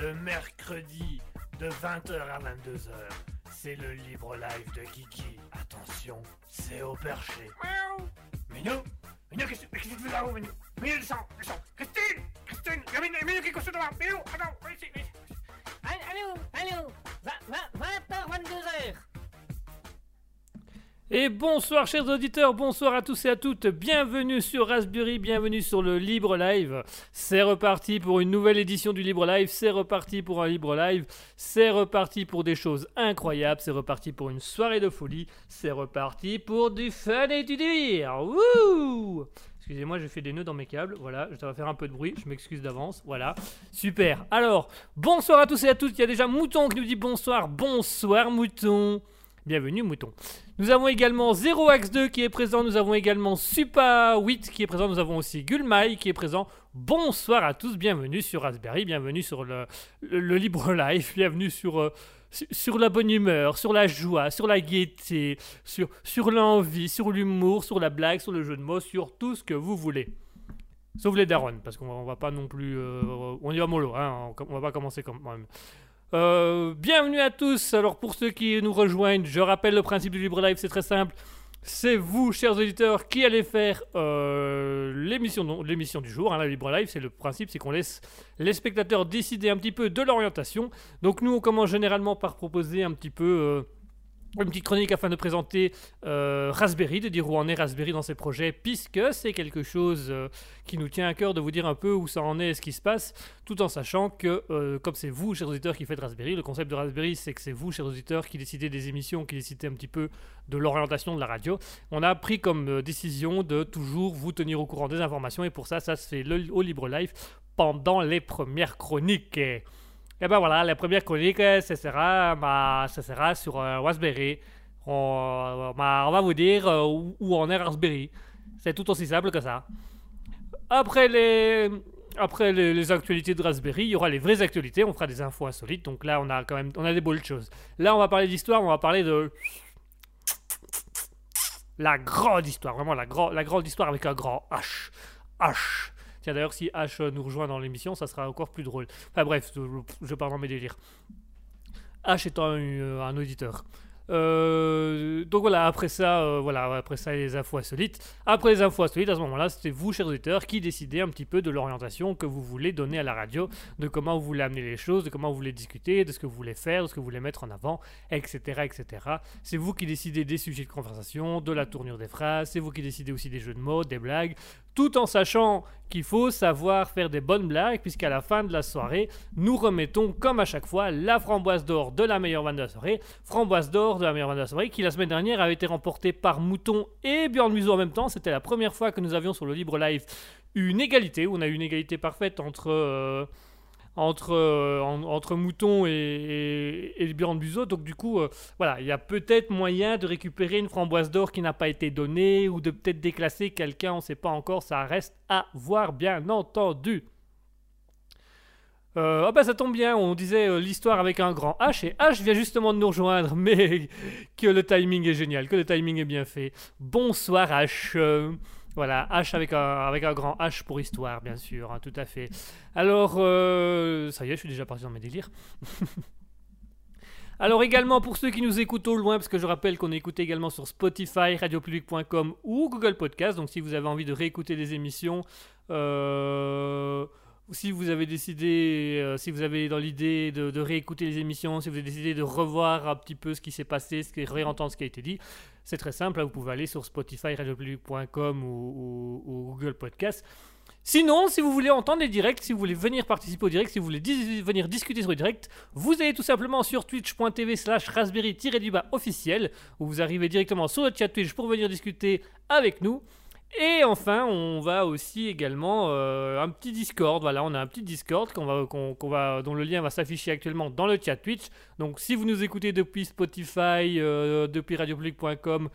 le mercredi de 20h à 22h. C'est le libre live de Kiki. Attention, c'est au perché. Miaou. Minou Minou, qu'est-ce que tu fais là-haut, Minou Minou, descends, descends Christine Christine Minou, Minou qui est couché devant. Minou, attends, viens ici, viens ici Allô, allô 20h, 22h Et bonsoir chers auditeurs, bonsoir à tous et à toutes, bienvenue sur Raspberry, bienvenue sur le Libre Live. C'est reparti pour une nouvelle édition du Libre Live, c'est reparti pour un Libre Live, c'est reparti pour des choses incroyables, c'est reparti pour une soirée de folie, c'est reparti pour du fun et du délire. Wouh Excusez-moi, j'ai fait des nœuds dans mes câbles, voilà, je dois faire un peu de bruit, je m'excuse d'avance, voilà. Super. Alors, bonsoir à tous et à toutes, il y a déjà Mouton qui nous dit bonsoir, bonsoir Mouton. Bienvenue Mouton. Nous avons également 0ax2 qui est présent, nous avons également Supa8 qui est présent, nous avons aussi Gulmai qui est présent. Bonsoir à tous, bienvenue sur Raspberry, bienvenue sur le, le- Libre Life, bienvenue sur, euh, su- sur la bonne humeur, sur la joie, sur la gaieté, sur, sur l'envie, sur l'humour, sur la blague, sur le jeu de mots, sur tout ce que vous voulez. Sauf les darons, parce qu'on va, on va pas non plus... euh, on y va mollo, hein, on, on va pas commencer comme... même. Euh, bienvenue à tous. Alors pour ceux qui nous rejoignent, je rappelle le principe du libre live, c'est très simple. C'est vous, chers auditeurs, qui allez faire euh, l'émission l'émission du jour. hein, la libre live, c'est le principe, c'est qu'on laisse les spectateurs décider un petit peu de l'orientation. Donc nous, on commence généralement par proposer un petit peu euh, une petite chronique afin de présenter euh, Raspberry, de dire où en est Raspberry dans ses projets, puisque c'est quelque chose euh, qui nous tient à cœur de vous dire un peu où ça en est et ce qui se passe tout en sachant que, euh, comme c'est vous, chers auditeurs, qui faites Raspberry, le concept de Raspberry, c'est que c'est vous, chers auditeurs, qui décidez des émissions, qui décidez un petit peu de l'orientation de la radio. On a pris comme décision de toujours vous tenir au courant des informations, et pour ça, ça se fait au Libre Live pendant les premières chroniques. Et ben voilà, la première chronique, euh, ce sera, bah, ce sera sur euh, Raspberry. On, bah, on va vous dire euh, où, où en est Raspberry. C'est tout aussi simple que ça. Après les, après les, actualités de Raspberry, il y aura les vraies actualités. On fera des infos insolites. Donc là, on a quand même, on a des bonnes choses. Là, on va parler d'histoire. On va parler de la grande histoire, vraiment la, la grande histoire avec un grand H. H. Tiens, d'ailleurs, si H euh, nous rejoint dans l'émission, ça sera encore plus drôle. Enfin bref, je, pars dans mes délires. H étant un, euh, auditeur. Euh, donc voilà, après ça, euh, voilà, après ça, les infos insolites. Après les infos insolites, à ce moment-là, c'était vous, chers auditeurs, qui décidez un petit peu de l'orientation que vous voulez donner à la radio, de comment vous voulez amener les choses, de comment vous voulez discuter, de ce que vous voulez faire, de ce que vous voulez mettre en avant, etc., etc. C'est vous qui décidez des sujets de conversation, de la tournure des phrases, c'est vous qui décidez aussi des jeux de mots, des blagues, tout en sachant qu'il faut savoir faire des bonnes blagues, puisqu'à la fin de la soirée, nous remettons, comme à chaque fois, la framboise d'or de la meilleure vanne de la soirée. Framboise d'or de la meilleure vanne de la soirée, qui la semaine dernière avait été remportée par Mouton et Björn Museau en même temps. C'était la première fois que nous avions sur le Libre Live une égalité, on a eu une égalité parfaite entre. euh, entre, euh, en- entre Mouton et, et, et. Donc du coup, euh, voilà, il y a peut-être moyen de récupérer une framboise d'or qui n'a pas été donnée ou de peut-être déclasser quelqu'un, on ne sait pas encore, ça reste à voir bien entendu. Euh, ah bah ça tombe bien, on disait euh, l'histoire avec un grand H et H vient justement de nous rejoindre, mais que le timing est génial, que le timing est bien fait. Bonsoir H. voilà, H avec un, grand H pour histoire, bien sûr, hein, tout à fait. Alors, euh, ça y est, je suis déjà parti dans mes délires. Alors également pour ceux qui nous écoutent au loin, parce que je rappelle qu'on écoute également sur Spotify, radiopublic.com ou Google Podcast, donc si vous avez envie de réécouter des émissions, euh, si vous avez décidé, euh, si vous avez dans l'idée de, réécouter les émissions, si vous avez décidé de revoir un petit peu ce qui s'est passé, ce qui, réentendre ce qui a été dit, c'est très simple, hein, vous pouvez aller sur Spotify, radiopublic.com ou, Google Podcast. Sinon, si vous voulez entendre les directs, si vous voulez venir participer au direct, si vous voulez venir discuter sur le direct, vous allez tout simplement sur twitch.tv slash raspberry-du-bas officiel, où vous arrivez directement sur le chat Twitch pour venir discuter avec nous. Et enfin, on va aussi également euh, un petit Discord. Voilà, on a un petit Discord dont le lien va s'afficher actuellement dans le chat Twitch. Donc, si vous nous écoutez depuis Spotify, euh, depuis radiopublic.com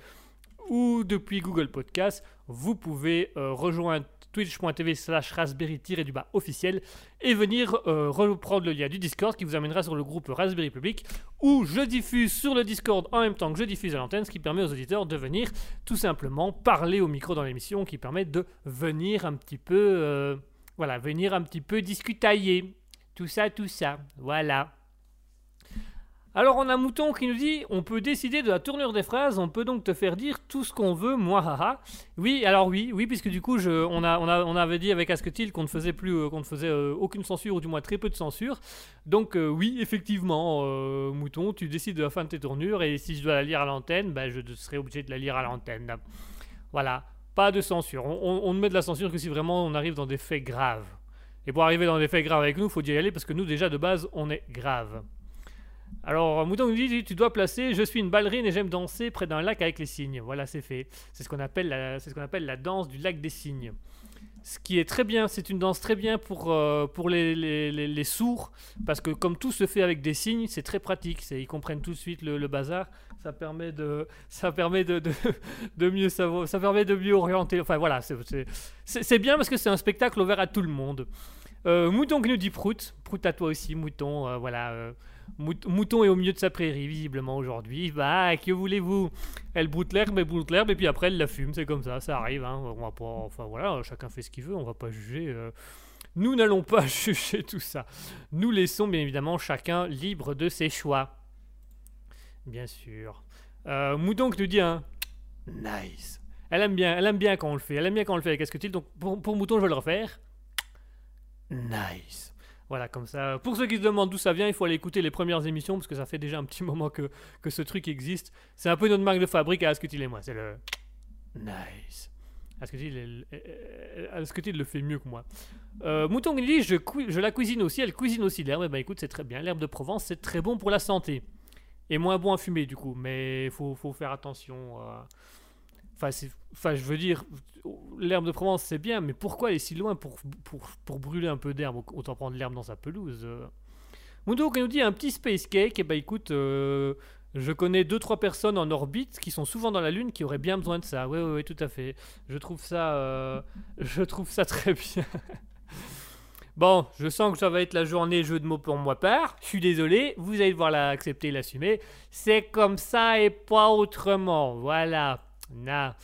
ou depuis Google Podcast, vous pouvez euh, rejoindre twitch.tv slash raspberry-du-bas officiel et venir euh, reprendre le lien du Discord qui vous amènera sur le groupe Raspberry Public où je diffuse sur le Discord en même temps que je diffuse à l'antenne, ce qui permet aux auditeurs de venir tout simplement parler au micro dans l'émission, qui permet de venir un petit peu, euh, voilà, venir un petit peu discutailler. Tout ça, tout ça. Voilà. Alors on a Mouton qui nous dit on peut décider de la tournure des phrases, on peut donc te faire dire tout ce qu'on veut, moi haha. Oui, alors oui, oui, puisque du coup on, avait dit avec Asketil qu'on ne faisait plus, euh, qu'on ne faisait euh, aucune censure ou du moins très peu de censure. Donc euh, oui, effectivement, Mouton, tu décides de la fin de tes tournures et si je dois la lire à l'antenne, ben, je serai obligé de la lire à l'antenne. Voilà, pas de censure. On, ne met de la censure que si vraiment on arrive dans des faits graves. Et pour arriver dans des faits graves avec nous, faut y aller parce que nous déjà de base on est grave. Alors, Mouton nous dit Tu dois placer Je suis une ballerine et j'aime danser près d'un lac avec les cygnes. Voilà, c'est fait. C'est ce qu'on appelle, la- ce appelle la danse du lac des cygnes. Ce qui est très bien, c'est une danse très bien pour, euh, pour les, sourds, parce que comme tout se fait avec des signes, c'est très pratique. Ils comprennent tout de suite le, bazar. Ça permet de, ça permet de, de, mieux ça permet de mieux orienter. Enfin voilà, c'est bien parce que c'est un spectacle ouvert à tout le monde. Euh, Mouton qui nous dit Prout. Prout à toi aussi, Mouton. euh, voilà. Mout- Mouton est au milieu de sa prairie, visiblement, aujourd'hui. Bah, que voulez-vous? Elle broute l'herbe, elle broute l'herbe, et puis après, elle la fume. C'est comme ça, ça arrive. Hein. On va pas... Enfin, voilà, chacun fait ce qu'il veut, on va pas juger. euh. Nous n'allons pas juger tout ça. Nous laissons, bien évidemment, chacun libre de ses choix. Bien sûr. Euh, Mouton qui nous dit un nice. Elle aime bien, elle aime bien quand on le fait. Elle aime bien quand on le fait avec Asketil. Donc, pour, pour Mouton, je vais le refaire. Nice. Voilà, comme ça. Pour ceux qui se demandent d'où ça vient, il faut aller écouter les premières émissions parce que ça fait déjà un petit moment que, que ce truc existe. C'est un peu notre marque de fabrique à Asketil et moi. C'est le nice. Asketil, le fait mieux que moi. Euh, Mouton dit je, je la cuisine aussi, elle cuisine aussi l'herbe. Eh ben écoute, c'est très bien. L'herbe de Provence, c'est très bon pour la santé. Et moins bon à fumer du coup. Mais il faut, faut faire attention. euh. Enfin, je veux dire, l'herbe de Provence c'est bien, mais pourquoi aller si loin pour, pour, pour brûler un peu d'herbe? Autant prendre l'herbe dans sa pelouse. euh. Mundo qui nous dit un petit space cake. Et bah écoute, euh, je connais 2-3 personnes en orbite qui sont souvent dans la Lune qui auraient bien besoin de ça. Oui, oui, oui, tout à fait. Je trouve ça, euh, je trouve ça très bien. Bon, je sens que ça va être la journée jeu de mots pour moi part. Je suis désolé, vous allez devoir l'accepter l'assumer. C'est comme ça et pas autrement. Voilà. Na.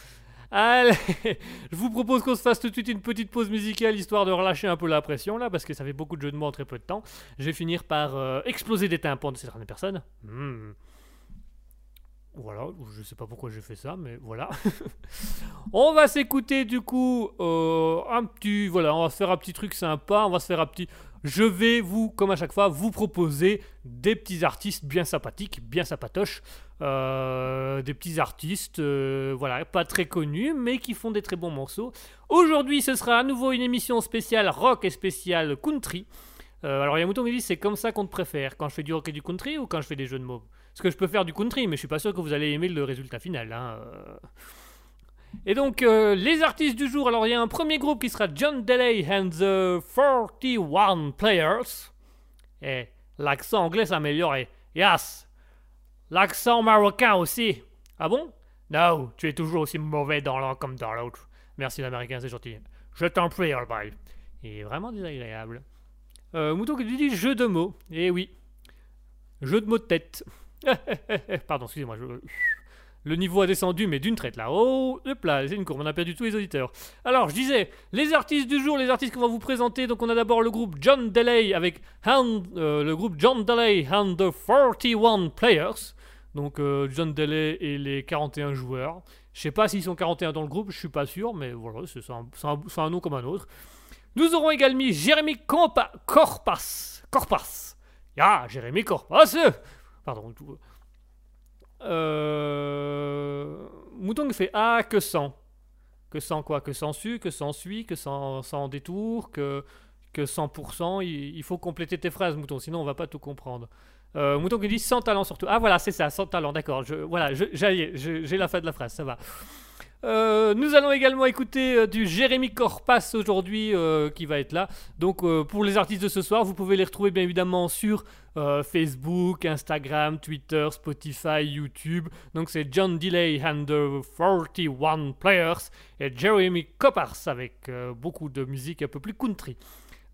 Allez, je vous propose qu'on se fasse tout de suite une petite pause musicale histoire de relâcher un peu la pression là, parce que ça fait beaucoup de jeux de mots en très peu de temps. Je vais finir par euh, exploser des tympans de certaines personnes. Hmm. Voilà, je sais pas pourquoi j'ai fait ça, mais voilà. on va s'écouter du coup euh, un petit, voilà, on va se faire un petit truc sympa, on va se faire un petit. Je vais vous, comme à chaque fois, vous proposer des petits artistes bien sympathiques, bien sympatoches, euh, des petits artistes, euh, voilà, pas très connus, mais qui font des très bons morceaux. Aujourd'hui, ce sera à nouveau une émission spéciale rock et spéciale country. Euh, alors, il y a Mouton qui dit c'est comme ça qu'on te préfère, quand je fais du rock et du country ou quand je fais des jeux de mots? Parce que je peux faire du country, mais je suis pas sûr que vous allez aimer le résultat final. hein, euh. Et donc, euh, les artistes du jour, alors il y a un premier groupe qui sera John Delay and the 41 Players. Et l'accent anglais s'améliore et yes, l'accent marocain aussi. Ah bon? Non, tu es toujours aussi mauvais dans l'un comme dans l'autre. Merci l'américain, c'est gentil. Je t'en prie, Albert. Il est vraiment désagréable. Euh, Mouton qui dit jeu de mots. Eh oui. Jeu de mots de tête. Pardon, excusez-moi. je- Le niveau a descendu, mais d'une traite là. Oh, hop là, c'est une courbe. On a perdu tous les auditeurs. Alors, je disais, les artistes du jour, les artistes qu'on va vous présenter. Donc, on a d'abord le groupe John Delay avec Hand- euh, le groupe John Delay and the 41 Players. Donc, euh, John Delay et les 41 joueurs. Je sais pas s'ils sont 41 dans le groupe, je suis pas sûr, mais voilà, c'est un, nom comme un autre. Nous aurons également Jérémy Corpas. Corpas. Ah, Jérémy Corpas. Pardon. tout- Euh... Mouton fait Ah, que sans Que sans quoi? Que sans su, que sans suit, que sans, sans détour, que, que 100%. Il, il faut compléter tes phrases, Mouton, sinon on va pas tout comprendre. Euh, Mouton qui dit sans talent surtout. Ah voilà, c'est ça, sans talent, d'accord. Je, voilà, j'ai la fin de la phrase, ça va. Euh, nous allons également écouter euh, du Jérémy Corpas aujourd'hui euh, qui va être là. Donc pour les artistes de ce soir, vous pouvez les retrouver bien évidemment sur Facebook, Instagram, Twitter, Spotify, YouTube. Donc c'est John Delay and the 41 Players et Jeremy Coppars avec beaucoup de musique un peu plus country.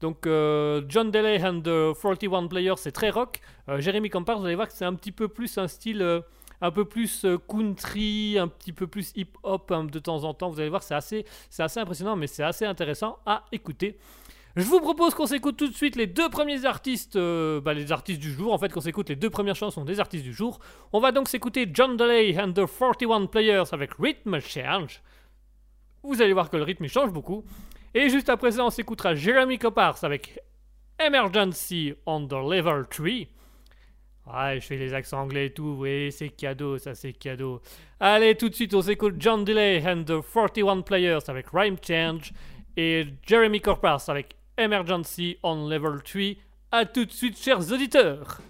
Donc John Delay and the 41 Players c'est très rock. Euh, Jeremy Coppars, vous allez voir que c'est un petit peu plus un style un peu plus euh, country, un petit peu plus hip-hop hein, de temps en temps. Vous allez voir, c'est assez, c'est assez impressionnant, mais c'est assez intéressant à écouter. Je vous propose qu'on s'écoute tout de suite les deux premiers artistes, euh, bah, les artistes du jour, en fait, qu'on s'écoute les deux premières chansons des artistes du jour. On va donc s'écouter John Delay and the 41 Players avec Rhythm Change. Vous allez voir que le rythme change beaucoup. Et juste après ça, on s'écoutera Jeremy Coppars avec Emergency on the Level 3. Ouais, je fais les accents anglais et tout, oui, c'est cadeau, ça c'est cadeau. Allez, tout de suite, on s'écoute John Delay and the 41 Players avec Rhyme Change et Jeremy Corpus avec Emergency on Level 3. A tout de suite, chers auditeurs.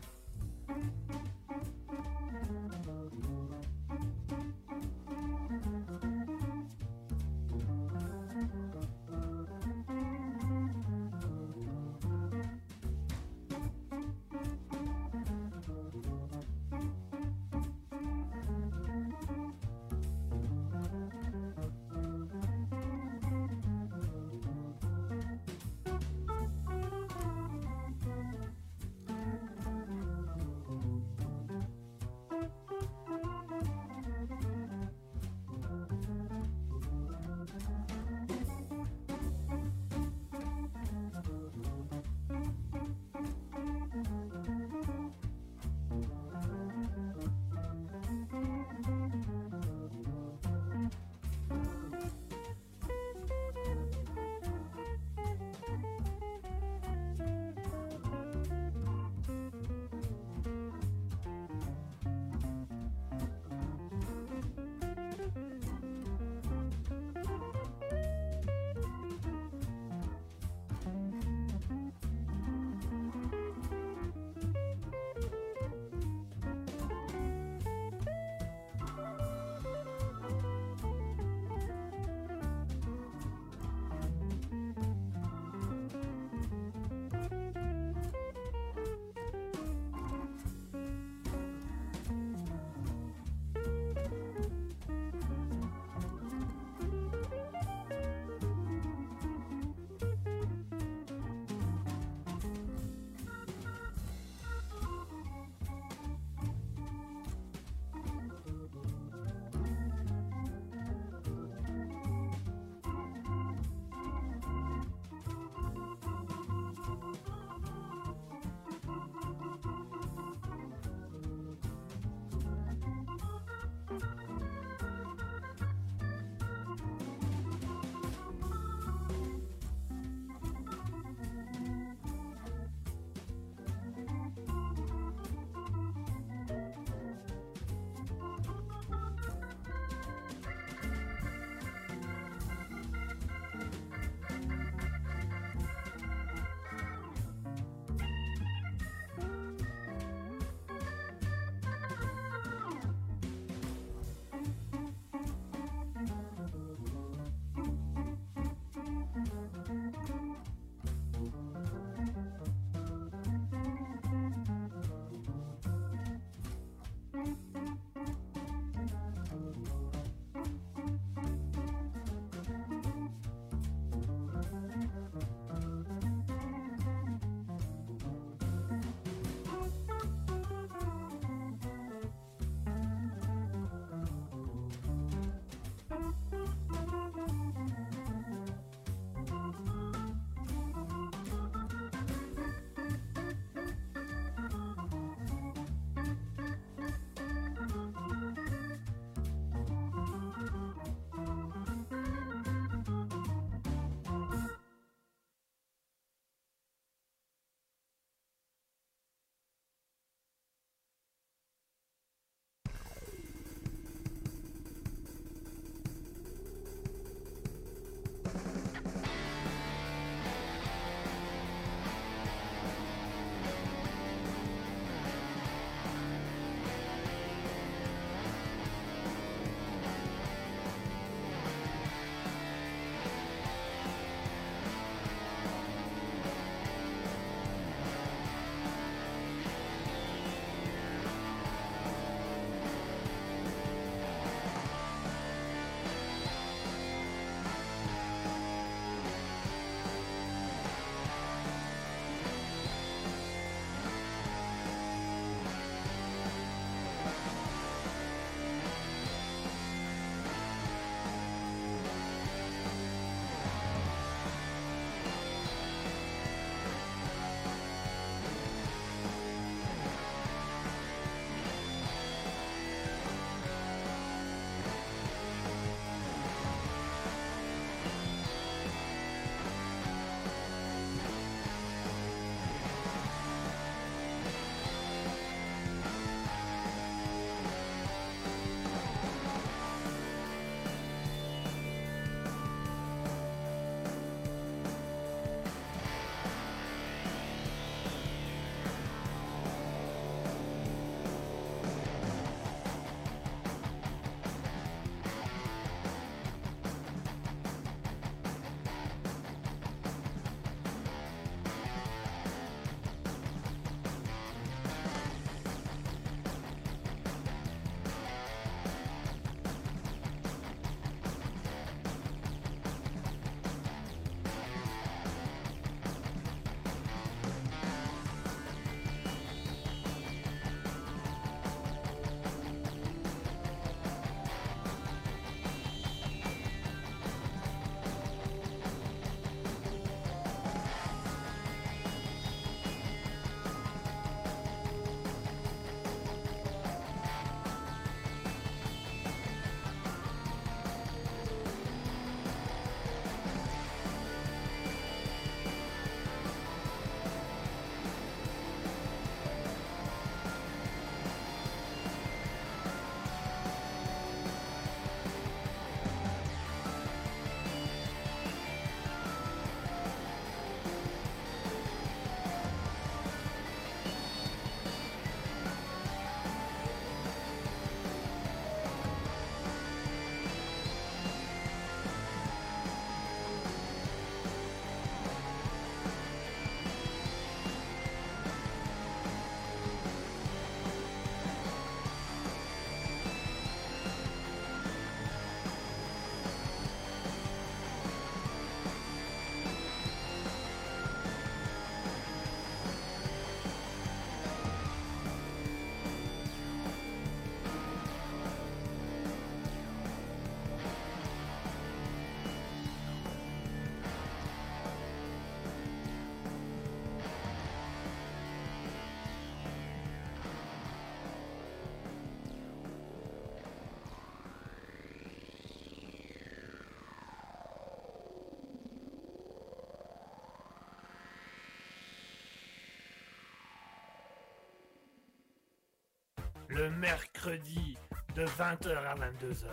Le mercredi de 20h à 22h.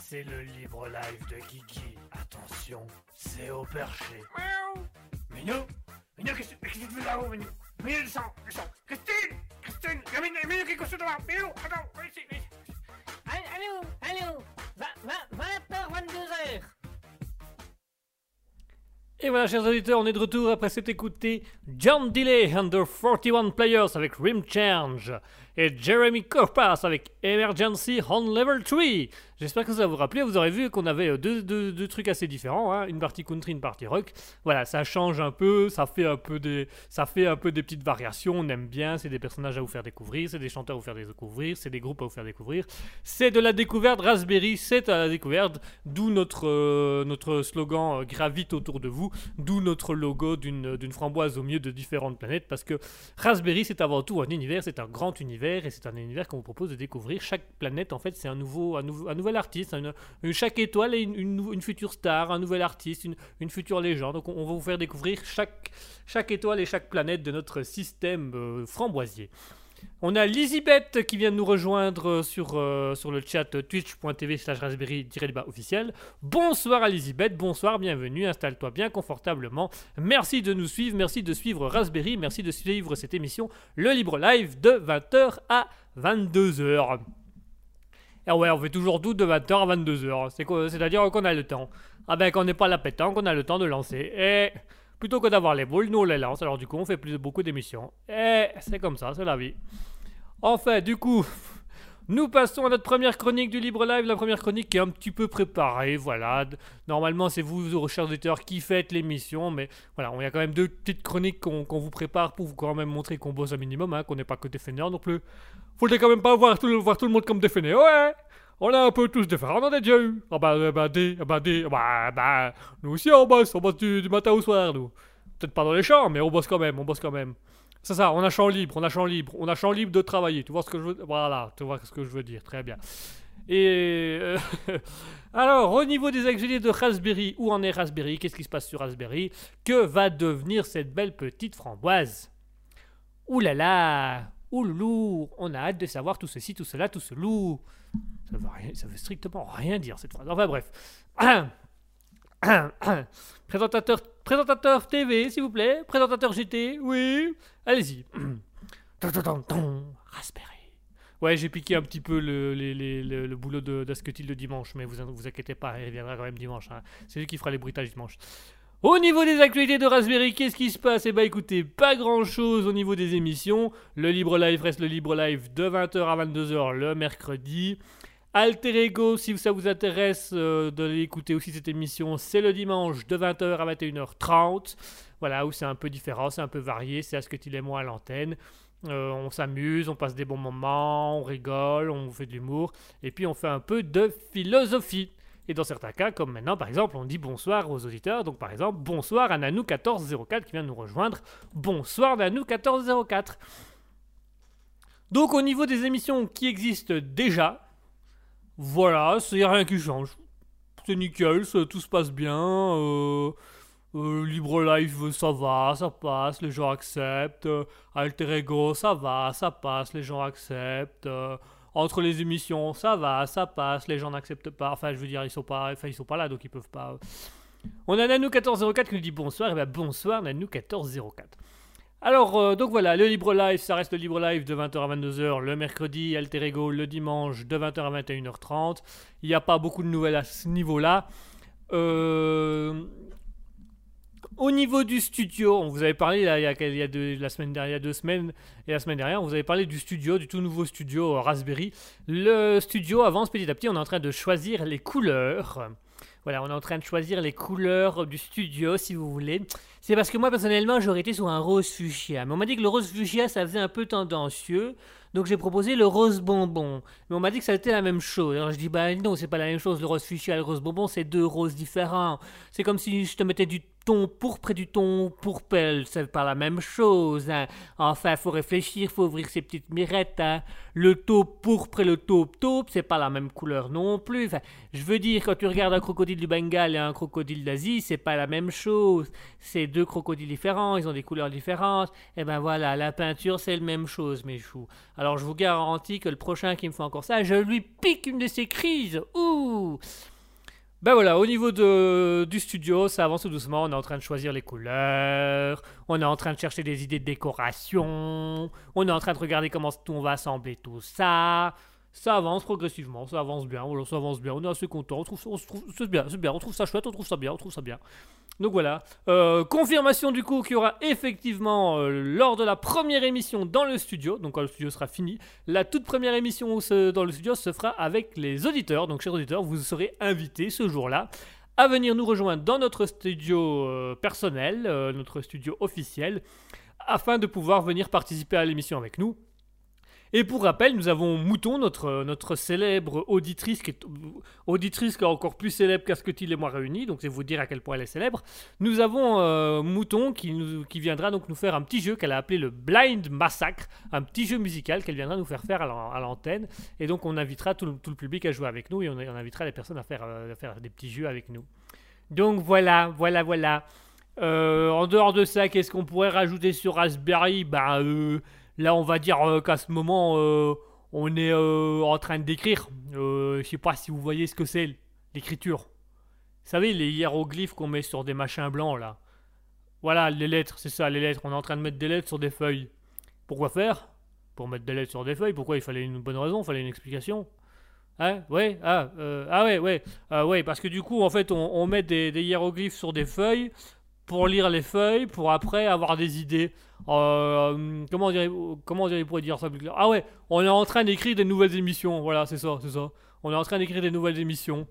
C'est le libre live de Kiki. Attention, c'est au perché. Minou Minou, qu'est-ce que tu fais là-haut, Minou Minou, le sang. Christine Christine Minou, Minou qui est couché devant. Minou, attends, viens ici, viens ici. Allô 20h, Et voilà, chers auditeurs, on est de retour après s'être écouté John Delay Under 41 Players avec Rim Change et Jeremy Corpas avec Emergency on Level 3. J'espère que ça vous rappelait. Vous aurez vu qu'on avait euh, deux, deux- deux trucs assez différents, hein, une partie country, une partie rock. Voilà, ça change un peu, ça fait un peu des, ça fait un peu des petites variations. On aime bien. C'est des personnages à vous faire découvrir, c'est des chanteurs à vous faire découvrir, c'est des groupes à vous faire découvrir. C'est de la découverte. Raspberry, c'est à la découverte. D'où notre, euh, notre slogan euh, gravite autour de vous. D'où notre logo d'une framboise au milieu de différentes planètes. Parce que Raspberry, c'est avant tout un univers, c'est un grand univers et c'est un univers qu'on vous propose de découvrir. Chaque planète, en fait, c'est un un, nouvel artiste. une- chaque étoile est une, future star, un nouvel artiste, une, future légende. Donc, on, va vous faire découvrir chaque, chaque étoile et chaque planète de notre système euh, framboisier. On a Lizibeth qui vient de nous rejoindre sur, euh, le chat twitch.tv slash raspberry-débat officiel. Bonsoir à bonsoir, bienvenue, installe-toi bien confortablement. Merci de nous suivre, merci de suivre Raspberry, merci de suivre cette émission, le libre live de 20h à 22h. Et ouais, on fait toujours tout de 20h à 22h, c'est quoi- c'est-à-dire qu'on a le temps. Ah ben qu'on n'est pas la pétanque, a le temps de lancer. Et plutôt que d'avoir les boules, nous on les lance, alors du coup on fait plus beaucoup d'émissions. Et c'est comme ça, c'est la vie. Enfin, du coup, nous passons à notre première chronique du Libre Live, la première chronique qui est un petit peu préparée, voilà. Normalement, c'est vous, chers auditeurs, qui faites l'émission, mais voilà, on y a quand même deux petites chroniques qu'on vous prépare pour vous quand même montrer qu'on bosse un minimum, hein, qu'on n'est pas que des non plus. Faut quand même pas voir tout, le- monde comme des ouais on a un peu tous différents, on en a déjà eu. Ah bah, euh, bah, des, ah bah, des, ah bah, bah, nous aussi on bosse, on bosse du, matin au soir, nous. Peut-être pas dans les champs, mais on bosse quand même, on bosse quand même. C'est ça, on a champ libre, on a champ libre, on a champ libre de travailler. Tu vois ce que je veux Voilà, tu vois ce que je veux dire, très bien. Et euh, alors, au niveau des actualités de Raspberry, où en est Raspberry? Qu'est-ce qui se passe sur Raspberry? Que va devenir cette belle petite framboise? Ouh là là Ouh loulou On a hâte de savoir tout ceci, tout cela, tout ce loup. Ça veut, veut strictement rien dire cette phrase. Enfin bref. présentateur, présentateur TV, s'il vous plaît. Présentateur GT, oui. Allez-y. Raspberry. Ouais, j'ai piqué un petit peu le, boulot de d'Asketil le dimanche, mais vous vous inquiétez pas, il reviendra quand même dimanche. hein. C'est lui qui fera les bruitages dimanche. Au niveau des actualités de Raspberry, qu'est-ce qui se passe? Eh bah écoutez, pas grand chose au niveau des émissions. Le Libre Live reste le Libre Live de 20h à 22h le mercredi. Alter Ego, si ça vous intéresse euh, de aussi cette émission, c'est le dimanche de 20h à 21h30. Voilà, où c'est un peu différent, c'est un peu varié, c'est à ce que tu et moi à l'antenne. Euh, on s'amuse, on passe des bons moments, on rigole, on fait de l'humour, et puis on fait un peu de philosophie. Et dans certains cas, comme maintenant, par exemple, on dit bonsoir aux auditeurs. Donc, par exemple, bonsoir à Nanou1404 qui vient nous rejoindre. Bonsoir Nanou1404. Donc, au niveau des émissions qui existent déjà, voilà, il n'y a rien qui change. C'est nickel, tout se passe bien. euh, euh, Libre Live, ça va, ça passe, les gens acceptent. Alter Ego, ça va, ça passe, les gens acceptent. Entre les émissions, ça va, ça passe, les gens n'acceptent pas. Enfin, je veux dire, ils sont pas, enfin, ils sont pas là, donc ils peuvent pas. On a Nanou1404 qui nous dit bonsoir. Et ben bonsoir Nanou1404. Alors, euh, donc voilà, le Libre Live, ça reste le Libre Live de 20h à 22h le mercredi, Alter Ego le dimanche de 20h à 21h30. Il n'y a pas beaucoup de nouvelles à ce niveau-là. Euh, Au niveau du studio, on vous avait parlé là, il y a, il y a deux- la semaine dernière, il y a deux semaines et la semaine dernière, on vous avait parlé du studio, du tout nouveau studio euh, Raspberry. Le studio avance petit à petit, on est en train de choisir les couleurs. Voilà, on est en train de choisir les couleurs du studio, si vous voulez. C'est parce que moi, personnellement, j'aurais été sur un rose fuchsia. Mais on m'a dit que le rose fuchsia, ça faisait un peu tendancieux. Donc j'ai proposé le rose bonbon. Mais on m'a dit que ça était la même chose. Alors je dis, bah non, c'est pas la même chose. Le rose fuchsia et le rose bonbon, c'est deux roses différents. C'est comme si je te mettais du ton pourpre et du ton pourpelle, c'est pas la même chose. Hein. Enfin, faut réfléchir, faut ouvrir ses petites mirettes. Hein. Le taupe pourpre et le taupe taupe, c'est pas la même couleur non plus. Enfin, je veux dire, quand tu regardes un crocodile du Bengale et un crocodile d'Asie, c'est pas la même chose. C'est deux crocodiles différents, ils ont des couleurs différentes. Et eh ben voilà, la peinture, c'est la même chose, mes choux. Alors, je vous garantis que le prochain qui me fait encore ça, je lui pique une de ses crises. Ouh! Ben voilà, au niveau de, du studio, ça avance doucement. On est en train de choisir les couleurs, on est en train de chercher des idées de décoration, on est en train de regarder comment on va assembler tout ça. Ça avance progressivement, ça avance bien, avance bien, on est assez content, on trouve, on trouve c'est bien, c'est bien, on trouve ça chouette, on trouve ça bien, on trouve ça bien. Donc voilà. Euh, confirmation du coup qu'il y aura effectivement euh, lors de la première émission dans le studio, donc quand le studio sera fini, la toute première émission dans le studio se fera avec les auditeurs. Donc chers auditeurs, vous serez invités ce jour-là à venir nous rejoindre dans notre studio euh, personnel, notre studio officiel, afin de pouvoir venir participer à l'émission avec nous. Et pour rappel, nous avons Mouton, notre, notre célèbre auditrice, qui est auditrice qui est encore plus célèbre qu'Asketil et moi réunis, donc c'est vous dire à quel point elle est célèbre. Nous avons euh, Mouton qui, nous, qui viendra donc nous faire un petit jeu qu'elle a appelé le Blind Massacre, un petit jeu musical qu'elle viendra nous faire faire à l'antenne. Et donc on invitera tout le, public à jouer avec nous et on, invitera les personnes à faire, euh, à faire des petits jeux avec nous. Donc voilà, voilà, voilà. Euh, en dehors de ça, qu'est-ce qu'on pourrait rajouter sur Raspberry? Bah, Là, on va dire euh, qu'à ce moment, euh, on est euh, en train d'écrire. je sais pas si vous voyez ce que c'est, l'écriture. Vous savez, les hiéroglyphes qu'on met sur des machins blancs, là. Voilà, les lettres, c'est ça, les lettres. On est en train de mettre des lettres sur des feuilles. Pourquoi faire? Pour mettre des lettres sur des feuilles. Pourquoi il fallait une bonne raison, il fallait une explication? Hein? Ouais Ah, ah ouais, ouais. Ah ouais, parce que du coup, en fait, on, met des, hiéroglyphes sur des feuilles pour lire les feuilles, pour après avoir des idées. Euh, comment on dirait, comment on pourrait dire ça plus clair Ah ouais, on est en train d'écrire des nouvelles émissions. Voilà, c'est ça, c'est ça. On est en train d'écrire des nouvelles émissions.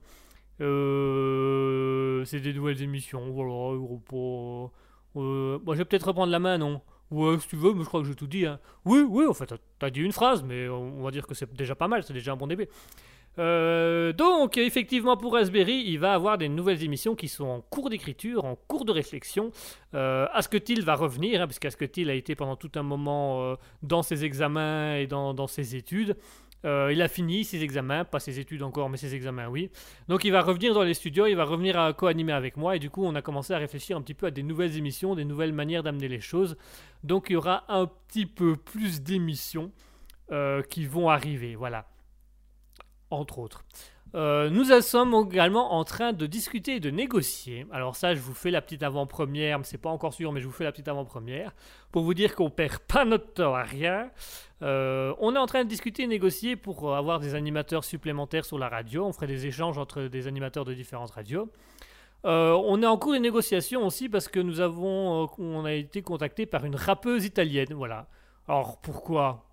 Euh, c'est des nouvelles émissions. Voilà, gros euh, je vais peut-être reprendre la main, non? Ouais, si tu veux, mais je crois que j'ai tout dit. Hein. Oui, oui, en fait, t'as dit une phrase, mais on va dire que c'est déjà pas mal, c'est déjà un bon début. Euh, donc, effectivement, pour Raspberry, il va avoir des nouvelles émissions qui sont en cours d'écriture, en cours de réflexion. Euh, Asketil va revenir, hein, qu'Asketil a été pendant tout un moment euh, dans ses examens et dans, ses études. Euh, il a fini ses examens, pas ses études encore, mais ses examens, oui. Donc il va revenir dans les studios, il va revenir à co-animer avec moi, et du coup on a commencé à réfléchir un petit peu à des nouvelles émissions, des nouvelles manières d'amener les choses. Donc il y aura un petit peu plus d'émissions qui vont arriver, voilà entre autres. Euh, nous sommes également en train de discuter et de négocier. Alors ça, je vous fais la petite avant-première, c'est pas encore sûr, mais je vous fais la petite avant-première pour vous dire qu'on perd pas notre temps à rien. Euh, on est en train de discuter et négocier pour avoir des animateurs supplémentaires sur la radio. On ferait des échanges entre des animateurs de différentes radios. Euh, on est en cours de négociation aussi parce que nous avons, on a été contacté par une rappeuse italienne. Voilà. Alors pourquoi?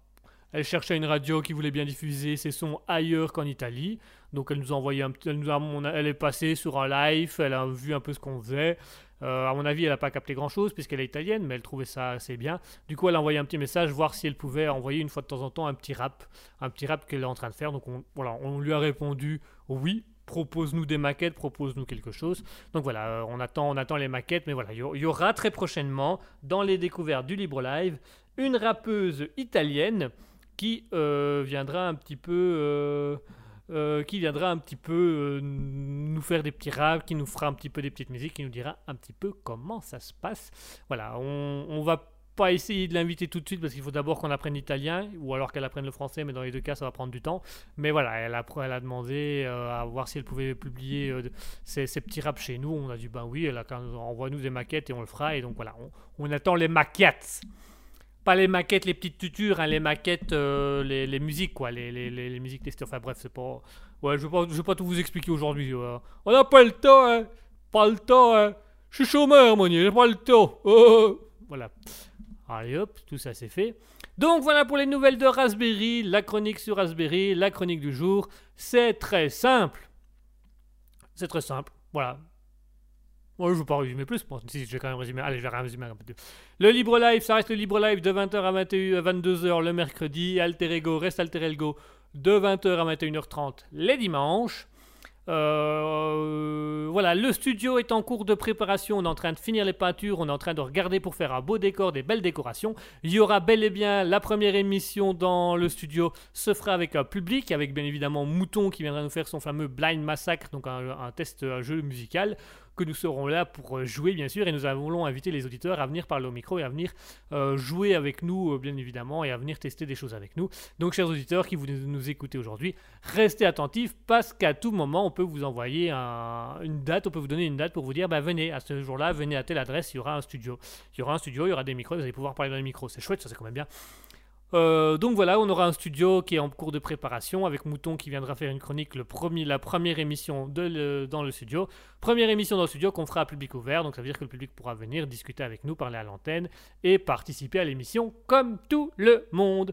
Elle cherchait une radio qui voulait bien diffuser ses sons ailleurs qu'en Italie. Donc elle nous a envoyé un elle, est passée sur un live, elle a vu un peu ce qu'on faisait. Euh, à mon avis, elle n'a pas capté grand chose puisqu'elle est italienne, mais elle trouvait ça assez bien. Du coup, elle a envoyé un petit message, voir si elle pouvait envoyer une fois de temps en temps un petit rap, un petit rap qu'elle est en train de faire. Donc on, voilà, on lui a répondu oui. Propose-nous des maquettes, propose-nous quelque chose. Donc voilà, euh, on attend, on attend les maquettes, mais voilà, il y aura très prochainement dans les découvertes du Libre Live une rappeuse italienne qui euh, viendra un petit peu euh, euh, qui viendra un petit peu nous faire des petits raps, qui nous fera un petit peu des petites musiques, qui nous dira un petit peu comment ça se passe. Voilà, on, on va pas essayer de l'inviter tout de suite parce qu'il faut d'abord qu'on apprenne l'italien ou alors qu'elle apprenne le français, mais dans les deux cas ça va prendre du temps. Mais voilà, elle a, elle a demandé à voir si elle pouvait publier ses, petits raps chez nous. On a dit ben oui, elle a envoie-nous des maquettes et on le fera. Et donc voilà, on attend les maquettes. Pas les maquettes, les petites tutures, hein, les maquettes, euh, les, musiques, quoi, les, les, musiques testées. Enfin bref, c'est pas. Ouais, je vais pas, vais pas tout vous expliquer aujourd'hui. On n'a pas le temps, hein. Pas le temps, hein. Je suis chômeur, mon j'ai pas le temps. Voilà. Allez hop, tout ça c'est fait. Donc voilà pour les nouvelles de Raspberry, la chronique sur Raspberry, la chronique du jour. C'est très simple. C'est très simple. Voilà, moi, je ne veux pas résumer plus. Bon, si, je vais quand même résumer. Allez, je vais résumer un peu. Le Libre Live, ça reste le Libre Live de 20h à 22h le mercredi. Alter Ego reste Alter Ego de 20h à 21h30 les dimanches. Euh, voilà, le studio est en cours de préparation. On est en train de finir les peintures. On est en train de regarder pour faire un beau décor, des belles décorations. Il y aura bel et bien la première émission dans le studio se fera avec un public, avec bien évidemment Mouton qui viendra nous faire son fameux Blind Massacre, donc un test, un jeu musical que nous serons là pour euh, jouer bien sûr et nous allons inviter les auditeurs à venir parler au micro et à venir euh, jouer avec nous euh, bien évidemment et à venir tester des choses avec nous. Donc chers auditeurs qui vous nous écoutez aujourd'hui, restez attentifs parce qu'à tout moment on peut vous envoyer une date, on peut vous donner une date pour vous dire bah venez à ce jour-là, venez à telle adresse, il y aura un studio. Il y aura un studio, il y aura des micros, vous allez pouvoir parler dans les micros. C'est chouette, ça c'est quand même bien. Euh, donc voilà, on aura un studio qui est en cours de préparation avec Mouton qui viendra faire une chronique la première émission dans le studio. Première émission dans le studio qu'on fera à public ouvert, donc ça veut dire que le public pourra venir discuter avec nous, parler à l'antenne et participer à l'émission comme tout le monde.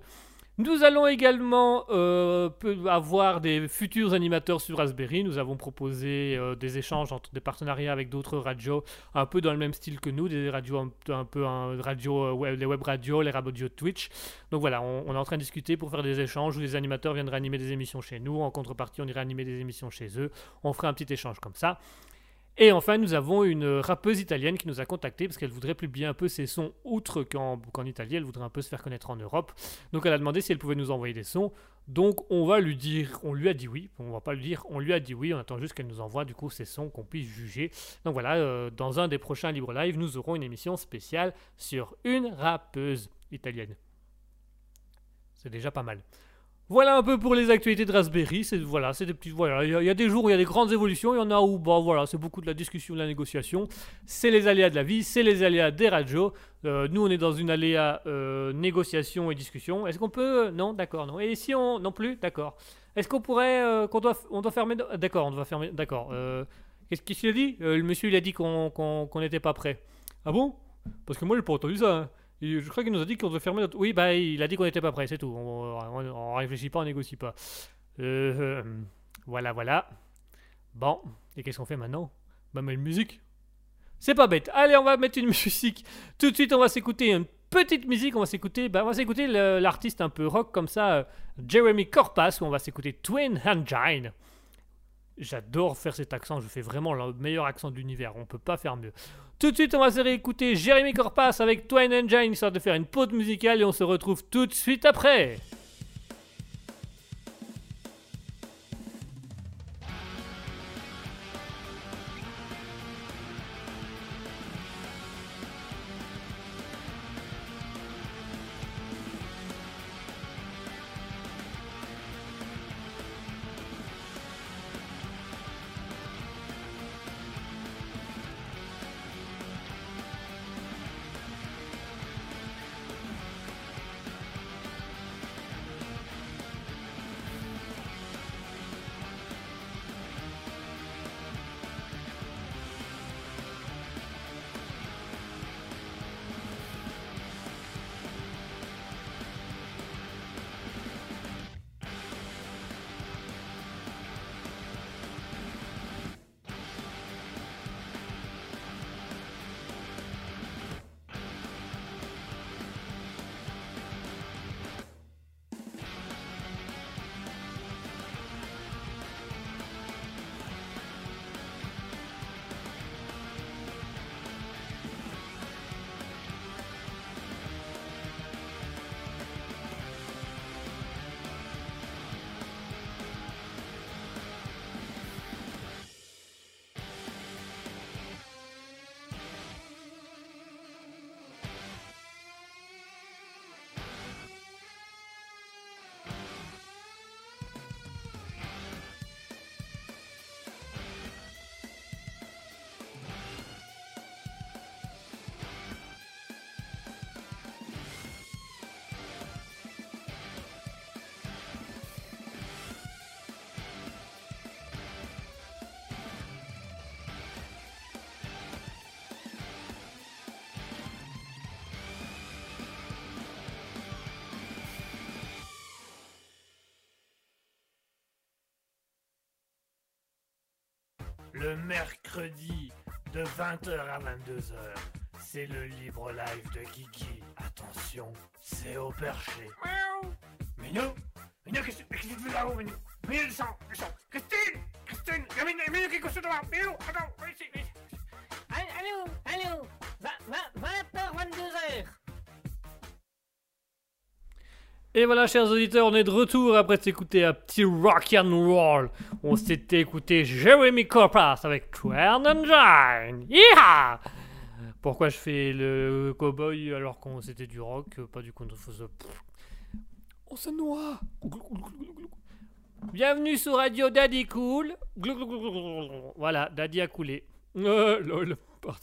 Nous allons également euh, avoir des futurs animateurs sur Raspberry. Nous avons proposé euh, des échanges entre des partenariats avec d'autres radios, un peu dans le même style que nous, des radios un, peu radio, euh, les web radios, les radios Twitch. Donc voilà, on, on, est en train de discuter pour faire des échanges où les animateurs viendraient animer des émissions chez nous. En contrepartie, on irait animer des émissions chez eux. On ferait un petit échange comme ça. Et enfin, nous avons une rappeuse italienne qui nous a contacté parce qu'elle voudrait publier un peu ses sons outre qu'en Italie, elle voudrait un peu se faire connaître en Europe. Donc elle a demandé si elle pouvait nous envoyer des sons. Donc on va lui dire, on lui a dit oui, on va pas lui dire, on lui a dit oui, on attend juste qu'elle nous envoie du coup ses sons qu'on puisse juger. Donc voilà, euh, dans un des prochains Libre Live, nous aurons une émission spéciale sur une rappeuse italienne. C'est déjà pas mal. Voilà un peu pour les actualités de Raspberry. C'est voilà, c'est des petits voilà. Il y, a des jours où il y a des grandes évolutions, il y en a où voilà, c'est beaucoup de la discussion, de la négociation. C'est les aléas de la vie, c'est les aléas des radios. Euh, nous, on est dans une aléa euh, négociation et discussion. Est-ce qu'on peut Non, d'accord, non. Et si on non plus, d'accord. Est-ce qu'on pourrait euh, qu'on doit on doit fermer D'accord, on doit fermer. D'accord. Qu'est-ce qu'il a dit? Le monsieur, il a dit qu'on n'était pas prêt. Ah bon? Parce que moi, j'ai pas entendu ça. Hein je crois qu'il nous a dit qu'on devait fermer notre. Oui, bah, il a dit qu'on n'était pas prêt, c'est tout. On, on, réfléchit pas, on négocie pas. Euh, voilà, voilà. Bon, et qu'est-ce qu'on fait maintenant? Bah, mettre une musique. C'est pas bête. Allez, on va mettre une musique. Tout de suite, on va s'écouter une petite musique. On va s'écouter, bah, on va s'écouter l'artiste un peu rock comme ça, euh, Jeremy Corpas, où on va s'écouter Twin Engine. J'adore faire cet accent, je fais vraiment le meilleur accent de l'univers, on peut pas faire mieux. Tout de suite, on va se réécouter Jérémy Corpas avec Twine Engine, histoire de faire une pause musicale et on se retrouve tout de suite après. De 20h à 22h. C'est le libre live de Kiki. Attention, c'est au perché. Miaou Minou Minou, qu'est-ce que tu fais là-haut, Minou Minou, descends, descends Christine Christine, viens voir. Milou, attends, viens ici, viens ici. Et voilà, chers auditeurs, on est de retour après s'écouter un petit rock and roll. On s'était écouté Jeremy Corpas avec Twern Engine. Yeehaw Pourquoi je fais le cowboy alors qu'on c'était du rock, pas du contrefaisant On se noie. Bienvenue sur Radio Daddy Cool. Voilà, Daddy a coulé. Euh, lol, pardon.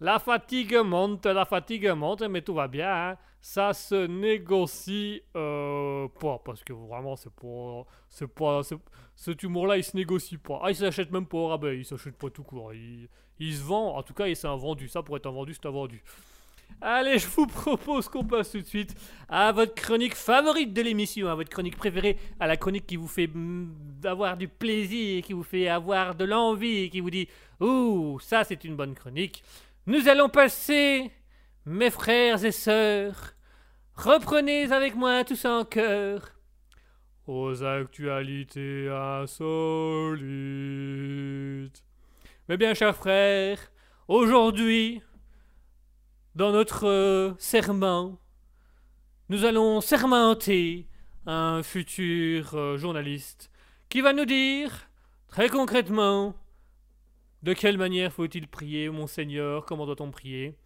La fatigue monte, la fatigue monte, mais tout va bien. hein. Ça se négocie euh, pas, parce que vraiment, c'est pas. C'est pas. Cet humour-là, il se négocie pas. Ah, il s'achète même pas au rabais, il s'achète pas tout court. Il, il se vend, en tout cas, il c'est un vendu. Ça, pour être un vendu, c'est un vendu. Allez, je vous propose qu'on passe tout de suite à votre chronique favorite de l'émission, à votre chronique préférée, à la chronique qui vous fait avoir du plaisir, qui vous fait avoir de l'envie, qui vous dit Ouh, ça c'est une bonne chronique. Nous allons passer, mes frères et sœurs, reprenez avec moi tous en cœur, aux actualités insolites. Mes bien chers frères, aujourd'hui, dans notre euh, serment, nous allons sermenter un futur euh, journaliste qui va nous dire, très concrètement, de quelle manière faut-il prier, Monseigneur Comment doit-on prier?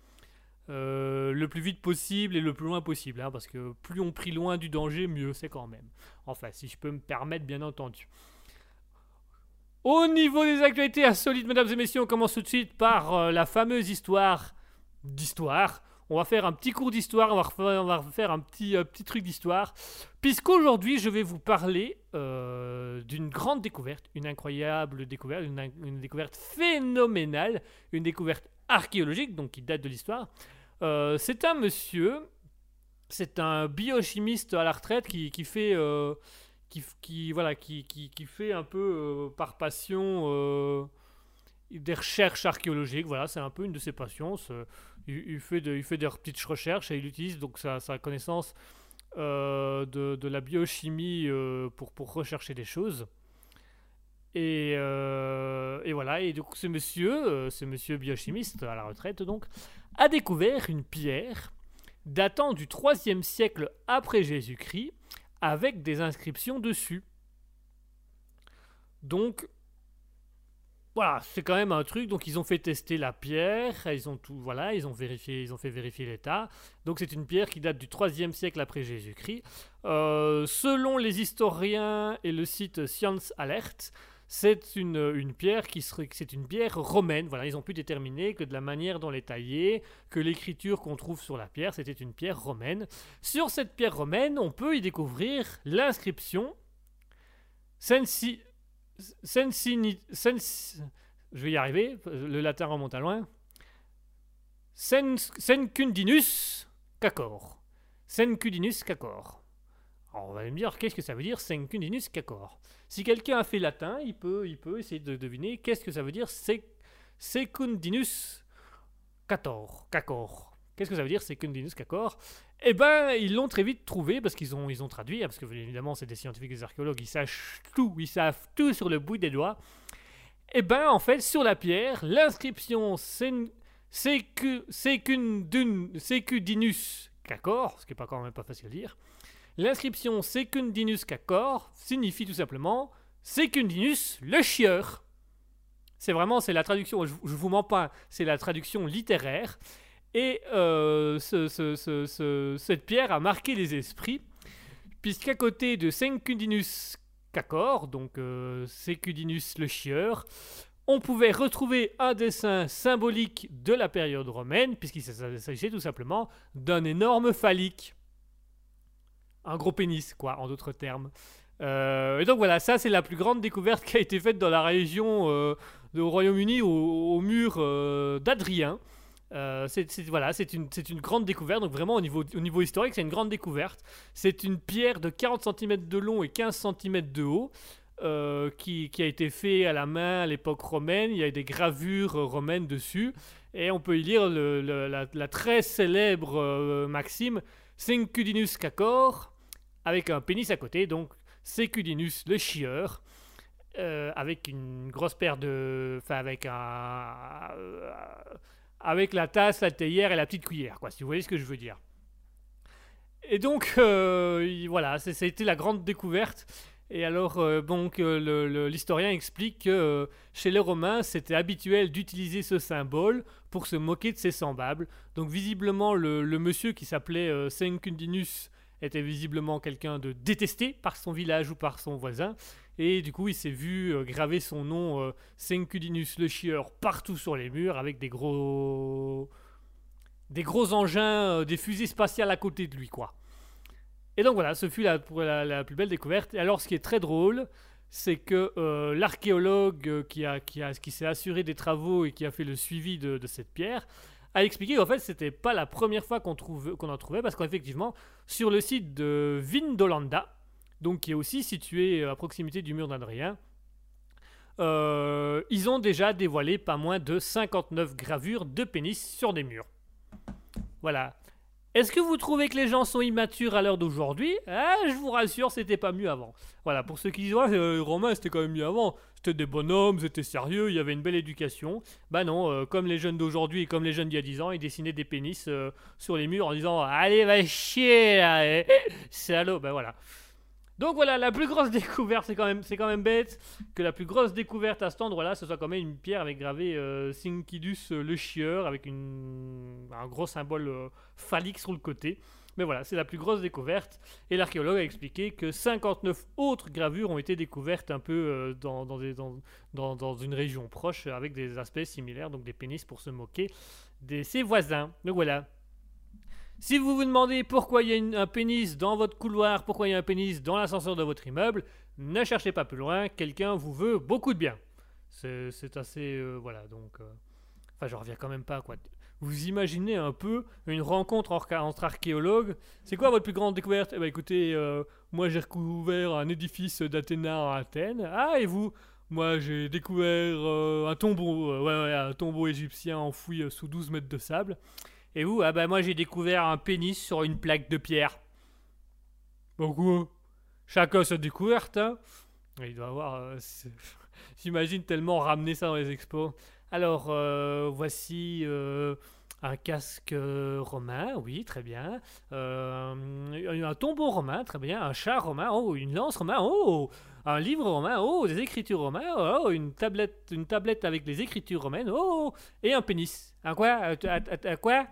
Euh, Le plus vite possible et le plus loin possible, hein, parce que plus on prie loin du danger, mieux c'est quand même. Enfin, si je peux me permettre, bien entendu. Au niveau des actualités insolites, mesdames et messieurs, on commence tout de suite par euh, la fameuse histoire d'histoire. On va faire un petit cours d'histoire, on on va faire un petit, euh, petit truc d'histoire. Puisqu'aujourd'hui, je vais vous parler d'une grande découverte, une incroyable découverte, une découverte phénoménale, une découverte archéologique, donc qui date de l'histoire. Euh, c'est un monsieur, c'est un biochimiste à la retraite qui, fait, euh, qui, voilà, qui, fait un peu euh, par passion des recherches archéologiques. Voilà, c'est un peu une de ses passions. il, fait il des petites recherches et il utilise donc sa, sa connaissance de, la biochimie pour, rechercher des choses. Et, et voilà, et donc ce monsieur, ce monsieur biochimiste à la retraite donc, a découvert une pierre datant du 3e siècle après Jésus-Christ avec des inscriptions dessus. Donc voilà, c'est quand même un truc. Donc ils ont fait tester la pierre, ils ont tout, voilà, ils ont vérifié, ils ont fait vérifier l'état. Donc c'est une pierre qui date du 3e siècle après Jésus-Christ. Euh, selon les historiens et le site Science Alert, c'est une, pierre qui c'est une pierre romaine. Voilà, ils ont pu déterminer que de la manière dont elle est taillée, que l'écriture qu'on trouve sur la pierre, c'était une pierre romaine. Sur cette pierre romaine, on peut y découvrir l'inscription je vais y arriver, le latin remonte à loin. Sens, Sencundinus cacor. Sencundinus cacor. On va me dire, qu'est-ce que ça veut dire Sencundinus cacor? Si quelqu'un a fait latin, il peut, il peut essayer de deviner qu'est-ce que ça veut dire Sec- Secundinus cator. Cacor. Qu'est-ce que ça veut dire Secundinus cacor? Eh ben, ils l'ont très vite trouvé parce qu'ils ont, ils ont traduit, hein, parce que évidemment, c'est des scientifiques, des archéologues, ils savent tout, ils savent tout sur le bout des doigts. Eh ben, en fait, sur la pierre, l'inscription Secundinus cacor, ce qui n'est pas quand même pas facile à dire, l'inscription Secundinus cacor signifie tout simplement Secundinus le chieur. C'est vraiment, c'est la traduction, je, je vous mens pas, c'est la traduction littéraire. Et euh, ce- ce- ce- ce- cette pierre a marqué les esprits, puisqu'à côté de Sencundinus cacor, donc euh, Secundinus le chieur, on pouvait retrouver un dessin symbolique de la période romaine, puisqu'il s'agissait tout simplement d'un énorme phallique. Un gros pénis, quoi, en d'autres termes. Euh, et donc voilà, ça c'est la plus grande découverte qui a été faite dans la région euh, au Royaume-Uni, au, mur euh, d'Adrien. Euh, c'est voilà, une, une grande découverte, donc vraiment au niveau, au niveau historique, c'est une grande découverte. C'est une pierre de 40 cm de long et 15 cm de haut. qui, qui a été fait à la main à l'époque romaine. Il y a des gravures romaines dessus. Et on peut y lire la, très célèbre maxime Sencudinus cacor, avec un pénis à côté, donc Secudinus le chieur. euh, avec une grosse paire de. Enfin, avec un. euh, avec la tasse, la théière et la petite cuillère, quoi, si vous voyez ce que je veux dire. Et donc, euh, il- voilà, c'est- ça a été la grande découverte. Et alors, euh, donc, l'historien explique que chez les Romains, c'était habituel d'utiliser ce symbole pour se moquer de ses semblables. Donc, visiblement, le, monsieur qui s'appelait euh, Sencundinus était visiblement quelqu'un de détesté par son village ou par son voisin. Et du coup, il s'est vu euh, graver son nom euh, Sencudinus le chieur partout sur les murs avec des gros des gros engins, euh, des fusées spatiales à côté de lui, quoi. Et donc voilà, ce fut la, la plus belle découverte. Et alors, ce qui est très drôle, c'est que euh, l'archéologue euh, qui, a, qui, a, qui s'est assuré des travaux et qui a fait le suivi de, cette pierre a expliqué qu'en fait, c'était pas la première fois qu'on qu'on en trouvait, parce qu'effectivement, sur le site de Vindolanda, donc qui est aussi situé à proximité du mur d'Adrien, euh, ils ont déjà dévoilé pas moins de 59 gravures de pénis sur des murs. Voilà. Est-ce que vous trouvez que les gens sont immatures à l'heure d'aujourd'hui? Ah, Je vous rassure, c'était pas mieux avant. Voilà, pour ceux qui disent, ouais, euh, les Romains, c'était quand même mieux avant. C'était des bonhommes, c'était sérieux, il y avait une belle éducation. Bah non, euh, comme les jeunes d'aujourd'hui et comme les jeunes d'il y a 10 ans, ils dessinaient des pénis euh, sur les murs en disant Allez, va chier là eh, Salaud Bah voilà. Donc voilà, la plus grosse découverte, c'est quand, même, bête que la plus grosse découverte à cet endroit-là, ce soit quand même une pierre avec gravé euh, euh, le chieur, avec un gros symbole euh, phallique sur le côté. Mais voilà, c'est la plus grosse découverte. Et l'archéologue a expliqué que 59 autres gravures ont été découvertes un peu euh, dans- dans une région proche avec des aspects similaires, donc des pénis pour se moquer de ses voisins. Donc voilà. Si vous vous demandez pourquoi il y a un pénis dans votre couloir, pourquoi il y a un pénis dans l'ascenseur de votre immeuble, ne cherchez pas plus loin, quelqu'un vous veut beaucoup de bien. C'est assez... euh, voilà, donc... euh, Enfin, je reviens quand même pas, quoi. Vous imaginez un peu une rencontre entre, archéologues. C'est quoi votre plus grande découverte? Eh ben écoutez, euh, moi j'ai recouvert un édifice d'Athéna à Athènes. Ah, et vous? Moi j'ai découvert un tombeau, ouais, ouais, un tombeau égyptien enfoui sous 12 mètres de sable. Et vous Ah bah moi j'ai découvert un pénis sur une plaque de pierre. Pourquoi Chacun sa découverte, hein Il doit avoir... euh, J'imagine tellement ramener ça dans les expos. Alors, euh, voici euh, un casque romain, oui, très bien. Un tombeau romain, très bien. Un chat romain, oh, une lance romain, oh, un livre romain, oh, des écritures romaines, oh, une tablette, une tablette avec les écritures romaines, oh, et un pénis. Un quoi? À- quoi?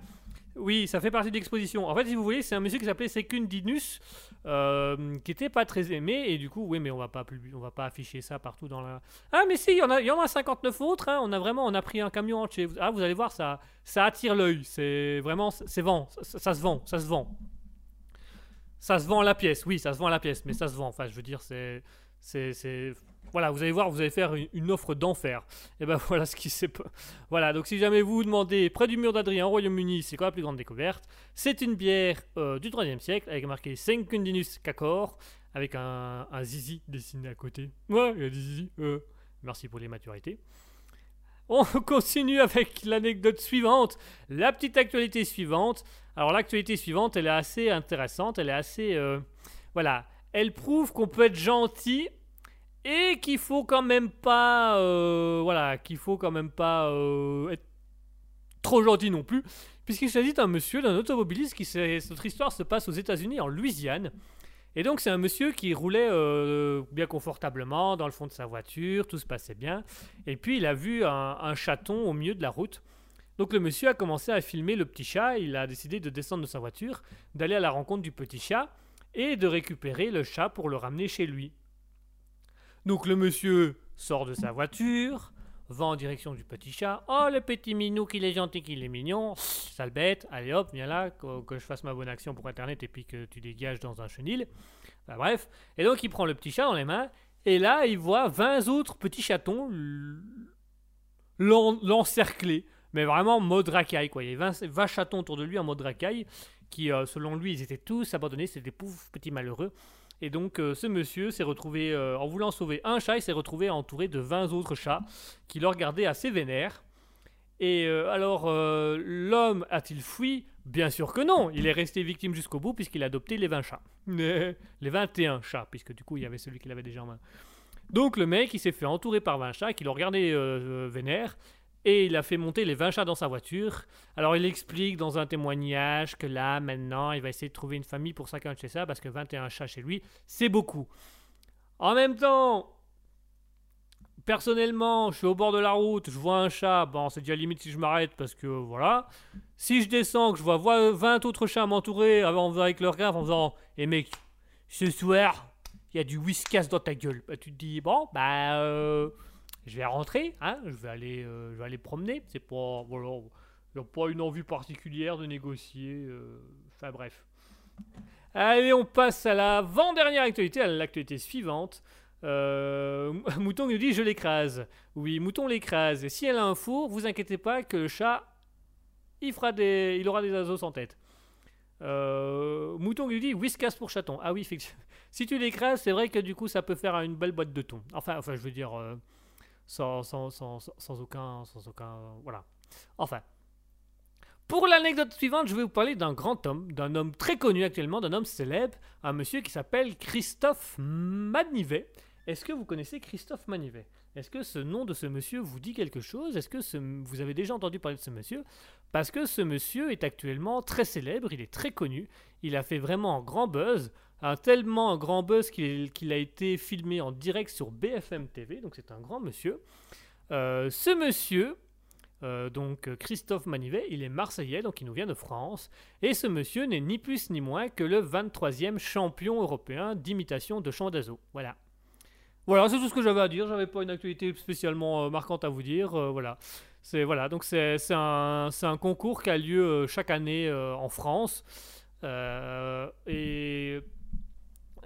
Oui, ça fait partie de l'exposition. En fait, si vous voulez, c'est un monsieur qui s'appelait Secundinus, euh, qui était pas très aimé, et du coup, oui, mais on va pas on va pas afficher ça partout dans la. Ah, mais si, il y en a, y en a 59 autres. hein. On a vraiment, on a pris un camion entier. Ah, vous allez voir, ça, ça attire l'œil. C'est vraiment, c'est vend, ça, ça se vend, ça se vend. Ça se vend la pièce, oui, ça se vend la pièce, mais ça se vend. Enfin, je veux dire, c'est, c'est, voilà, vous allez voir, vous allez faire une, offre d'enfer. Et ben voilà ce qui s'est. Voilà, donc si jamais vous vous demandez près du mur d'Adrien au Royaume-Uni, c'est quoi la plus grande découverte? C'est une bière euh, du 3 siècle avec marqué Sencundinus Cacor avec un, zizi dessiné à côté. Ouais, il y a zizi. euh. Merci pour les maturités. On continue avec l'anecdote suivante, la petite actualité suivante. Alors l'actualité suivante, elle est assez intéressante, elle est assez... euh, voilà, elle prouve qu'on peut être gentil et qu'il faut quand même pas... euh, voilà, qu'il faut quand même pas euh, être trop gentil non plus, puisqu'il s'agit d'un monsieur, d'un automobiliste qui... Notre histoire se passe aux États-Unis, en Louisiane. Et donc c'est un monsieur qui roulait euh, bien confortablement dans le fond de sa voiture, tout se passait bien. Et puis il a vu un, un chaton au milieu de la route. Donc le monsieur a commencé à filmer le petit chat, il a décidé de descendre de sa voiture, d'aller à la rencontre du petit chat et de récupérer le chat pour le ramener chez lui. Donc le monsieur sort de sa voiture, va en direction du petit chat. Oh le petit minou qu'il est gentil, qu'il est mignon, sale bête, allez hop, viens là, que, je fasse ma bonne action pour internet et puis que tu dégages dans un chenil. Bah, bref, et donc il prend le petit chat dans les mains et là il voit 20 autres petits chatons l'encercler. Mais vraiment mode racaille, quoi. Il y 20, 20 chatons autour de lui en mode racaille, qui, euh, selon lui, ils étaient tous abandonnés, c'était des pauvres petits malheureux. Et donc, euh, ce monsieur s'est retrouvé, euh, en voulant sauver un chat, il s'est retrouvé entouré de 20 autres chats qui le regardaient assez vénère. Et euh, alors, l'homme a-t-il fui? Bien sûr que non, il est resté victime jusqu'au bout puisqu'il a adopté les 20 chats. les 21 chats, puisque du coup, il y avait celui qu'il avait déjà en main. Donc le mec, il s'est fait entourer par 20 chats, qui euh, euh, vénère, et il a fait monter les 20 chats dans sa voiture. Alors il explique dans un témoignage que là, maintenant, il va essayer de trouver une famille pour chacun de chez ça, parce que 21 chats chez lui, c'est beaucoup. En même temps, personnellement, je suis au bord de la route, je vois un chat, bon, c'est déjà limite si je m'arrête, parce que voilà. Si je descends, que je vois vo- 20 autres chats m'entourer avec leur grave en faisant Eh mec, ce soir, il y a du whiskas dans ta gueule. Bah, tu te dis Bon, bah, euh, je vais rentrer, hein, je vais aller, euh, je vais aller promener. C'est pas, voilà, a pas une envie particulière de négocier. euh, Enfin bref. Allez, on passe à l'avant-dernière actualité, à l'actualité suivante. Euh, Mouton nous dit Je l'écrase. Oui, Mouton l'écrase. Et si elle a un four, vous inquiétez pas que le chat, il, fera des, il aura des oiseaux sans tête. Euh, Mouton lui dit Whiskas pour chaton. Ah oui. Si tu l'écrases, c'est vrai que du coup, ça peut faire une belle boîte de thon. Enfin, enfin je veux dire, euh, sans, sans, sans- sans aucun. Sans aucun voilà. Enfin. Pour l'anecdote suivante, je vais vous parler d'un grand homme, d'un homme très connu actuellement, d'un homme célèbre, un monsieur qui s'appelle Christophe Manivet. Est-ce que vous connaissez Christophe Manivet? Est-ce que ce nom de ce monsieur vous dit quelque chose? Est-ce que vous avez déjà entendu parler de ce monsieur? Parce que ce monsieur est actuellement très célèbre, il est très connu, il a fait vraiment un grand buzz, un tellement un grand buzz qu'il a été filmé en direct sur BFM TV, donc c'est un grand monsieur. Euh, ce monsieur, euh, donc Christophe Manivet, il est marseillais, donc il nous vient de France, et ce monsieur n'est ni plus ni moins que le 23e champion européen d'imitation de chant d'oiseau. Voilà. Voilà, c'est tout ce que j'avais à dire. J'avais pas une actualité spécialement euh, marquante à vous dire. voilà. C'est voilà, donc c'est un, un concours qui a lieu chaque année en France. Et,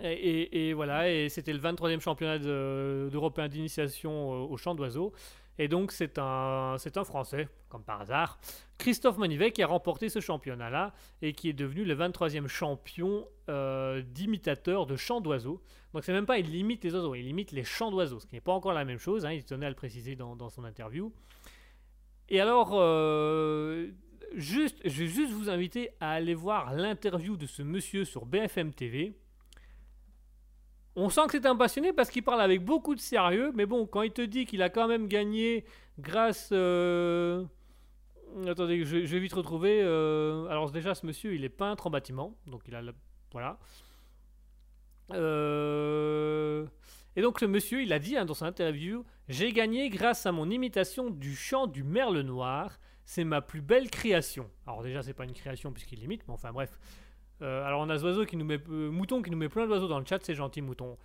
et, voilà, et c'était le 23e championnat de- d'européen d'initiation euh, au chant d'oiseau. Et donc c'est un, un Français, comme par hasard, Christophe Manivet, qui a remporté ce championnat-là et qui est devenu le 23e champion euh, d'imitateur de chant d'oiseaux. Donc c'est même pas il imite les oiseaux, il imite les chants d'oiseaux, ce qui n'est pas encore la même chose, hein, il tenait à le préciser dans, dans son interview. Et alors, euh, juste, je vais juste vous inviter à aller voir l'interview de ce monsieur sur BFM TV. On sent que c'est un passionné parce qu'il parle avec beaucoup de sérieux, mais bon, quand il te dit qu'il a quand même gagné grâce... euh, Attendez, je, vais vite retrouver. euh, Alors déjà, ce monsieur, il est peintre en bâtiment, donc il a... Voilà. Euh, Et donc le monsieur, il a dit hein, dans son interview, j'ai gagné grâce à mon imitation du chant du merle noir. C'est ma plus belle création. Alors déjà, c'est pas une création puisqu'il imite, mais enfin bref. Euh, alors on a ce oiseau qui nous met, euh, mouton qui nous met plein d'oiseaux dans le chat, c'est gentil mouton.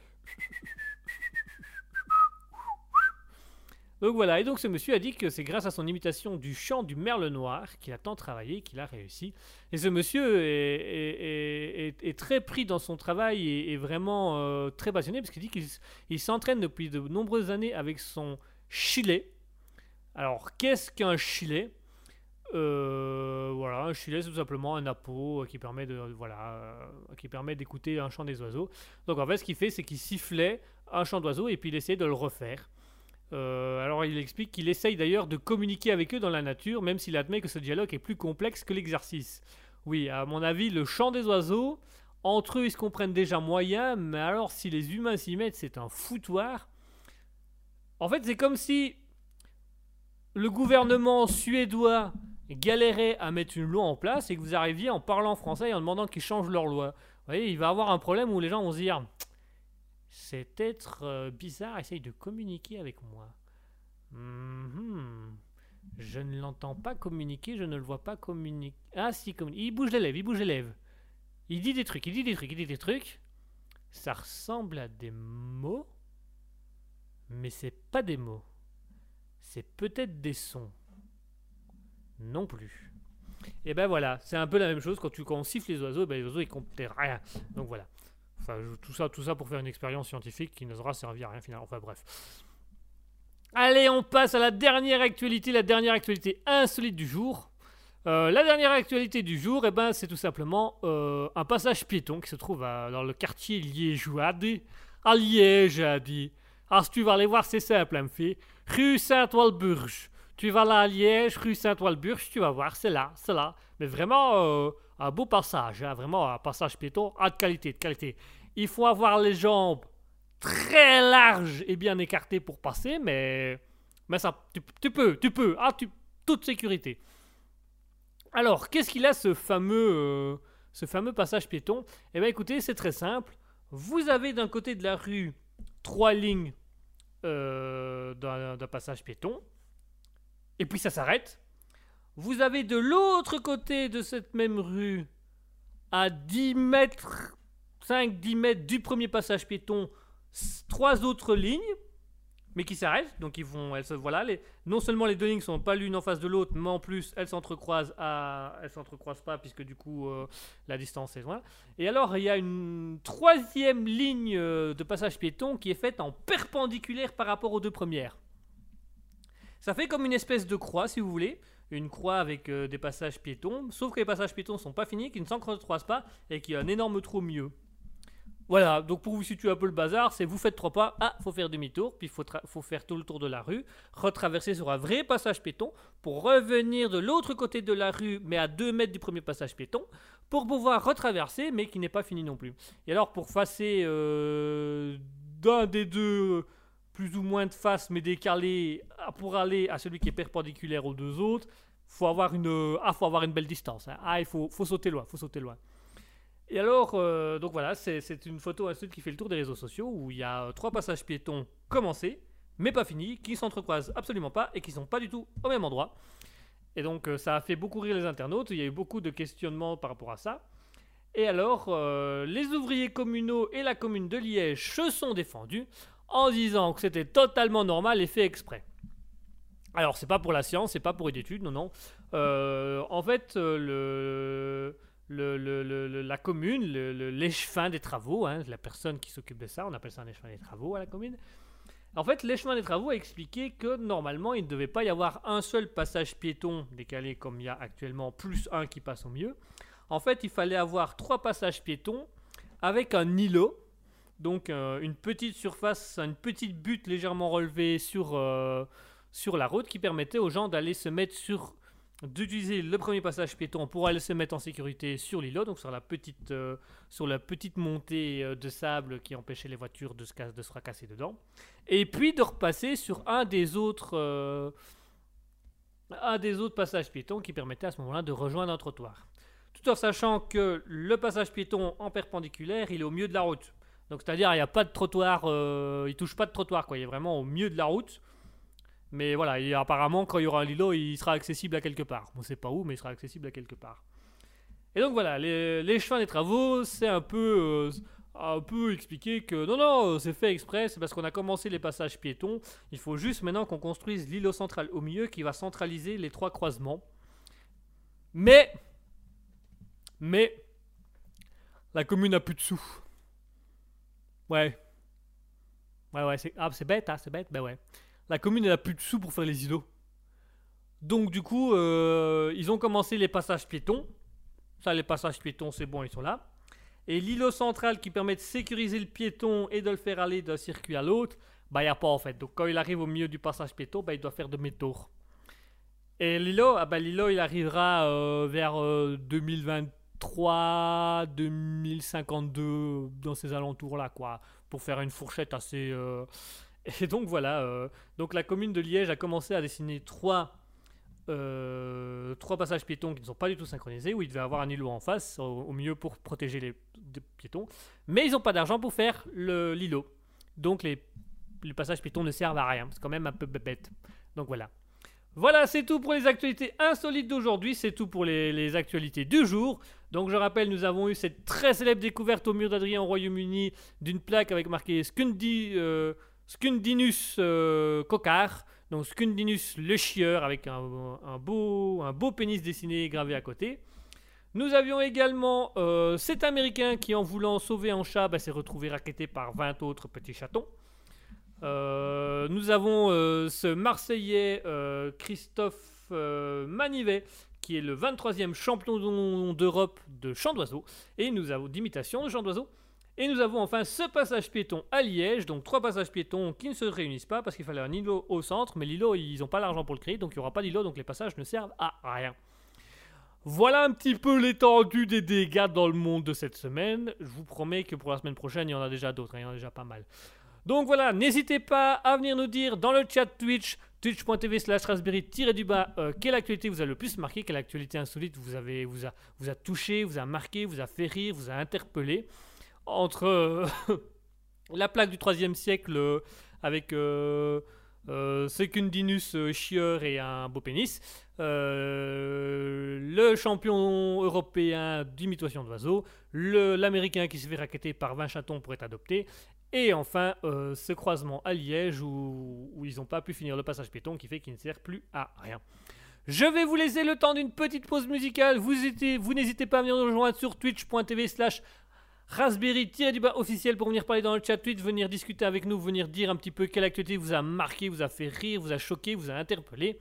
Donc voilà, et donc ce monsieur a dit que c'est grâce à son imitation du chant du merle noir qu'il a tant travaillé, qu'il a réussi. Et ce monsieur est, très pris dans son travail et est vraiment euh, très passionné parce qu'il dit qu'il s'entraîne depuis de nombreuses années avec son chilet. Alors, qu'est-ce qu'un chilet? Euh, Voilà, un chilet, c'est tout simplement un appôt euh, qui permet de voilà, euh, qui permet d'écouter un chant des oiseaux. Donc en fait, ce qu'il fait, c'est qu'il sifflait un chant d'oiseau et puis il essaie de le refaire. Euh, alors il explique qu'il essaye d'ailleurs de communiquer avec eux dans la nature, même s'il admet que ce dialogue est plus complexe que l'exercice. Oui, à mon avis, le chant des oiseaux, entre eux, ils se comprennent déjà moyen, mais alors si les humains s'y mettent, c'est un foutoir. En fait, c'est comme si le gouvernement suédois galérait à mettre une loi en place et que vous arriviez en parlant français et en demandant qu'ils changent leur loi. Vous voyez, il va avoir un problème où les gens vont se dire c'est peut-être euh, bizarre, essaye de communiquer avec moi. Mhm. Je ne l'entends pas communiquer, je ne le vois pas communiquer. Ah si, il bouge les lèvres, il bouge les lèvres. Il dit des trucs, il dit des trucs, il dit des trucs. Ça ressemble à des mots, mais c'est pas des mots. C'est peut-être des sons. Non plus. Et ben voilà, c'est un peu la même chose quand tu quand on siffle les oiseaux, ben les oiseaux ils comptent rien. Donc voilà. Enfin, tout ça, tout ça pour faire une expérience scientifique qui n'osera servir à rien finalement. Enfin bref. Allez, on passe à la dernière actualité, la dernière actualité insolite du jour. Euh, la dernière actualité du jour, eh ben, c'est tout simplement euh, un passage piéton qui se trouve à- dans le quartier liégeois, à Liège, a dit. Ah, si tu vas aller voir, c'est simple, hein, fille. Rue Saint-Walburge. Tu vas là à Liège, rue Saint-Walburge, tu vas voir, c'est là, c'est là. Mais vraiment, euh, un beau passage, hein, vraiment un passage piéton, ah, de qualité, de qualité. Il faut avoir les jambes très large et bien écarté pour passer, mais, mais ça, tu, peux, tu peux, ah, tu, toute sécurité. Alors, qu'est-ce qu'il a ce fameux, euh, ce fameux passage piéton? Eh bien, écoutez, c'est très simple. Vous avez d'un côté de la rue trois lignes euh, d'un passage piéton, et puis ça s'arrête. Vous avez de l'autre côté de cette même rue, à 10 mètres, 5-10 mètres du premier passage piéton, trois autres lignes, mais qui s'arrêtent. Donc ils vont, elles se, voilà, les, non seulement les deux lignes sont pas l'une en face de l'autre, mais en plus elles s'entrecroisent à, elles s'entrecroisent pas puisque du coup euh, la distance est loin. Et alors il y a une troisième ligne euh, de passage piéton qui est faite en perpendiculaire par rapport aux deux premières. Ça fait comme une espèce de croix, si vous voulez. Une croix avec euh, des passages piétons. Sauf que les passages piétons sont pas finis, qui ne s'encroisent pas et qu'il y a un énorme trou milieu. Voilà, donc pour vous situer un peu le bazar, c'est vous faites trois pas, ah, faut faire demi-tour, puis faut, faut faire tout le tour de la rue, retraverser sur un vrai passage piéton, pour revenir de l'autre côté de la rue, mais à 2 mètres du premier passage piéton, pour pouvoir retraverser, mais qui n'est pas fini non plus. Et alors, pour passer euh, d'un des deux, plus ou moins de face, mais décalé, pour aller à celui qui est perpendiculaire aux deux autres, faut avoir une, ah, faut avoir une belle distance. hein. Ah, il faut, faut sauter loin, faut sauter loin. Et alors, euh, donc voilà, c'est une photo ensuite qui fait le tour des réseaux sociaux où il y a euh, trois passages piétons commencés, mais pas finis, qui s'entrecroisent absolument pas et qui sont pas du tout au même endroit. Et donc euh, ça a fait beaucoup rire les internautes, il y a eu beaucoup de questionnements par rapport à ça. Et alors, euh, les ouvriers communaux et la commune de Liège se sont défendus en disant que c'était totalement normal et fait exprès. Alors, c'est pas pour la science, c'est pas pour une étude, non, non. Euh, en fait, euh, le, la commune, l'échevin des travaux, hein, la personne qui s'occupe de ça, on appelle ça un échevin des travaux à la commune. En fait, l'échevin des travaux a expliqué que normalement, il ne devait pas y avoir un seul passage piéton décalé comme il y a actuellement, plus un qui passe au milieu. En fait, il fallait avoir trois passages piétons avec un îlot, donc euh, une petite surface, une petite butte légèrement relevée sur, euh, sur la route qui permettait aux gens d'aller se mettre sur d'utiliser le premier passage piéton pour aller se mettre en sécurité sur l'îlot, donc sur la petite, euh, sur la petite montée de sable qui empêchait les voitures de se, de se fracasser dedans, et puis de repasser sur un des autres, un des autres passages piétons qui permettait à ce moment-là de rejoindre un trottoir. Tout en sachant que le passage piéton en perpendiculaire, il est au milieu de la route. Donc c'est-à-dire il n'y a pas de trottoir, euh, il touche pas de trottoir, quoi. Il est vraiment au milieu de la route. Mais voilà, apparemment, quand il y aura un Lilo, il sera accessible à quelque part. On sait pas où, mais il sera accessible à quelque part. Et donc voilà, les, chemins des travaux, c'est un peu, euh, un peu expliqué que non, non, c'est fait exprès, c'est parce qu'on a commencé les passages piétons. Il faut juste maintenant qu'on construise l'îlot central au milieu qui va centraliser les trois croisements. Mais, mais, la commune a plus de sous. Ouais. Ouais, ouais, c'est ah, bête, hein, c'est bête, ben ouais la commune elle a plus de sous pour faire les îlots. Donc du coup, euh, ils ont commencé les passages piétons. Ça, les passages piétons, c'est bon, ils sont là. Et l'îlot central qui permet de sécuriser le piéton et de le faire aller d'un circuit à l'autre, bah il n'y a pas en fait. Donc quand il arrive au milieu du passage piéton, bah, il doit faire demi-tour. Et l'îlot, ah bah, l'îlot il arrivera euh, vers euh, 2023, 2052, dans ces alentours-là, quoi. Pour faire une fourchette assez... euh, et donc voilà, euh, donc la commune de Liège a commencé à dessiner trois, euh, trois passages piétons qui ne sont pas du tout synchronisés, où il devait avoir un îlot en face, au, au milieu pour protéger les piétons. Mais ils n'ont pas d'argent pour faire l'îlot. Donc les, les passages piétons ne servent à rien. C'est quand même un peu bête. Donc voilà. Voilà, c'est tout pour les actualités insolites d'aujourd'hui. C'est tout pour les, actualités du jour. Donc je rappelle, nous avons eu cette très célèbre découverte au mur d'Adrien au Royaume-Uni d'une plaque avec marqué Scundi, euh, Scundinus euh, coccar. Donc Scundinus le chieur avec un, beau, pénis dessiné gravé à côté. Nous avions également euh, cet Américain qui, en voulant sauver un chat, bah, s'est retrouvé raquetté par 20 autres petits chatons. Euh, nous avons euh, ce Marseillais euh, Christophe Manivet qui est le 23e champion d'Europe de chant d'oiseau et nous avons d'imitation de chant d'oiseau. Et nous avons enfin ce passage piéton à Liège, donc trois passages piétons qui ne se réunissent pas parce qu'il fallait un îlot au centre, mais l'îlot ils n'ont pas l'argent pour le créer, donc il n'y aura pas d'îlot, donc les passages ne servent à rien. Voilà un petit peu l'étendue des dégâts dans le monde de cette semaine. Je vous promets que pour la semaine prochaine, il y en a déjà d'autres, hein, il y en a déjà pas mal. Donc voilà, n'hésitez pas à venir nous dire dans le chat Twitch, twitch.tv slash raspberry-du-bas, euh, quelle actualité vous a le plus marqué, quelle actualité insolite vous, avez, vous, a, touché, vous a marqué, vous a fait rire, vous a interpellé. Entre euh, la plaque du 3 siècle euh, avec Secundinus euh, chieur et un beau pénis, le champion européen d'imitation d'oiseaux, l'américain qui se fait raqueter par 20 chatons pour être adopté, et enfin euh, ce croisement à Liège où, ils n'ont pas pu finir le passage piéton qui fait qu'il ne sert plus à rien. Je vais vous laisser le temps d'une petite pause musicale. Vous n'hésitez pas à venir nous rejoindre sur twitch.tv slash Raspberry du bas officiel pour venir parler dans le chat Twitch, venir discuter avec nous, venir dire un petit peu quelle actualité vous a marqué, vous a fait rire, vous a choqué, vous a interpellé.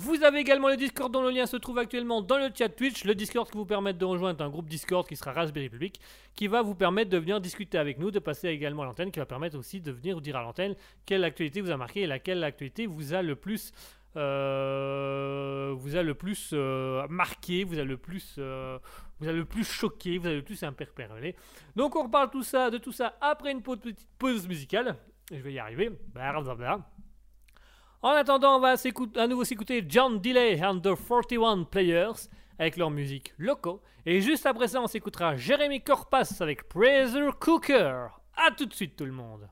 Vous avez également le Discord dont le lien se trouve actuellement dans le chat Twitch, le Discord qui vous permet de rejoindre un groupe Discord qui sera Raspberry Public, qui va vous permettre de venir discuter avec nous, de passer également à l'antenne, qui va permettre aussi de venir dire à l'antenne quelle actualité vous a marqué et laquelle actualité vous a le plus euh, vous a le plus euh, marqué, vous a le plus euh, vous a le plus choqué, vous a le plus interpellé. Donc on reparle tout ça, de tout ça après une petite pause musicale. Je vais y arriver. Blablabla. En attendant, on va à nouveau s'écouter John Delay and the 41 Players avec leur musique Loco. Et juste après ça, on s'écoutera Jérémy Corpas avec Pressure Cooker. A tout de suite tout le monde.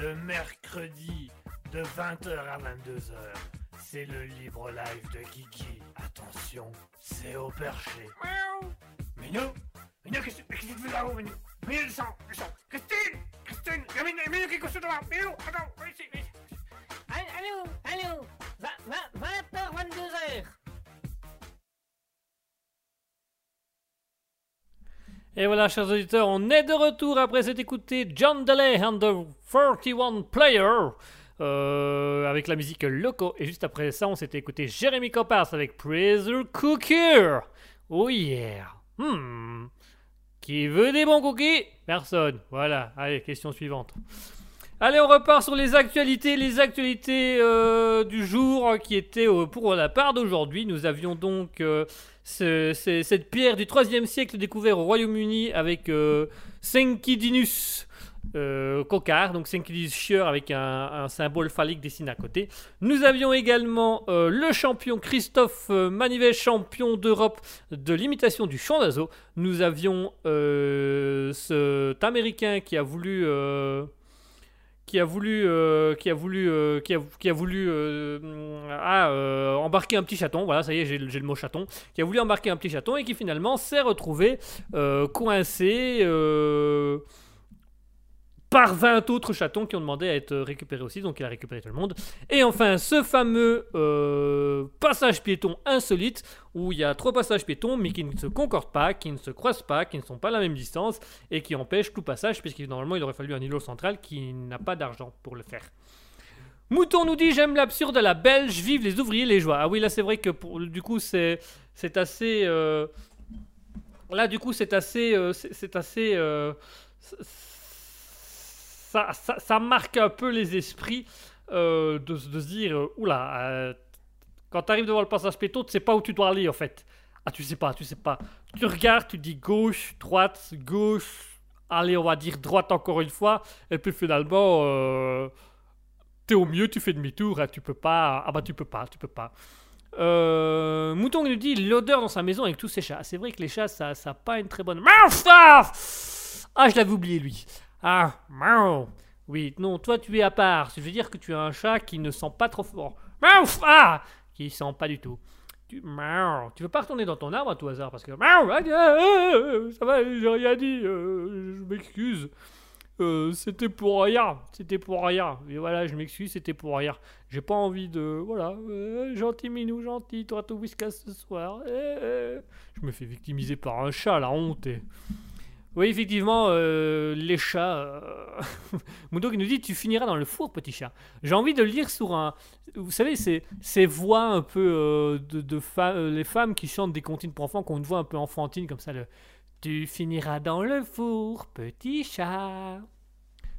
Le mercredi de 20h à 22h. C'est le libre live de Kiki. Attention, c'est au perché. Miaou Minou Minou, qu'est-ce que tu fais là-haut, Minou Minou, descends, descends Christine Christine Il y a Minou, Minou devant Minou, attends, Et voilà, chers auditeurs, on est de retour après s'être écouté John Delay and the 41 Player euh, avec la musique Loco. Et juste après ça, on s'était écouté Jeremy Coppers avec Praiser Cooker. Oh yeah. Hmm. Qui veut des bons cookies? Personne. Voilà. Allez, question suivante. Allez, on repart sur les actualités. Les actualités euh, du jour qui étaient euh, pour la part d'aujourd'hui. Nous avions donc euh, ce- ce- cette pierre du 3 siècle découverte au Royaume-Uni avec Senkidinus Cocard, donc Senkidinus Chieur avec un, symbole phallique dessiné à côté. Nous avions également le champion Christophe Manivet, champion d'Europe de l'imitation du chant d'oiseau. Nous avions cet Américain qui a voulu... qui a voulu, euh, qui a voulu, euh, qui a, qui a voulu euh, ah, embarquer un petit chaton. Voilà, ça y est, j'ai le mot chaton. Qui a voulu embarquer un petit chaton et qui finalement s'est retrouvé coincé par 20 autres chatons qui ont demandé à être récupérés aussi. Donc il a récupéré tout le monde. Et enfin, ce fameux euh, passage piéton insolite où il y a trois passages piétons mais qui ne se concordent pas, qui ne se croisent pas, qui ne sont pas à la même distance et qui empêchent tout passage puisque normalement il aurait fallu un îlot central qui n'a pas d'argent pour le faire. Mouton nous dit j'aime l'absurde à la belge, vive les ouvriers les joies. Ah oui là c'est vrai que pour, du coup c'est c'est assez euh, là du coup c'est assez euh, c'est assez ça, ça, ça marque un peu les esprits euh, de, se- dire oula euh, quand tu arrives devant le passage piéton tu sais pas où tu dois aller en fait. Ah tu sais pas, tu sais pas. Tu regardes, tu dis gauche, droite, gauche, allez, on va dire droite encore une fois, et puis finalement, euh, t'es au mieux, tu fais demi-tour, hein, tu peux pas, ah bah tu peux pas, tu peux pas. Euh, Mouton nous dit l'odeur dans sa maison avec tous ses chats. C'est vrai que les chats, ça, ça a pas une très bonne. Ah, Ah, je l'avais oublié lui. Ah, miaou. oui, non, toi tu es à part. Ça veut dire que tu as un chat qui ne sent pas trop fort. Mouf, Ah, qui sent pas du tout. Tu, miaou. tu veux pas retourner dans ton arbre à tout hasard parce que miaou, ah, ah, ah, ça va, j'ai rien dit, euh, je m'excuse. Euh, c'était pour rien, c'était pour rien. Et voilà, je m'excuse, c'était pour rien. J'ai pas envie de. Voilà, euh, gentil minou, gentil, toi tout whiskas ce soir. Eh, eh. Je me fais victimiser par un chat, la honte. est- Oui, effectivement, euh, les chats. Euh... Qui nous dit Tu finiras dans le four, petit chat. J'ai envie de le lire sur un. Vous savez, ces, ces voix un peu euh, de, de fa- euh, les femmes qui chantent des comptines pour enfants, qui ont une voix un peu enfantine comme ça. Le, tu finiras dans le four, petit chat.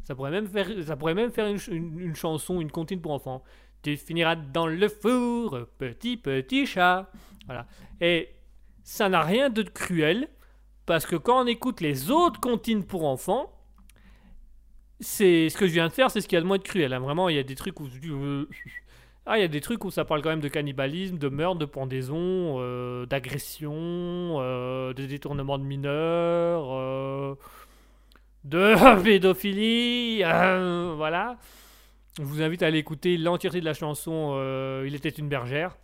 Ça pourrait même faire, ça pourrait même faire une- une chanson, une comptine pour enfants. Tu finiras dans le four, petit petit chat. Voilà. Et ça n'a rien de cruel, parce que quand on écoute les autres comptines pour enfants, c'est ce que je viens de faire, c'est ce qu'il y a de moins de cruel. hein. Vraiment, il y a des trucs où euh, ah, il y a des trucs où ça parle quand même de cannibalisme, de meurtre, de pendaison, euh, d'agression, euh, de détournement de mineurs, de pédophilie, voilà. Je vous invite à aller écouter l'entièreté de la chanson Il était une bergère.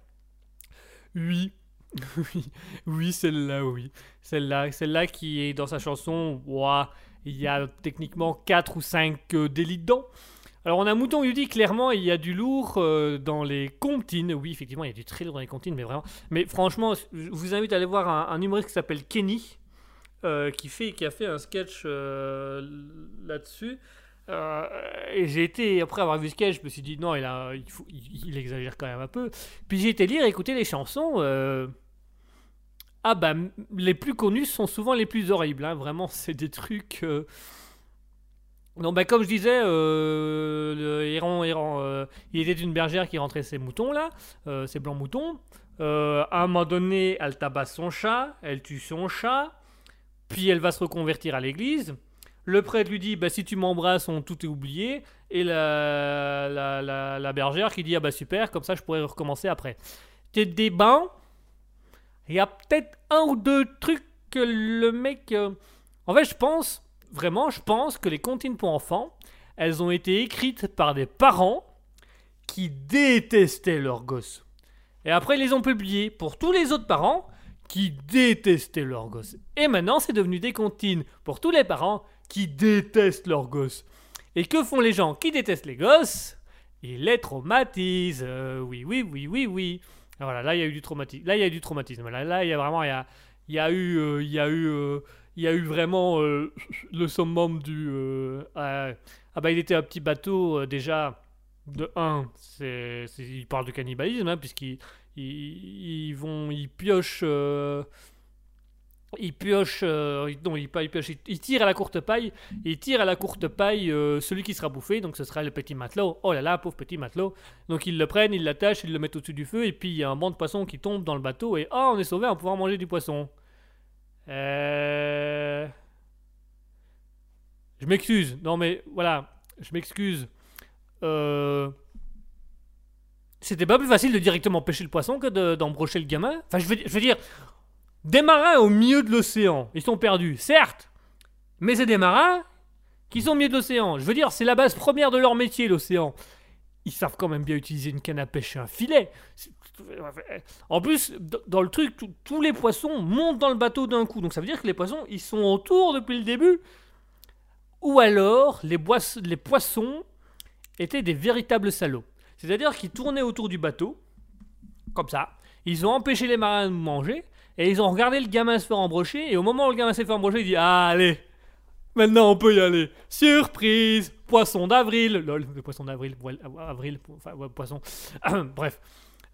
Oui, oui, oui, celle-là, oui. Celle-là, celle-là qui est dans sa chanson, ouah, il y a techniquement 4 ou 5 délits dedans. Alors on a Mouton qui dit clairement il y a du lourd euh, dans les comptines. Oui, effectivement, il y a du très lourd dans les comptines, mais vraiment. Mais franchement, je vous invite à aller voir un, humoriste qui s'appelle Kenny, euh, qui, fait, qui a fait un sketch euh, là-dessus. Euh, et j'ai été, après avoir vu ce sketch, je me suis dit non, il, exagère quand même un peu. Puis j'ai été lire, écouter les chansons. euh, Ah bah, les plus connus sont souvent les plus horribles. hein. Vraiment, c'est des trucs. euh, non, bah, comme je disais, le héron, héron, il était une bergère qui rentrait ses moutons là, ses blancs moutons. À un moment donné, elle tabasse son chat, elle tue son chat, puis elle va se reconvertir à l'église. Le prêtre lui dit bah, Si tu m'embrasses, on tout est oublié. Et la, la, la, la bergère qui dit Ah bah super, comme ça je pourrais recommencer après. T'es des bains, il y a peut-être un ou deux trucs que le mec. euh, En fait, je pense, vraiment, je pense que les comptines pour enfants, elles ont été écrites par des parents qui détestaient leurs gosses. Et après, ils les ont publiées pour tous les autres parents qui détestaient leurs gosses. Et maintenant, c'est devenu des comptines pour tous les parents qui détestent leurs gosses. Et que font les gens qui détestent les gosses? Ils les traumatisent. Euh, oui, oui, oui, oui, oui. Ah, Voilà, là il y a eu du traumatisme. Là il y a du traumatisme. Là, il y a vraiment, il y a, y a eu, euh, il y a eu, euh, y a eu vraiment euh, le summum du. euh, ah, ah bah il était un petit bateau euh, déjà. De 1, c'est, c'est- il parle de cannibalisme hein, puisqu'ils ils, vont, ils piochent. euh, ils piochent, euh, non, piochent, ils- ils tirent à la courte paille, ils tirent à la courte paille euh, celui qui sera bouffé, donc ce sera le petit matelot. Oh là là, pauvre petit matelot. Donc ils le prennent, ils l'attachent, ils le mettent au-dessus du feu, et puis il y a un banc de poissons qui tombe dans le bateau, et oh, on est sauvé, on pouvoir manger du poisson. Euh... Je m'excuse, non mais voilà, je m'excuse. Euh... C'était pas plus facile de directement pêcher le poisson que de- d'embrocher le gamin Enfin, je veux dire, des marins au milieu de l'océan, ils sont perdus, certes, mais c'est des marins qui sont au milieu de l'océan. Je veux dire, c'est la base première de leur métier, l'océan. Ils savent quand même bien utiliser une canne à pêche et un filet. En plus, dans le truc, tous- les poissons montent dans le bateau d'un coup. Donc ça veut dire que les poissons, ils sont autour depuis le début. Ou alors, les, les poissons étaient des véritables salauds. C'est-à-dire qu'ils tournaient autour du bateau, comme ça. Ils ont empêché les marins de manger, et ils ont regardé le gamin se faire embrocher, et au moment où le gamin s'est fait embrocher, il dit Ah, allez, maintenant on peut y aller. Surprise Poisson d'avril. Lol, le poisson d'avril, avril, enfin, poisson. Bref.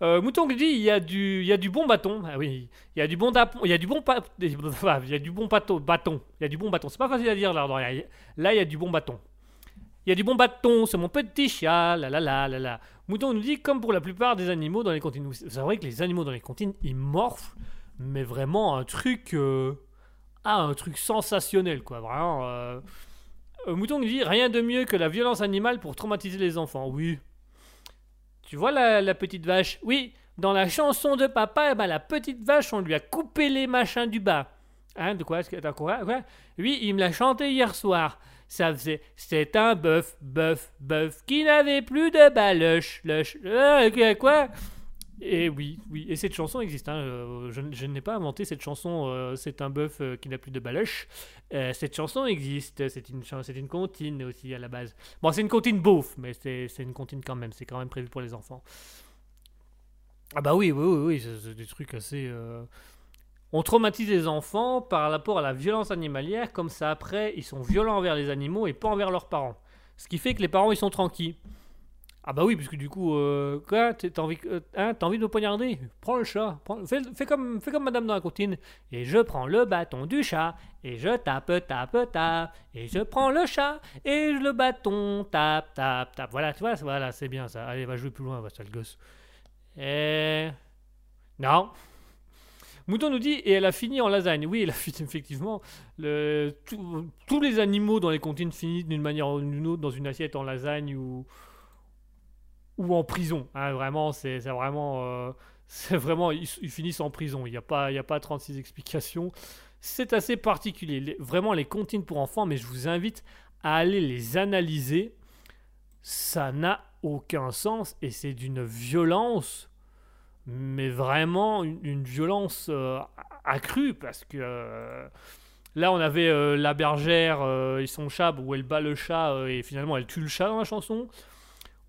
Euh, Mouton qui dit il y a du il y a du bon bâton. Ah oui il y a du bon dapon il y a du bon il y a du bon bâton bâton. Il y a du bon bâton. C'est pas facile à dire là dans- là il y a du bon bâton. Il y a du bon bâton c'est mon petit chat là là là là là Mouton nous dit comme pour la plupart des animaux dans les contines c'est vrai que les animaux dans les contines ils morflent mais vraiment un truc euh, ah un truc sensationnel quoi vraiment euh, euh, Mouton nous dit rien de mieux que la violence animale pour traumatiser les enfants. Oui. Tu vois la, petite vache? Oui, dans la chanson de papa, eh ben, la petite vache, on lui a coupé les machins du bas. Hein, de quoi Est-ce t'as quoi, Oui, il me l'a chanté hier soir. Ça faisait, c'est un bœuf, bœuf, bœuf, qui n'avait plus de baloche, loche, euh, quoi? Et oui, oui, et cette chanson existe. hein, euh, je, n'ai pas inventé cette chanson. euh, c'est un bœuf euh, qui n'a plus de baloche. Cette chanson existe. C'est une, c'est une comptine aussi à la base. Bon, c'est une comptine beauf, mais c'est une comptine quand même. C'est quand même prévu pour les enfants. Ah bah oui, oui, oui, oui, c'est des trucs assez... On traumatise les enfants par rapport à la violence animalière, comme ça après, ils sont violents envers les animaux et pas envers leurs parents. Ce qui fait que les parents, ils sont tranquilles. Ah bah oui, parce que du coup, euh, quoi, t'as envie, euh, hein, envie de me poignarder? Prends le chat, prends- fais, comme, fais comme madame dans la comptine. Et je prends le bâton du chat, et je tape, tape, tape, et je prends le chat, et le bâton tape, tape, tape. Voilà, tu vois, voilà, c'est bien ça. Allez, va jouer plus loin, va, sale gosse. Et... Non. Mouton nous dit, et elle a fini en lasagne. Oui, elle a fini, effectivement. Tous les animaux dans les comptines finissent d'une manière ou d'une autre dans une assiette en lasagne ou, ou en prison. hein, vraiment, c'est vraiment... euh, vraiment... Ils, finissent en prison. Il n'y a, pas- a pas 36 explications. C'est assez particulier. Vraiment, les comptines pour enfants, mais je vous invite à aller les analyser. Ça n'a aucun sens et c'est d'une violence mais vraiment une, violence euh, accrue parce que euh, là on avait la bergère et son chat où elle bat le chat et finalement elle tue le chat dans la chanson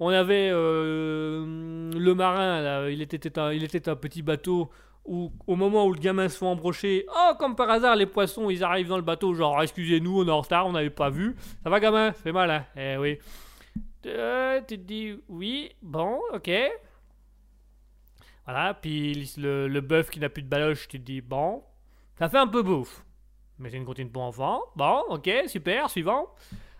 on avait euh, le marin il, était un, il était un petit bateau où au moment où le gamin se fait embrocher oh comme par hasard les poissons ils arrivent dans le bateau genre excusez-nous on est en retard on n'avait pas vu ça va gamin? Ça fait mal hein? Eh oui Euh, tu te dis oui bon ok voilà, puis le, le bœuf qui n'a plus de baloche, tu te dis, bon, ça fait un peu bouffe. Mais c'est une comptine pour enfants. Bon, ok, super, suivant.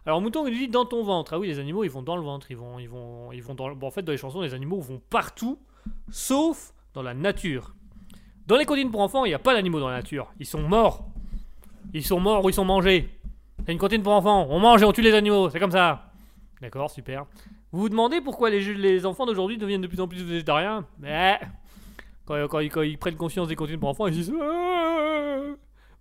Alors, mouton, il dit dans ton ventre. Ah oui, les animaux, ils vont dans le ventre. Ils vont, ils vont, ils vont dans le- bon, en fait, dans les chansons, les animaux vont partout, sauf dans la nature. Dans les comptines pour enfants, il n'y a pas d'animaux dans la nature. Ils sont morts. Ils sont morts ou ils sont mangés. C'est une comptine pour enfants. On mange et on tue les animaux. C'est comme ça. D'accord, super. Vous vous demandez pourquoi les, enfants d'aujourd'hui deviennent de plus en plus végétariens? Mais quand, ils- prennent conscience des comptines pour enfants, ils disent Ah,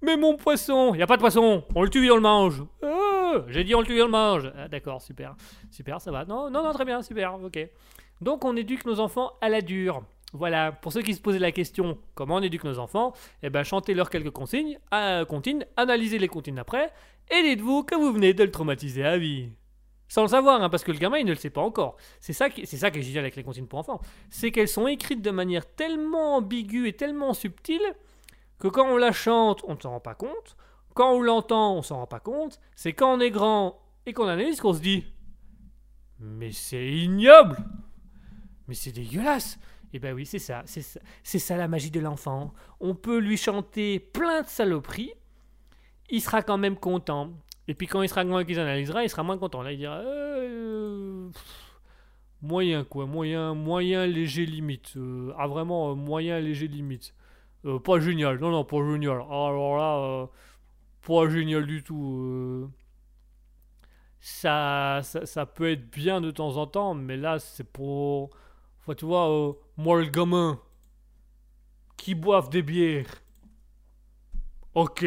Mais mon poisson Il n'y a pas de poisson On le tue et on le mange Ah, J'ai dit on le tue on le mange Ah, D'accord, super. Super, ça va. Non, non, non, très bien, super, ok. Donc on éduque nos enfants à la dure. Voilà, pour ceux qui se posaient la question comment on éduque nos enfants, eh ben chantez-leur quelques consignes, euh, comptines, analysez les comptines après, et dites-vous que vous venez de le traumatiser à vie. Sans le savoir, hein, parce que le gamin il ne le sait pas encore. C'est ça, qui, c'est ça qui est génial avec les comptines pour enfants. C'est qu'elles sont écrites de manière tellement ambiguë et tellement subtile que quand on la chante, on ne s'en rend pas compte. Quand on l'entend, on s'en rend pas compte. C'est quand on est grand et qu'on analyse qu'on se dit Mais c'est ignoble Mais c'est dégueulasse Et ben oui, c'est ça, c'est ça, la magie de l'enfant. On peut lui chanter plein de saloperies, il sera quand même content. Et puis quand il sera grand et qu'il analysera, il sera moins content. Là, il dira Euh, pff, Moyen quoi, moyen, moyen, léger, limite. Euh, ah vraiment, euh, moyen, léger, limite. Euh, pas génial, non, non, pas génial. Alors là, euh, pas génial du tout. euh. Ça, ça, ça peut être bien de temps en temps, mais là, c'est pour. Enfin, tu vois, euh, moi le gamin qui boive des bières. Ok.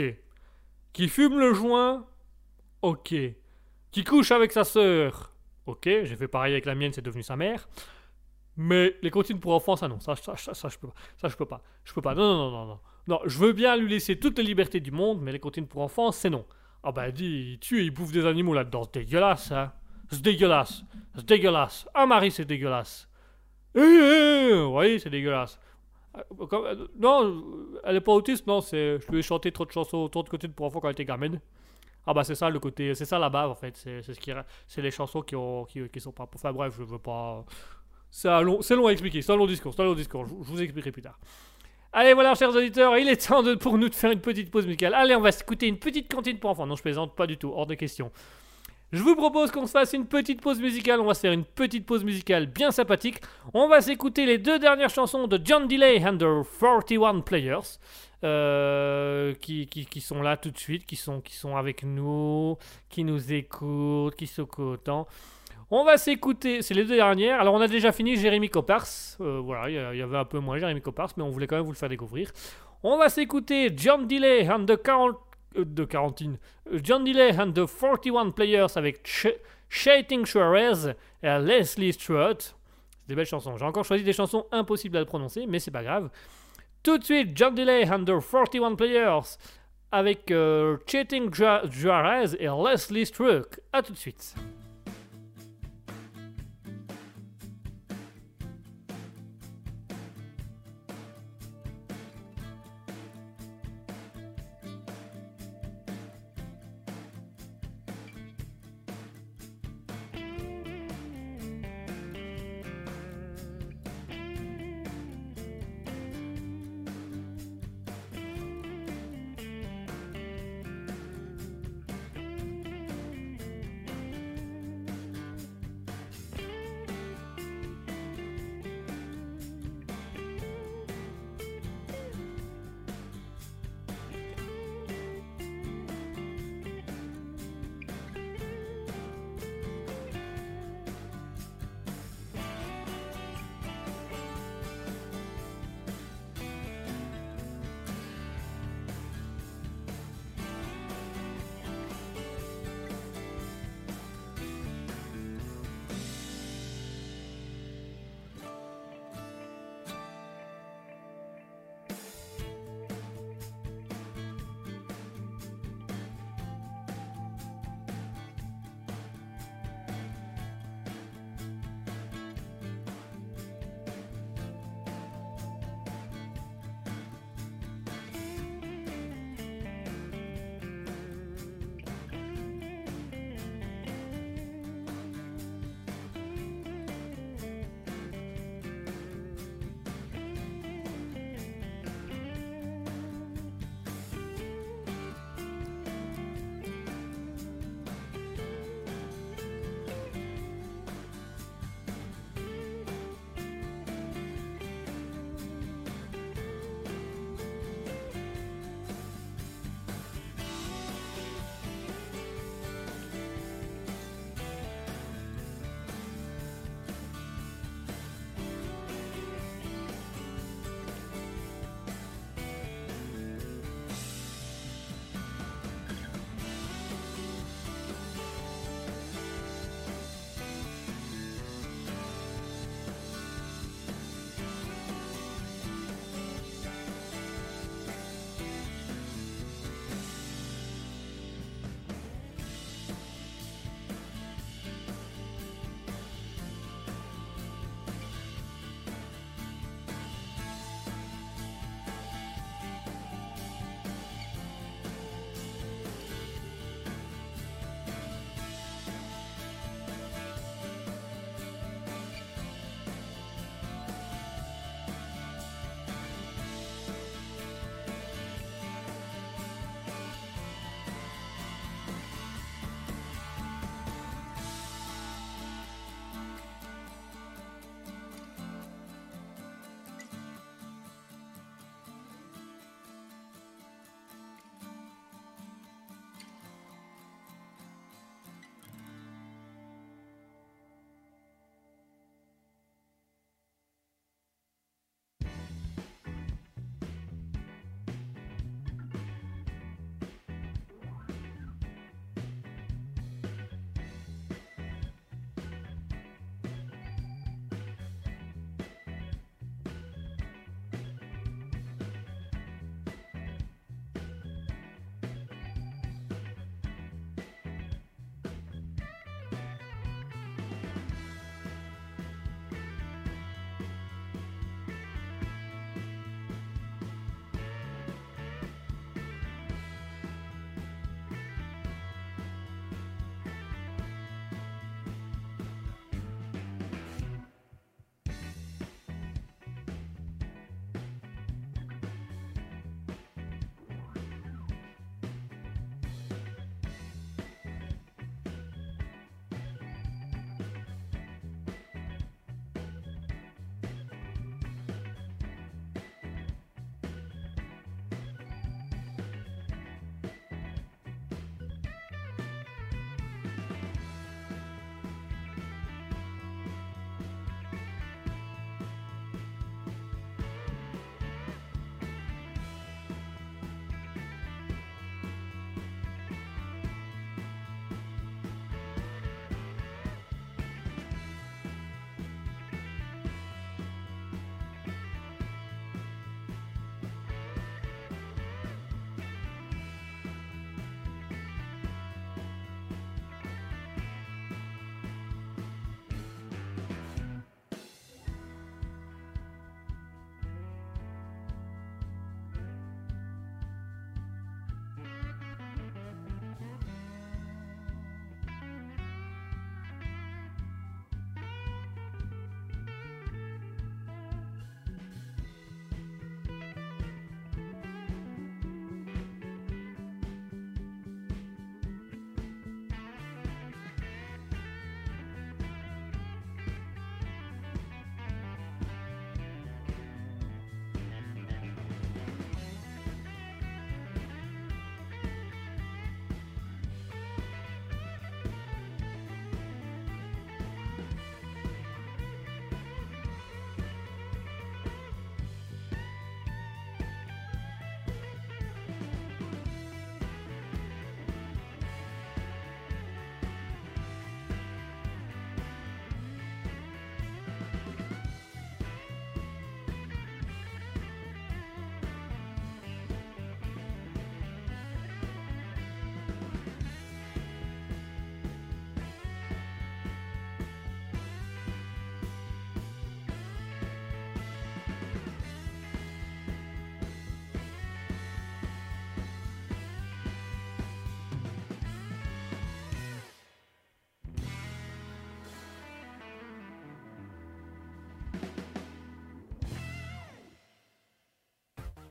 Qui fume le joint. Ok. Qui couche avec sa sœur. Ok, j'ai fait pareil avec la mienne, c'est devenu sa mère. Mais les comptines pour enfants, ça non, ça, ça, ça, ça, je peux pas. Ça je peux pas. Je peux pas. Non, non, non, non, non. Non, je veux bien lui laisser toute la liberté du monde, mais les comptines pour enfants, c'est non. Ah bah dis, il tue et il bouffe des animaux là-dedans. C'est dégueulasse, hein. C'est dégueulasse. C'est dégueulasse. Ah Marie, c'est dégueulasse. Eh, oui, c'est dégueulasse. Euh, euh, non, elle est pas autiste, non, c'est, je lui ai chanté trop de chansons, trop de comptines pour enfants quand elle était gamine. Ah bah c'est ça le côté, c'est ça la base en fait, c'est, ce qui, c'est les chansons qui, ont, qui, qui sont pas, enfin bref, je veux pas, c'est un long, c'est long à expliquer, c'est un long discours, c'est un long discours, je vous expliquerai plus tard. Allez voilà chers auditeurs, il est temps de, pour nous de faire une petite pause musicale. Allez on va s'écouter une petite cantine pour enfants, non je plaisante pas du tout, hors de question. Je vous propose qu'on se fasse une petite pause musicale. On va se faire une petite pause musicale bien sympathique. On va s'écouter les deux dernières chansons de John Delay and the 41 Players. euh, qui, sont là tout de suite, qui sont, qui sont avec nous, qui nous écoutent, qui sont contents. On va s'écouter, c'est les deux dernières. Alors on a déjà fini Jérémy Copars. Euh, voilà, il y avait un peu moins Jérémy Copars, mais on voulait quand même vous le faire découvrir. On va s'écouter John Delay and the euh, quarantine. Euh, John Delay and the 41 Players avec Ch- Suarez et Leslie Stewart. C'est des belles chansons. J'ai encore choisi des chansons impossibles à prononcer, mais c'est pas grave. Tout de suite, John Delay and the 41 Players avec euh, Shating Ju- Suarez et Leslie Stewart. A tout de suite.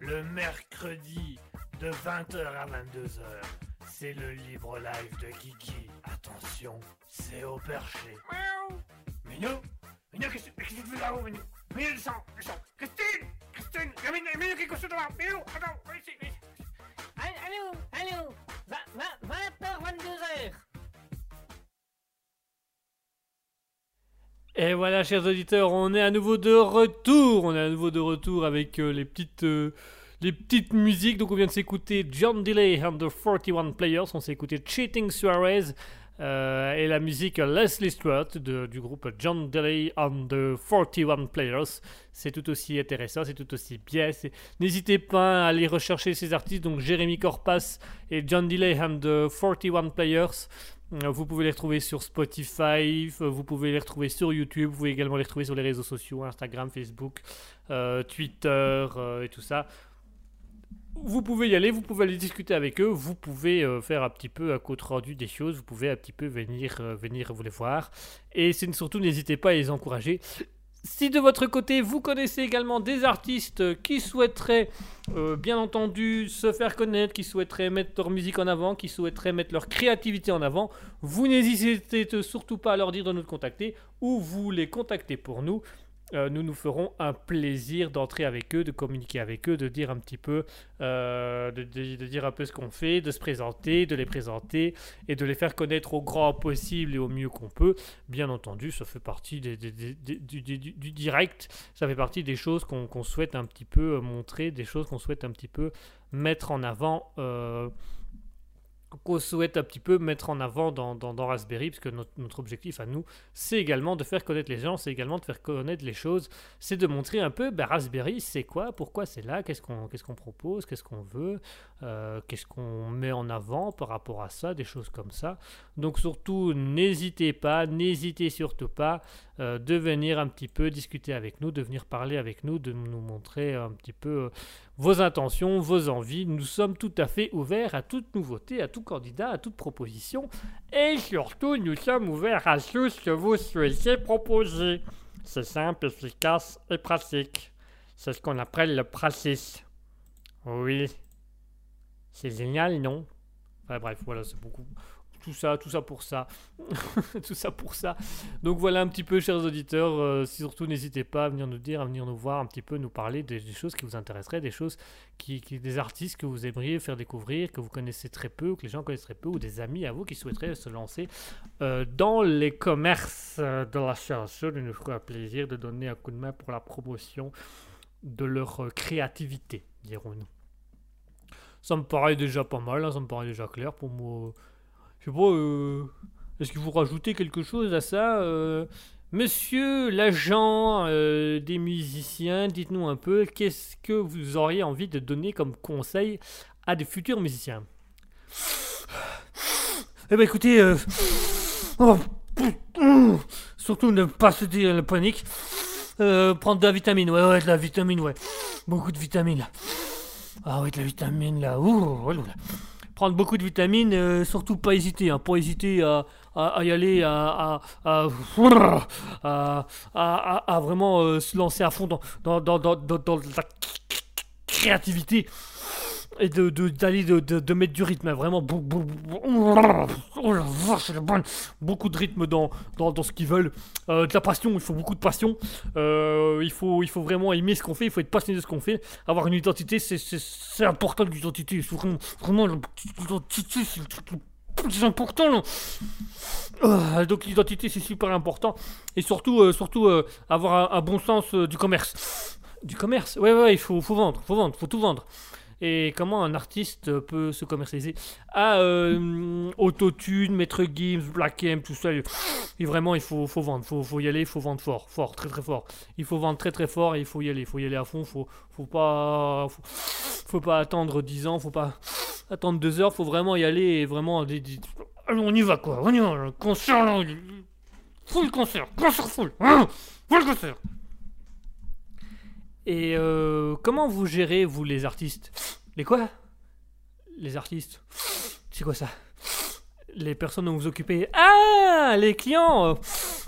Le mercredi de 20h à 22h. C'est le libre live de Kiki. Attention, c'est au perché. Miaou Minou Minou, qu'est-ce que tu fais là-haut, Minou Minou, descends, descends Christine Christine Il y a Minou, Minou qui est couché devant Minou, attends, viens ici, viens ici Allô, allô 20h, 22h Et voilà, chers auditeurs, on est à nouveau de retour. On est à nouveau de retour avec euh, les petites, euh, les petites musiques. Donc, on vient de s'écouter John Delay and the 41 Players. On s'est écouté Cheating Suarez euh, et la musique Leslie Stewart de- du groupe John Delay and the 41 Players. C'est tout aussi intéressant, c'est tout aussi bien. N'hésitez pas à aller rechercher ces artistes. Donc, Jérémy Corpas et John Delay and the 41 Players. Euh, Vous pouvez les retrouver sur Spotify, vous pouvez les retrouver sur YouTube, vous pouvez également les retrouver sur les réseaux sociaux, Instagram, Facebook, euh, Twitter et tout ça. Vous pouvez y aller, vous pouvez aller discuter avec eux, vous pouvez euh, faire un petit peu un compte rendu des choses, vous pouvez un petit peu venir, euh, venir vous les voir. Et surtout, n'hésitez pas à les encourager. Si de votre côté, vous connaissez également des artistes qui souhaiteraient, euh, bien entendu, se faire connaître, qui souhaiteraient mettre leur musique en avant, qui souhaiteraient mettre leur créativité en avant, vous n'hésitez surtout pas à leur dire de nous contacter ou vous les contactez pour nous. Euh, nous nous ferons un plaisir d'entrer avec eux, de communiquer avec eux, de dire un petit peu, euh, de, dire un peu ce qu'on fait, de se présenter, de les présenter et de les faire connaître au grand possible et au mieux qu'on peut. Bien entendu, ça fait partie du, direct, ça fait partie des choses qu'on souhaite un petit peu montrer, des choses qu'on souhaite un petit peu mettre en avant. euh, qu'on souhaite un petit peu mettre en avant dans, Raspberry, puisque notre, notre objectif à nous, c'est également de faire connaître les gens, c'est également de faire connaître les choses, c'est de montrer un peu ben, Raspberry, c'est quoi, pourquoi c'est là, qu'est-ce qu'on qu'est-ce propose, qu'est-ce qu'on veut, euh, qu'est-ce qu'on met en avant par rapport à ça, des choses comme ça. Donc surtout, n'hésitez pas, n'hésitez surtout pas euh, de venir un petit peu discuter avec nous, de venir parler avec nous, de nous montrer un petit peu euh, vos intentions, vos envies. Nous sommes tout à fait ouverts à toute nouveauté, à tout candidat, à toute proposition. Et surtout, nous sommes ouverts à tout ce que vous souhaitez proposer. C'est simple, efficace et pratique. C'est ce qu'on appelle le pracis. Oui. C'est génial, non? Enfin, bref, voilà, c'est beaucoup. Tout ça, tout ça pour ça. tout ça pour ça. Donc voilà un petit peu, chers auditeurs. euh, surtout, n'hésitez pas à venir nous dire, à venir nous voir un petit peu, nous parler des, choses qui vous intéresseraient, des choses qui, des artistes que vous aimeriez faire découvrir, que vous connaissez très peu, que les gens connaissent très peu, ou des amis à vous qui souhaiteraient se lancer euh, dans les commerces de la chanson. Il nous ferait un plaisir de donner un coup de main pour la promotion de leur euh, créativité, dirons-nous. Ça me paraît déjà pas mal, hein, ça me paraît déjà clair pour moi. Je sais euh, est-ce que vous rajoutez quelque chose à ça euh, Monsieur l'agent euh, des musiciens, dites-nous un peu, qu'est-ce que vous auriez envie de donner comme conseil à des futurs musiciens? Eh ben écoutez, oh, surtout ne pas se dire la panique. Prendre de la vitamine, ouais, ouais, de la vitamine, ouais. Beaucoup de vitamines, là. Ah ouais, de la vitamine, là. Ouh, là. Prendre beaucoup de vitamines, euh, surtout pas hésiter, hein, pas hésiter à, y aller, à, vraiment euh, se lancer à fond dans, dans la créativité et de d'aller de, de, mettre du rythme vraiment beaucoup de rythme dans, ce qu'ils veulent. Euh, de la passion il faut beaucoup de passion. Euh, il faut vraiment aimer ce qu'on fait il faut être passionné de ce qu'on fait. Avoir une identité c'est important l'identité vraiment vraiment l'identité c'est important. Ah, donc l'identité c'est super important. Et surtout euh, euh, avoir un, bon sens euh, du commerce. Du commerce? Ouais ouais il faut faut vendre faut vendre faut tout vendre et comment un artiste peut se commercialiser? Ah, euh, Autotune, Maître Gims, Black M, tout ça. Et vraiment, il faut, faut vendre, faut, faut y aller, il faut vendre fort, fort, très très fort. Il faut vendre très très fort et il faut y aller, il faut y aller à fond. Faut, faut pas, faut, faut pas attendre 10 ans, faut pas attendre 2 heures, faut vraiment y aller et vraiment. on y va quoi, on y va, concert full concert, concert full, hein, full concert. Et euh, comment vous gérez, vous, les artistes? Les quoi? Les artistes? C'est quoi ça? Les personnes dont vous occupez? Ah! Les clients!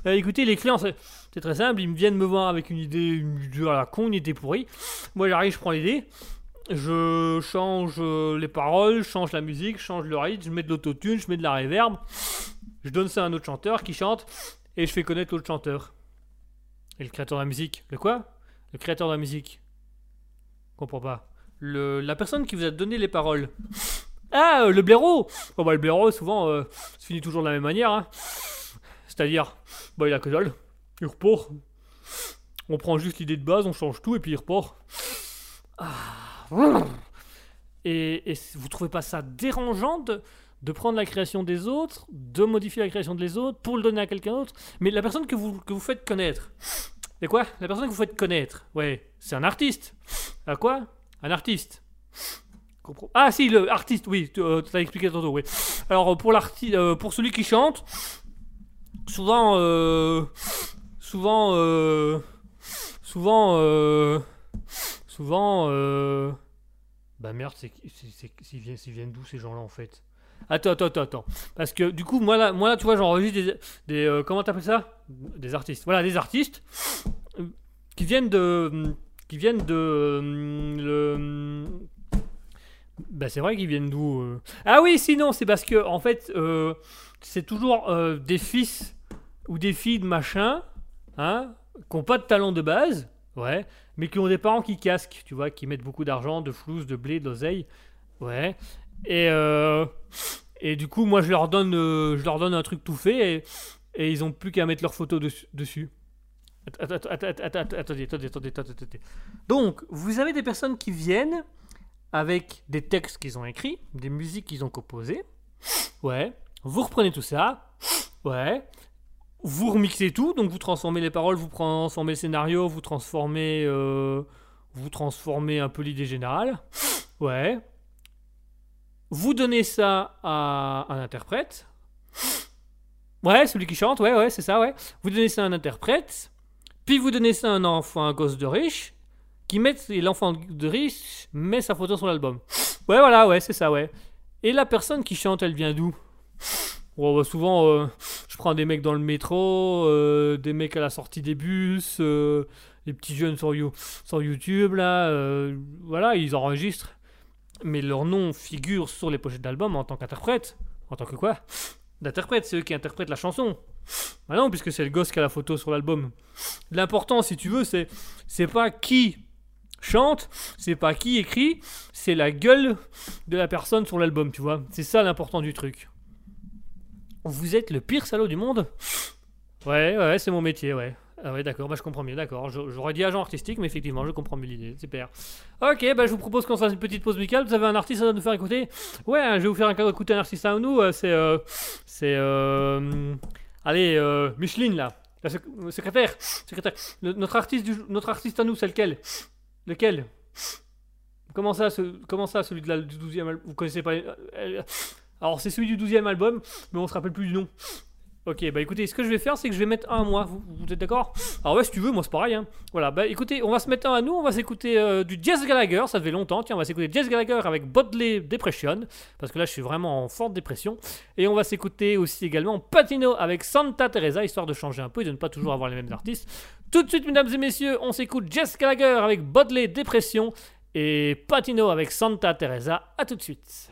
Euh, Écoutez, les clients, c'est très simple. Ils viennent me voir avec une idée, une idée à la con, une idée pourrie. Moi, j'arrive, je prends l'idée. je change euh, les paroles, je change la musique, je change le rythme, je mets de l'autotune, je mets de la reverb, je donne ça à un autre chanteur qui chante et je fais connaître l'autre chanteur. Et le créateur de la musique, le quoi? Le créateur de la musique. Comprends pas. Le, la personne qui vous a donné les paroles. Ah, euh, le blaireau Oh bah le blaireau, souvent, euh, ça finit toujours de la même manière. hein. C'est-à-dire, bah il a que dalle. Il repart. On prend juste l'idée de base, on change tout et puis il repart. Ah. Et, et vous trouvez pas ça dérangeant de, de prendre la création des autres, de modifier la création des autres pour le donner à quelqu'un d'autre? Mais la personne que vous, que vous faites connaître, c'est quoi? La personne que vous faites connaître, ouais, c'est un artiste. À quoi? Un artiste. Ah si, le artiste, oui, tu euh, t'as expliqué tantôt, oui. Alors euh, pour l'artiste, pour celui qui chante, souvent, euh, souvent, euh, souvent, euh, souvent, euh, bah merde, c'est, c'est, viennent d'où ces gens-là en fait? Attends, attends, attends, attends. Parce que du coup, moi là, moi, là tu vois, j'enregistre des, euh, comment t'appelles ça? Des artistes. Voilà, des artistes euh, qui viennent de, qui viennent de, euh, le, bah c'est vrai qu'ils viennent d'où Ah oui, sinon c'est parce que en fait c'est toujours des fils ou des filles de machin, hein, qui n'ont pas de talent de base, ouais, mais qui ont des parents qui casquent, tu vois, qui mettent beaucoup d'argent, de flouze, de blé, de l'oseille, ouais. Et euh, et du coup moi je leur donne euh, je leur donne un truc tout fait et, ils ont plus qu'à mettre leur photo dessus- dessus. Att- att- att- att- att- att- Attendez, attendez, attendez, attendez, attendez. Donc, vous avez des personnes qui viennent avec des textes qu'ils ont écrits, des musiques qu'ils ont composées. Ouais. Vous reprenez tout ça. Ouais. Vous remixez tout, donc vous transformez les paroles, vous transformez le scénario, vous transformez, euh, vous transformez un peu l'idée générale. Ouais. Vous donnez ça à un interprète. Ouais, celui qui chante, ouais, ouais, c'est ça, ouais. Vous donnez ça à un interprète. Puis vous donnez ça à un enfant, un gosse de riche, qui met, et l'enfant de riche met sa photo sur l'album. Ouais, voilà, ouais, c'est ça, ouais. Et la personne qui chante, elle vient d'où? Bon, bah, souvent, euh, je prends des mecs dans le métro, euh, des mecs à la sortie des bus, euh, les petits jeunes sur, You- sur YouTube, là, euh, voilà, ils enregistrent. Mais leur nom figure sur les pochettes d'albums en tant qu'interprète. En tant que quoi? D'interprète, c'est eux qui interprètent la chanson. Bah non, puisque c'est le gosse qui a la photo sur l'album. L'important, si tu veux, c'est c'est pas qui chante, c'est pas qui écrit, c'est la gueule de la personne sur l'album, tu vois. C'est ça l'important du truc. Vous êtes le pire salaud du monde? Ouais, ouais, c'est mon métier, ouais. Ah ouais, d'accord, bah je comprends mieux, d'accord. J'aurais dit agent artistique, mais effectivement, je comprends mieux l'idée, super. Ok, bah je vous propose qu'on fasse une petite pause musicale. Vous avez un artiste à nous faire écouter? Ouais, je vais vous faire écouter un artiste à nous, euh, c'est... euh, c'est... euh, allez, euh, Micheline, là. La euh, secrétaire, secrétaire. Notre, artiste du, notre artiste à nous, c'est lequel? Lequel? Comment ça, comment ça, celui de la, du 12e album Vous connaissez pas euh, Alors, c'est celui du 12e album, mais on se rappelle plus du nom. Ok, bah écoutez, ce que je vais faire, c'est que je vais mettre un à moi. Vous, êtes d'accord? Alors, ouais, si tu veux, moi c'est pareil. hein. Voilà, bah écoutez, on va se mettre un à nous, on va s'écouter euh, du Jazz Gallagher, ça fait longtemps. Tiens, on va s'écouter Jazz Gallagher avec Bodley Depression, parce que là je suis vraiment en forte dépression. Et on va s'écouter aussi également Patino avec Santa Teresa, histoire de changer un peu et de ne pas toujours avoir les mêmes artistes. Tout de suite, mesdames et messieurs, on s'écoute Jazz Gallagher avec Bodley Depression et Patino avec Santa Teresa. À tout de suite.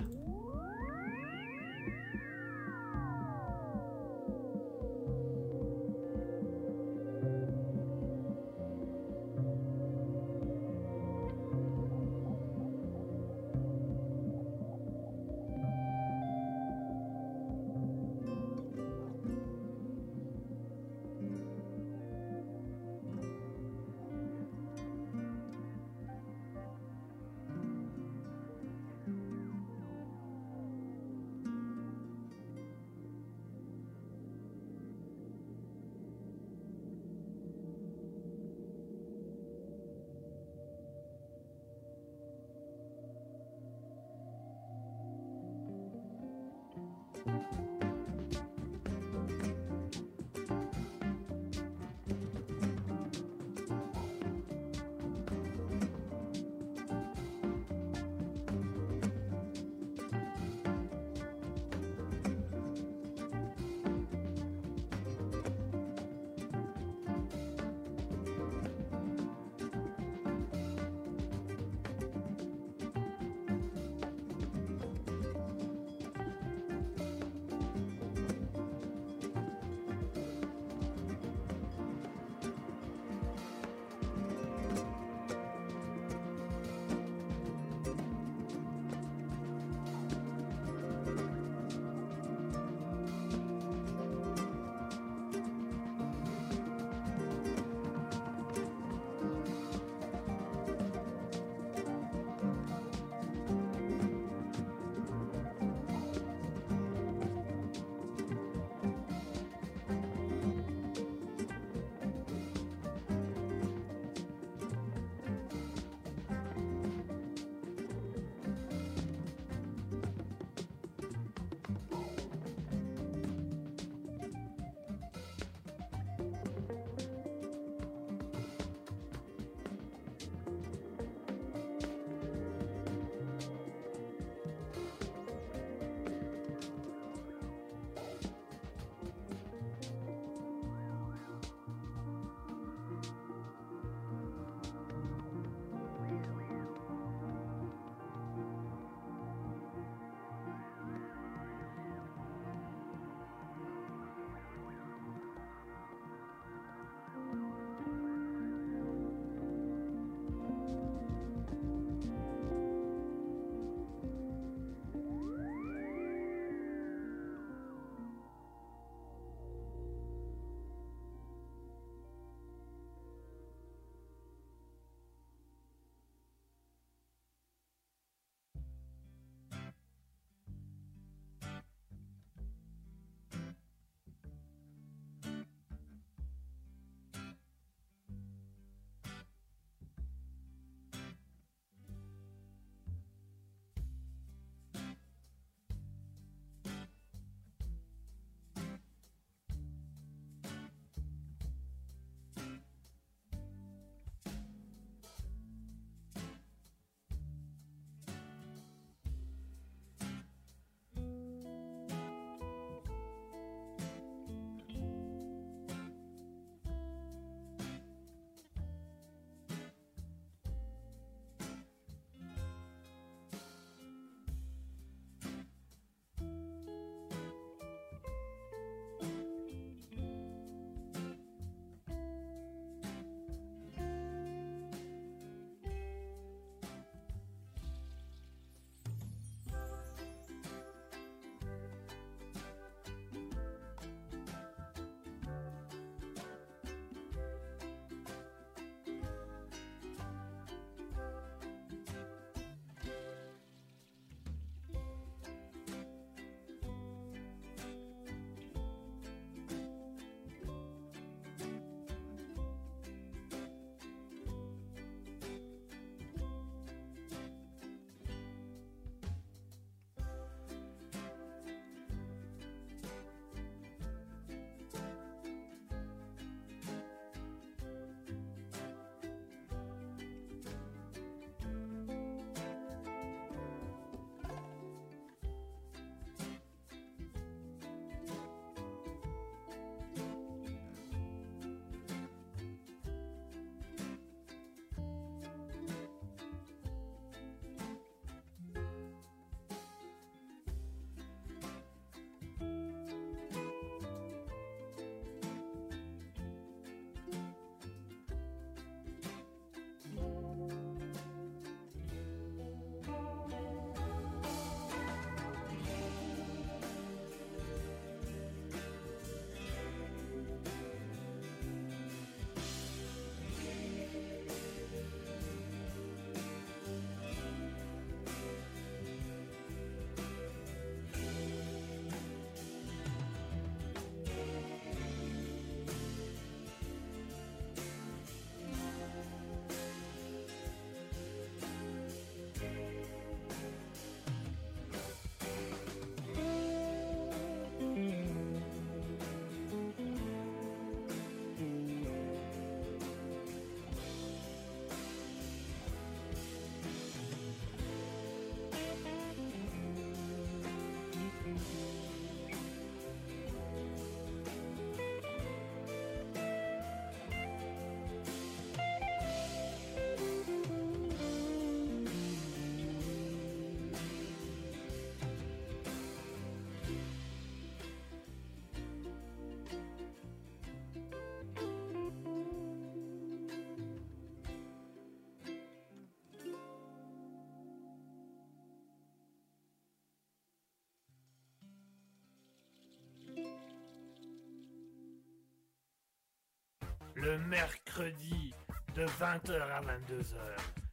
Le mercredi de 20h à 22h.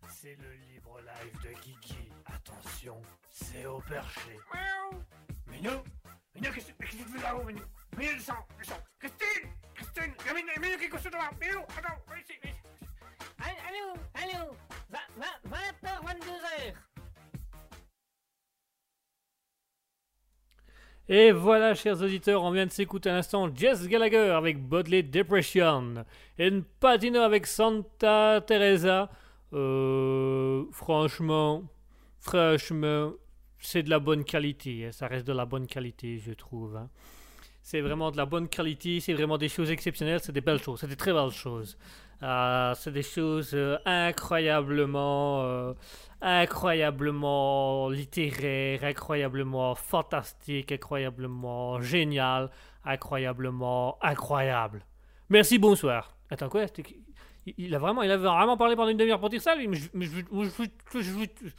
C'est le libre live de Kiki. Attention, c'est au perché. Miaou Minou Minou, qu'est-ce que tu fais là-haut, Minou Minou, descends, descends Christine Christine Minou, Minou qui est couché devant Minou, attends, Et voilà, chers auditeurs, on vient de s'écouter à l'instant Jess Gallagher avec Bodley Depression et Patino avec Santa Teresa. Euh, franchement, franchement, c'est de la bonne qualité. hein. Ça reste de la bonne qualité, je trouve. hein. C'est vraiment de la bonne qualité, c'est vraiment des choses exceptionnelles, c'est des belles choses, c'est des très belles choses. Ah, c'est des choses euh, incroyablement, euh, incroyablement littéraires, incroyablement fantastiques, incroyablement géniales, incroyablement incroyables. Merci, bonsoir. Attends, quoi il, a vraiment, il avait vraiment parlé pendant une demi-heure pour dire ça, lui mais je- mais je- je- je-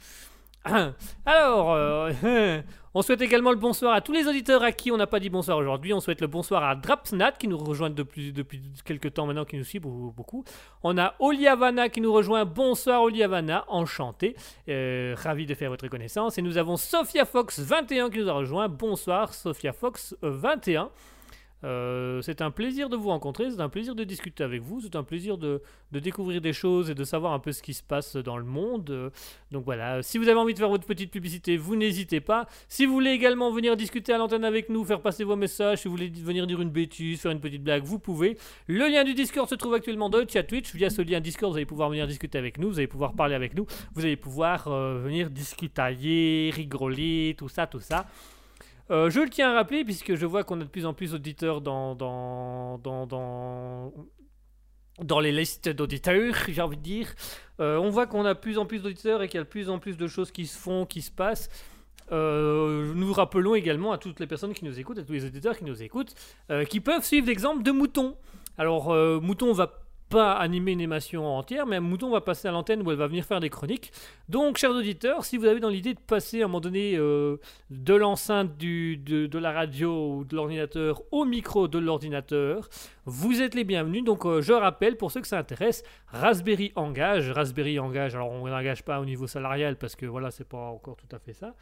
alors, euh, on souhaite également le bonsoir à tous les auditeurs à qui on n'a pas dit bonsoir aujourd'hui. On souhaite le bonsoir à Drapsnat qui nous rejoint depuis, quelques temps maintenant, qui nous suit beaucoup. On a Oliavana qui nous rejoint. Bonsoir Oliavana, enchanté. Euh, ravi de faire votre connaissance. Et nous avons Sophia Fox 21 qui nous a rejoint. Bonsoir Sophia Fox euh, 21. Euh, c'est un plaisir de vous rencontrer, c'est un plaisir de discuter avec vous, c'est un plaisir de, découvrir des choses et de savoir un peu ce qui se passe dans le monde. Euh, Donc voilà, si vous avez envie de faire votre petite publicité, vous n'hésitez pas. Si vous voulez également venir discuter à l'antenne avec nous, faire passer vos messages, si vous voulez venir dire une bêtise, faire une petite blague, vous pouvez. Le lien du Discord se trouve actuellement dans le chat Twitch. Via ce lien Discord, vous allez pouvoir venir discuter avec nous, vous allez pouvoir parler avec nous, vous allez pouvoir euh, venir discutailler, rigoler, tout ça, tout ça. Euh, je le tiens à rappeler, puisque je vois qu'on a de plus en plus d'auditeurs dans, dans, dans, dans, dans les listes d'auditeurs, j'ai envie de dire. Euh, on voit qu'on a de plus en plus d'auditeurs et qu'il y a de plus en plus de choses qui se font, qui se passent. Euh, nous rappelons également à toutes les personnes qui nous écoutent, à tous les auditeurs qui nous écoutent, qui peuvent suivre l'exemple de Mouton. Alors, Mouton va pas animer une émission entière, mais Mouton va passer à l'antenne où elle va venir faire des chroniques. Donc, chers auditeurs, si vous avez dans l'idée de passer à un moment donné euh, de l'enceinte de, de la radio ou de l'ordinateur au micro de l'ordinateur, vous êtes les bienvenus. Donc, euh, je rappelle, pour ceux que ça intéresse, Raspberry engage. Raspberry engage, alors on n'engage pas au niveau salarial parce que voilà, c'est pas encore tout à fait ça.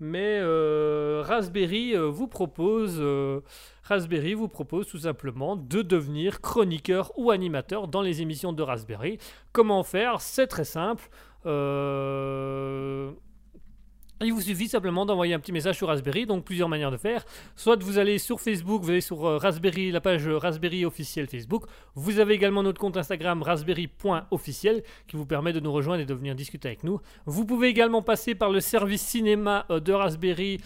Mais euh, Raspberry euh, vous propose, euh, Raspberry vous propose tout simplement de devenir chroniqueur ou animateur dans les émissions de Raspberry. Comment faire? C'est très simple. Il vous suffit simplement d'envoyer un petit message sur Raspberry, donc plusieurs manières de faire. Soit vous allez sur Facebook, vous allez sur euh, Raspberry, la page euh, Raspberry officielle Facebook. Vous avez également notre compte Instagram raspberry.officiel qui vous permet de nous rejoindre et de venir discuter avec nous. Vous pouvez également passer par le service cinéma euh, de Raspberry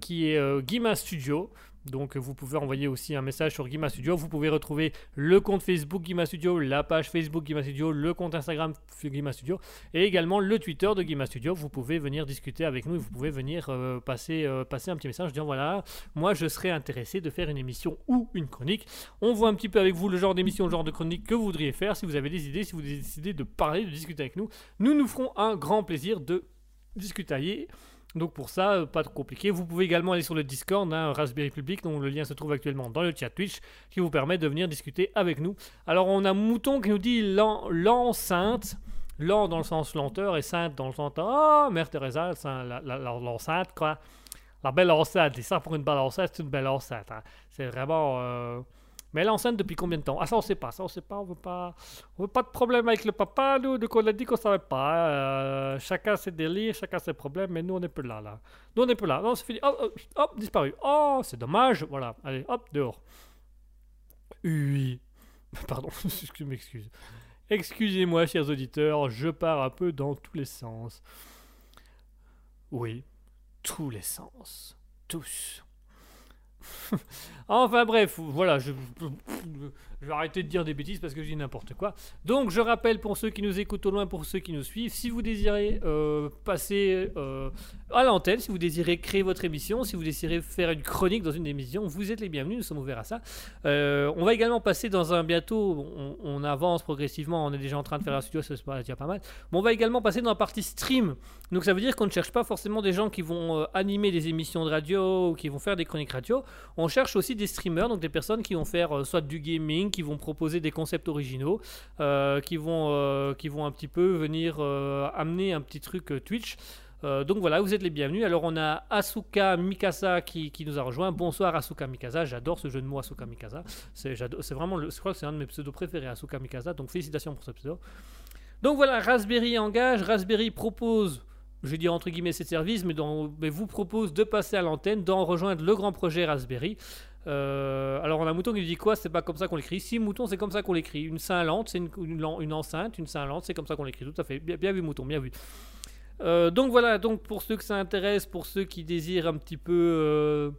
qui est euh, Guima Studio. Donc vous pouvez envoyer aussi un message sur Guima Studio. Vous pouvez retrouver le compte Facebook Guima Studio, la page Facebook Guima Studio, le compte Instagram Guima Studio et également le Twitter de Guima Studio. Vous pouvez venir discuter avec nous et vous pouvez venir euh, passer, euh, passer un petit message disant voilà, moi je serais intéressé de faire une émission ou une chronique. On voit un petit peu avec vous le genre d'émission, le genre de chronique que vous voudriez faire. Si vous avez des idées, si vous décidez de parler, de discuter avec nous, nous nous ferons un grand plaisir de discuter. Donc pour ça, euh, pas trop compliqué. Vous pouvez également aller sur le Discord, hein, Raspberry Public, dont le lien se trouve actuellement dans le chat Twitch, qui vous permet de venir discuter avec nous. Alors on a Mouton qui nous dit l'en- l'enceinte, lent dans le sens lenteur et sainte dans le sens oh Mère Teresa, la- l'enceinte quoi. La belle enceinte, et ça pour une belle enceinte, c'est une belle enceinte. hein. C'est vraiment. euh, Mais l'enceinte depuis combien de temps? Ah ça on sait pas, ça on sait pas, on veut pas, on veut pas de problème avec le papa, nous, donc on a dit qu'on savait pas. euh, chacun ses délires, chacun ses problèmes, mais nous on n'est plus là là. Nous on n'est plus là, non c'est fini, hop, hop, hop, disparu. Oh c'est dommage, voilà, allez hop dehors. Oui, pardon, je m'excuse. Excusez-moi chers auditeurs, je pars un peu dans tous les sens. Oui, tous les sens, tous. Enfin bref, voilà, je, je vais arrêter de dire des bêtises parce que je dis n'importe quoi. Donc je rappelle pour ceux qui nous écoutent au loin, pour ceux qui nous suivent, si vous désirez euh, passer euh, à l'antenne, si vous désirez créer votre émission, si vous désirez faire une chronique dans une émission, vous êtes les bienvenus, nous sommes ouverts à ça. Euh, on va également passer dans un bientôt, on, on avance progressivement, on est déjà en train de faire un studio, ça se passe déjà pas mal. Mais on va également passer dans la partie stream. Donc ça veut dire qu'on ne cherche pas forcément des gens qui vont animer des émissions de radio ou qui vont faire des chroniques radio. On cherche aussi des streamers, donc des personnes qui vont faire soit du gaming, qui vont proposer des concepts originaux, euh, qui, vont, euh, qui vont un petit peu venir euh, amener un petit truc Twitch. Donc voilà, vous êtes les bienvenus. Alors on a Asuka Mikasa qui, qui nous a rejoint. Bonsoir Asuka Mikasa, j'adore ce jeu de mots Asuka Mikasa. C'est vraiment, je crois que c'est un de mes pseudos préférés, Asuka Mikasa. Donc félicitations pour ce pseudo. Donc voilà, Raspberry engage. Raspberry propose, je dire entre guillemets ses services, mais vous propose de passer à l'antenne, d'en rejoindre le grand projet Raspberry. Euh, alors on a Mouton qui dit quoi? C'est pas comme ça qu'on l'écrit. Si Mouton, c'est comme ça qu'on l'écrit. Une Saint-Lante, c'est une, une enceinte. Une Saint-Lante, c'est comme ça qu'on l'écrit. Tout à fait. Bien, bien vu Mouton, bien vu. Euh, donc voilà, donc pour ceux que ça intéresse, pour ceux qui désirent un petit peu, euh,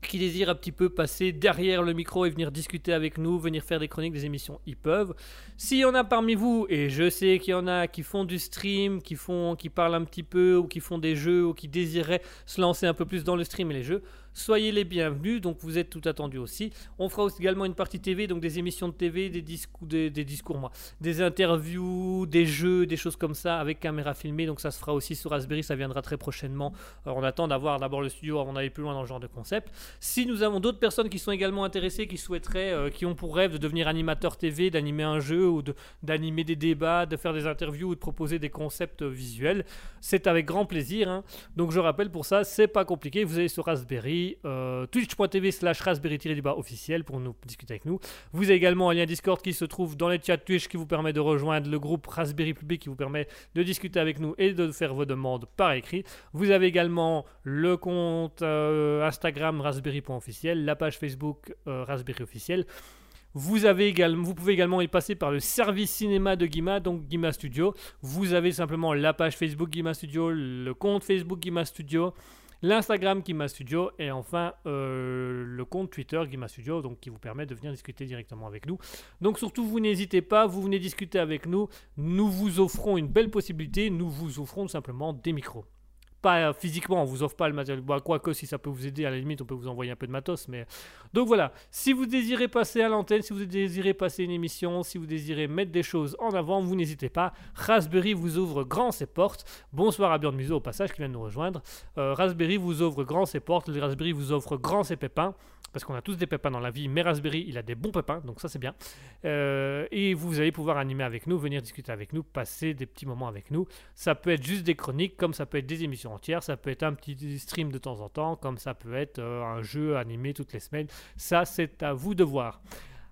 qui désirent un petit peu passer derrière le micro et venir discuter avec nous, venir faire des chroniques, des émissions, ils peuvent. S'il y en a parmi vous, et je sais qu'il y en a qui font du stream, qui font, qui parlent un petit peu, ou qui font des jeux, ou qui désiraient se lancer un peu plus dans le stream et les jeux, soyez les bienvenus. Donc vous êtes tout attendus aussi. On fera également une partie TV, donc des émissions de TV, des discours, des, discours moi, des interviews, des jeux, des choses comme ça avec caméra filmée. Donc ça se fera aussi sur Raspberry, ça viendra très prochainement. On attend d'avoir d'abord le studio avant d'aller plus loin dans ce genre de concept. Si nous avons d'autres personnes qui sont également intéressées, qui souhaiteraient, euh, qui ont pour rêve de devenir animateur TV, d'animer un jeu ou d'animer des débats, de faire des interviews ou de proposer des concepts visuels, c'est avec grand plaisir. hein. Donc je rappelle pour ça, c'est pas compliqué. Vous allez sur Raspberry, euh, twitch.tv slash raspberry-du-bas officiel pour nous discuter avec nous. Vous avez également un lien Discord qui se trouve dans les chats Twitch qui vous permet de rejoindre le groupe Raspberry Public qui vous permet de discuter avec nous et de faire vos demandes par écrit. Vous avez également le compte euh, Instagram raspberry.officiel, la page Facebook euh, Raspberry officiel. Vous, avez également, vous pouvez également y passer par le service cinéma de Guima, donc Guima Studio. Vous avez simplement la page Facebook Guima Studio, le compte Facebook Guima Studio, l'Instagram Guima Studio et enfin euh, le compte Twitter Guima Studio, donc qui vous permet de venir discuter directement avec nous. Donc surtout, vous n'hésitez pas, vous venez discuter avec nous. Nous vous offrons une belle possibilité, nous vous offrons simplement des micros. Pas euh, physiquement, on vous offre pas le matériel. Bah, quoique, si ça peut vous aider, à la limite, on peut vous envoyer un peu de matos. Mais... Donc voilà, si vous désirez passer à l'antenne, si vous désirez passer une émission, si vous désirez mettre des choses en avant, vous n'hésitez pas. Raspberry vous ouvre grand ses portes. Bonsoir à Björn Museau au passage qui vient de nous rejoindre. Euh, Raspberry vous ouvre grand ses portes. Le Raspberry vous offre grand ses pépins. Parce qu'on a tous des pépins dans la vie, mais Raspberry, il a des bons pépins, donc ça c'est bien. Euh, et vous allez pouvoir animer avec nous, venir discuter avec nous, passer des petits moments avec nous. Ça peut être juste des chroniques, comme ça peut être des émissions entières, ça peut être un petit stream de temps en temps, comme ça peut être euh, un jeu animé toutes les semaines. Ça, c'est à vous de voir.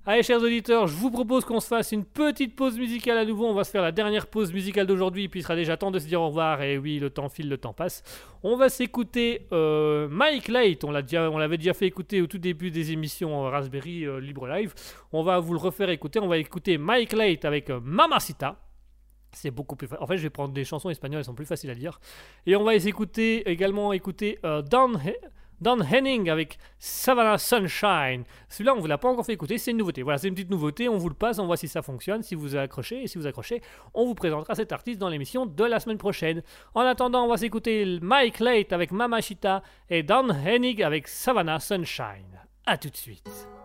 Allez, chers auditeurs, je vous propose qu'on se fasse une petite pause musicale à nouveau. On va se faire la dernière pause musicale d'aujourd'hui, puis il sera déjà temps de se dire au revoir. Et oui, le temps file, le temps passe. On va s'écouter euh, Mike Light. On l'a déjà, on l'avait déjà fait écouter au tout début des émissions euh, Raspberry Libre Live. On va vous le refaire écouter. On va écouter Mike Light avec Mamacita. C'est beaucoup plus facile. En fait, je vais prendre des chansons espagnoles, elles sont plus faciles à dire. Et on va écouter, également écouter euh, Don Henning avec Savannah Sunshine. Celui-là, on ne vous l'a pas encore fait écouter, c'est une nouveauté. Voilà, c'est une petite nouveauté, on vous le passe, on voit si ça fonctionne, si vous accrochez. Et si vous accrochez, on vous présentera cet artiste dans l'émission de la semaine prochaine. En attendant, on va s'écouter Mike Late avec Mamachita et Don Henning avec Savannah Sunshine. A tout de suite.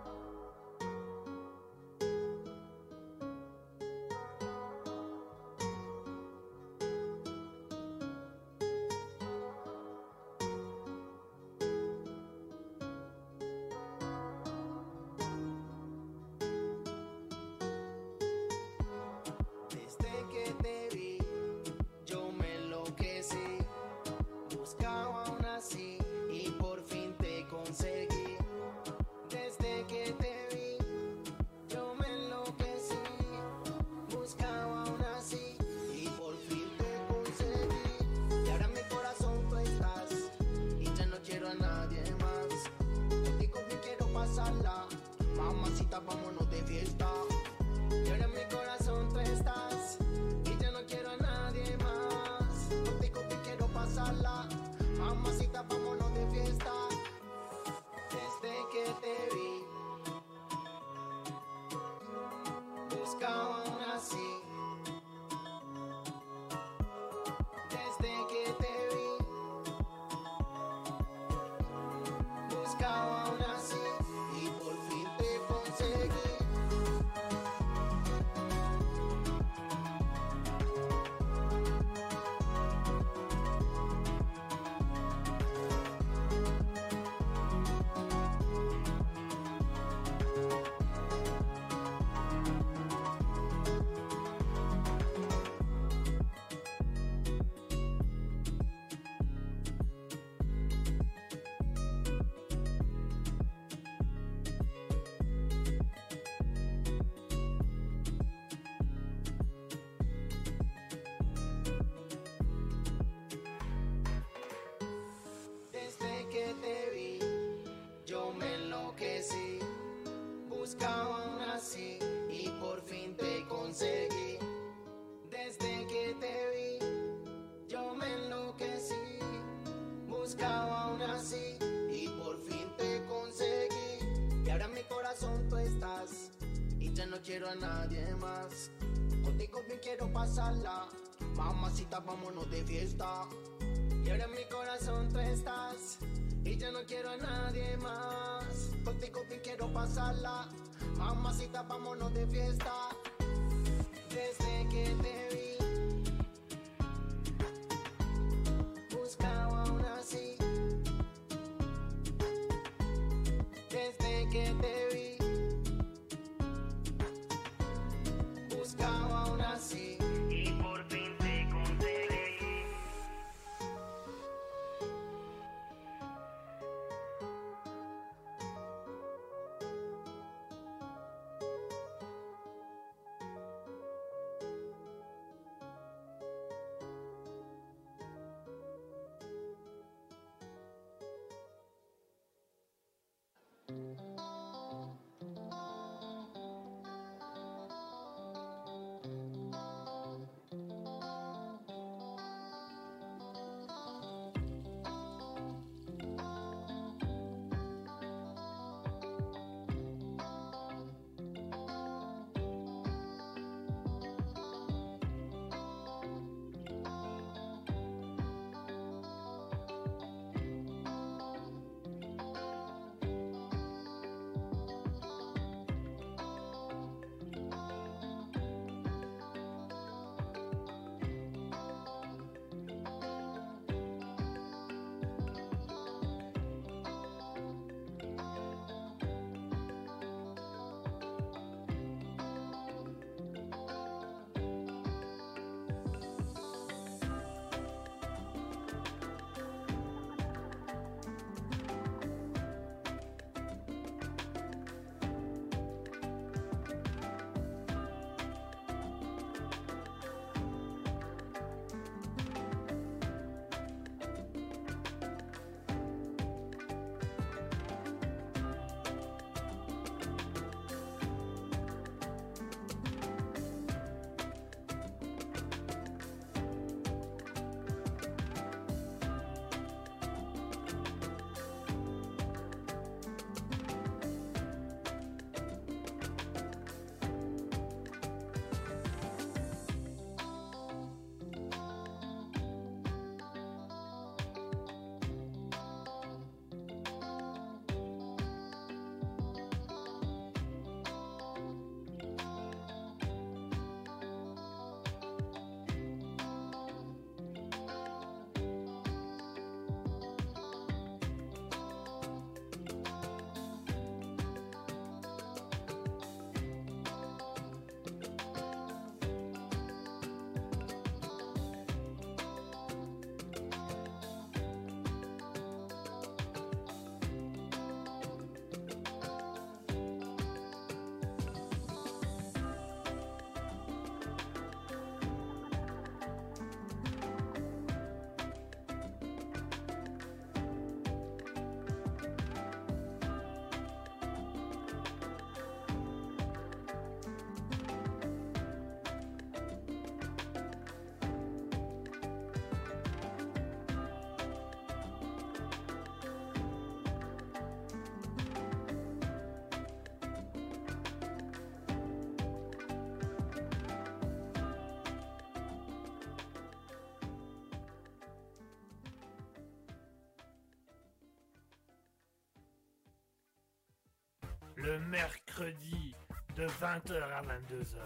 Le mercredi de 20h à 22h,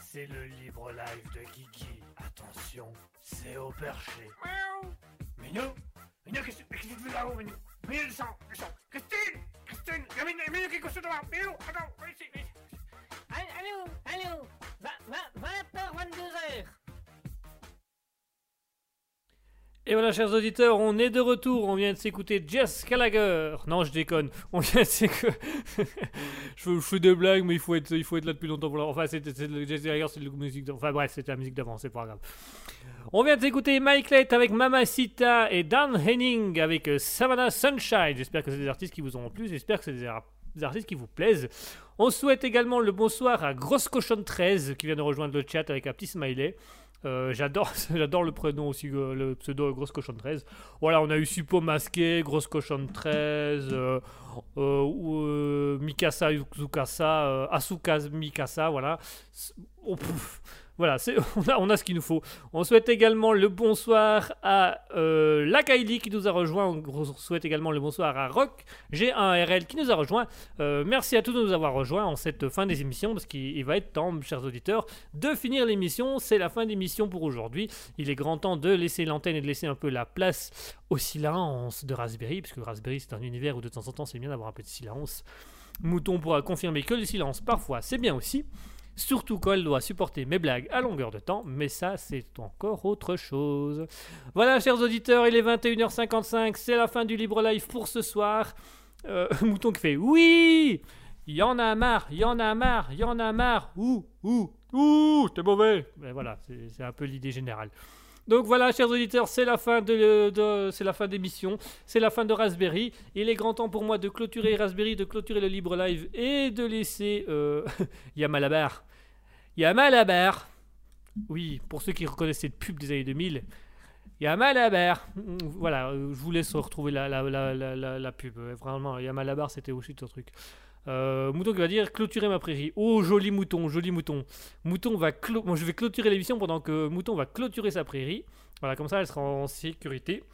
c'est le libre live de Kiki. Attention, c'est au perché. Miaou Minou Minou, qu'est-ce qu'est-ce que tu fais là-haut, Minou Minou, descends, descends Christine Christine Minou, Minou qui est couché devant Minou, attends, viens ici, viens ici Allô, allô, 20h, 22h. Et voilà, chers auditeurs, on est de retour. On vient de s'écouter Jess Gallagher. Non, je déconne. On vient de s'écouter. je, fais des blagues, mais il faut être, là depuis longtemps pour la. Enfin, c'est la musique. Enfin, bref, c'était la musique d'avant, c'est pas grave. On vient de s'écouter Mike Lett avec Mamacita et Dan Henning avec euh, Savannah Sunshine. J'espère que c'est des artistes qui vous auront plu. J'espère que c'est des artistes qui vous plaisent. On souhaite également le bonsoir à Grosse Cochonne 13 qui vient de rejoindre le chat avec un petit smiley. Euh, j'adore, j'adore le prénom aussi, euh, le pseudo Grosse Cochonne 13. Voilà, on a eu Suppo Masqué, Grosse Cochonne 13, euh, Mikasa Uzukasa, euh, Asuka Mikasa, voilà. Oh. Voilà, on a, on a ce qu'il nous faut. On souhaite également le bonsoir à euh, Lakaili qui nous a rejoint. On souhaite également le bonsoir à Rock G1RL qui nous a rejoint. Euh, merci à tous de nous avoir rejoints en cette fin des émissions parce qu'il il va être temps, chers auditeurs, de finir l'émission. C'est la fin d'émission pour aujourd'hui. Il est grand temps de laisser l'antenne et de laisser un peu la place au silence de Raspberry, puisque Raspberry c'est un univers où de temps en temps c'est bien d'avoir un peu de silence. Mouton pourra confirmer que le silence parfois c'est bien aussi. Surtout quand elle doit supporter mes blagues à longueur de temps, mais ça c'est encore autre chose. Voilà chers auditeurs, il est 21h55, c'est la fin du Libre Live pour ce soir. Euh, Mouton qui fait oui y en a marre, y en a marre, y en a marre, ouh, ouh, ouh, t'es mauvais. Ben voilà, c'est un peu l'idée générale. Donc voilà, chers auditeurs, c'est la fin de, de- c'est la fin d'émission, c'est la fin de Raspberry. Il est grand temps pour moi de clôturer Raspberry, de clôturer le libre live et de laisser euh, Yamalabar. Yamalabar. Oui, pour ceux qui reconnaissent cette pub des années 2000. Yamalabar. Mm, Voilà, euh, je vous laisse retrouver la, la, la, la, pub. Vraiment, Yamalabar, c'était aussi ton truc. Euh, mouton qui va dire clôturer ma prairie. Oh, joli mouton, joli mouton. Mouton va je vais clôturer l'émission pendant que Mouton va clôturer sa prairie. Voilà, comme ça, elle sera en sécurité.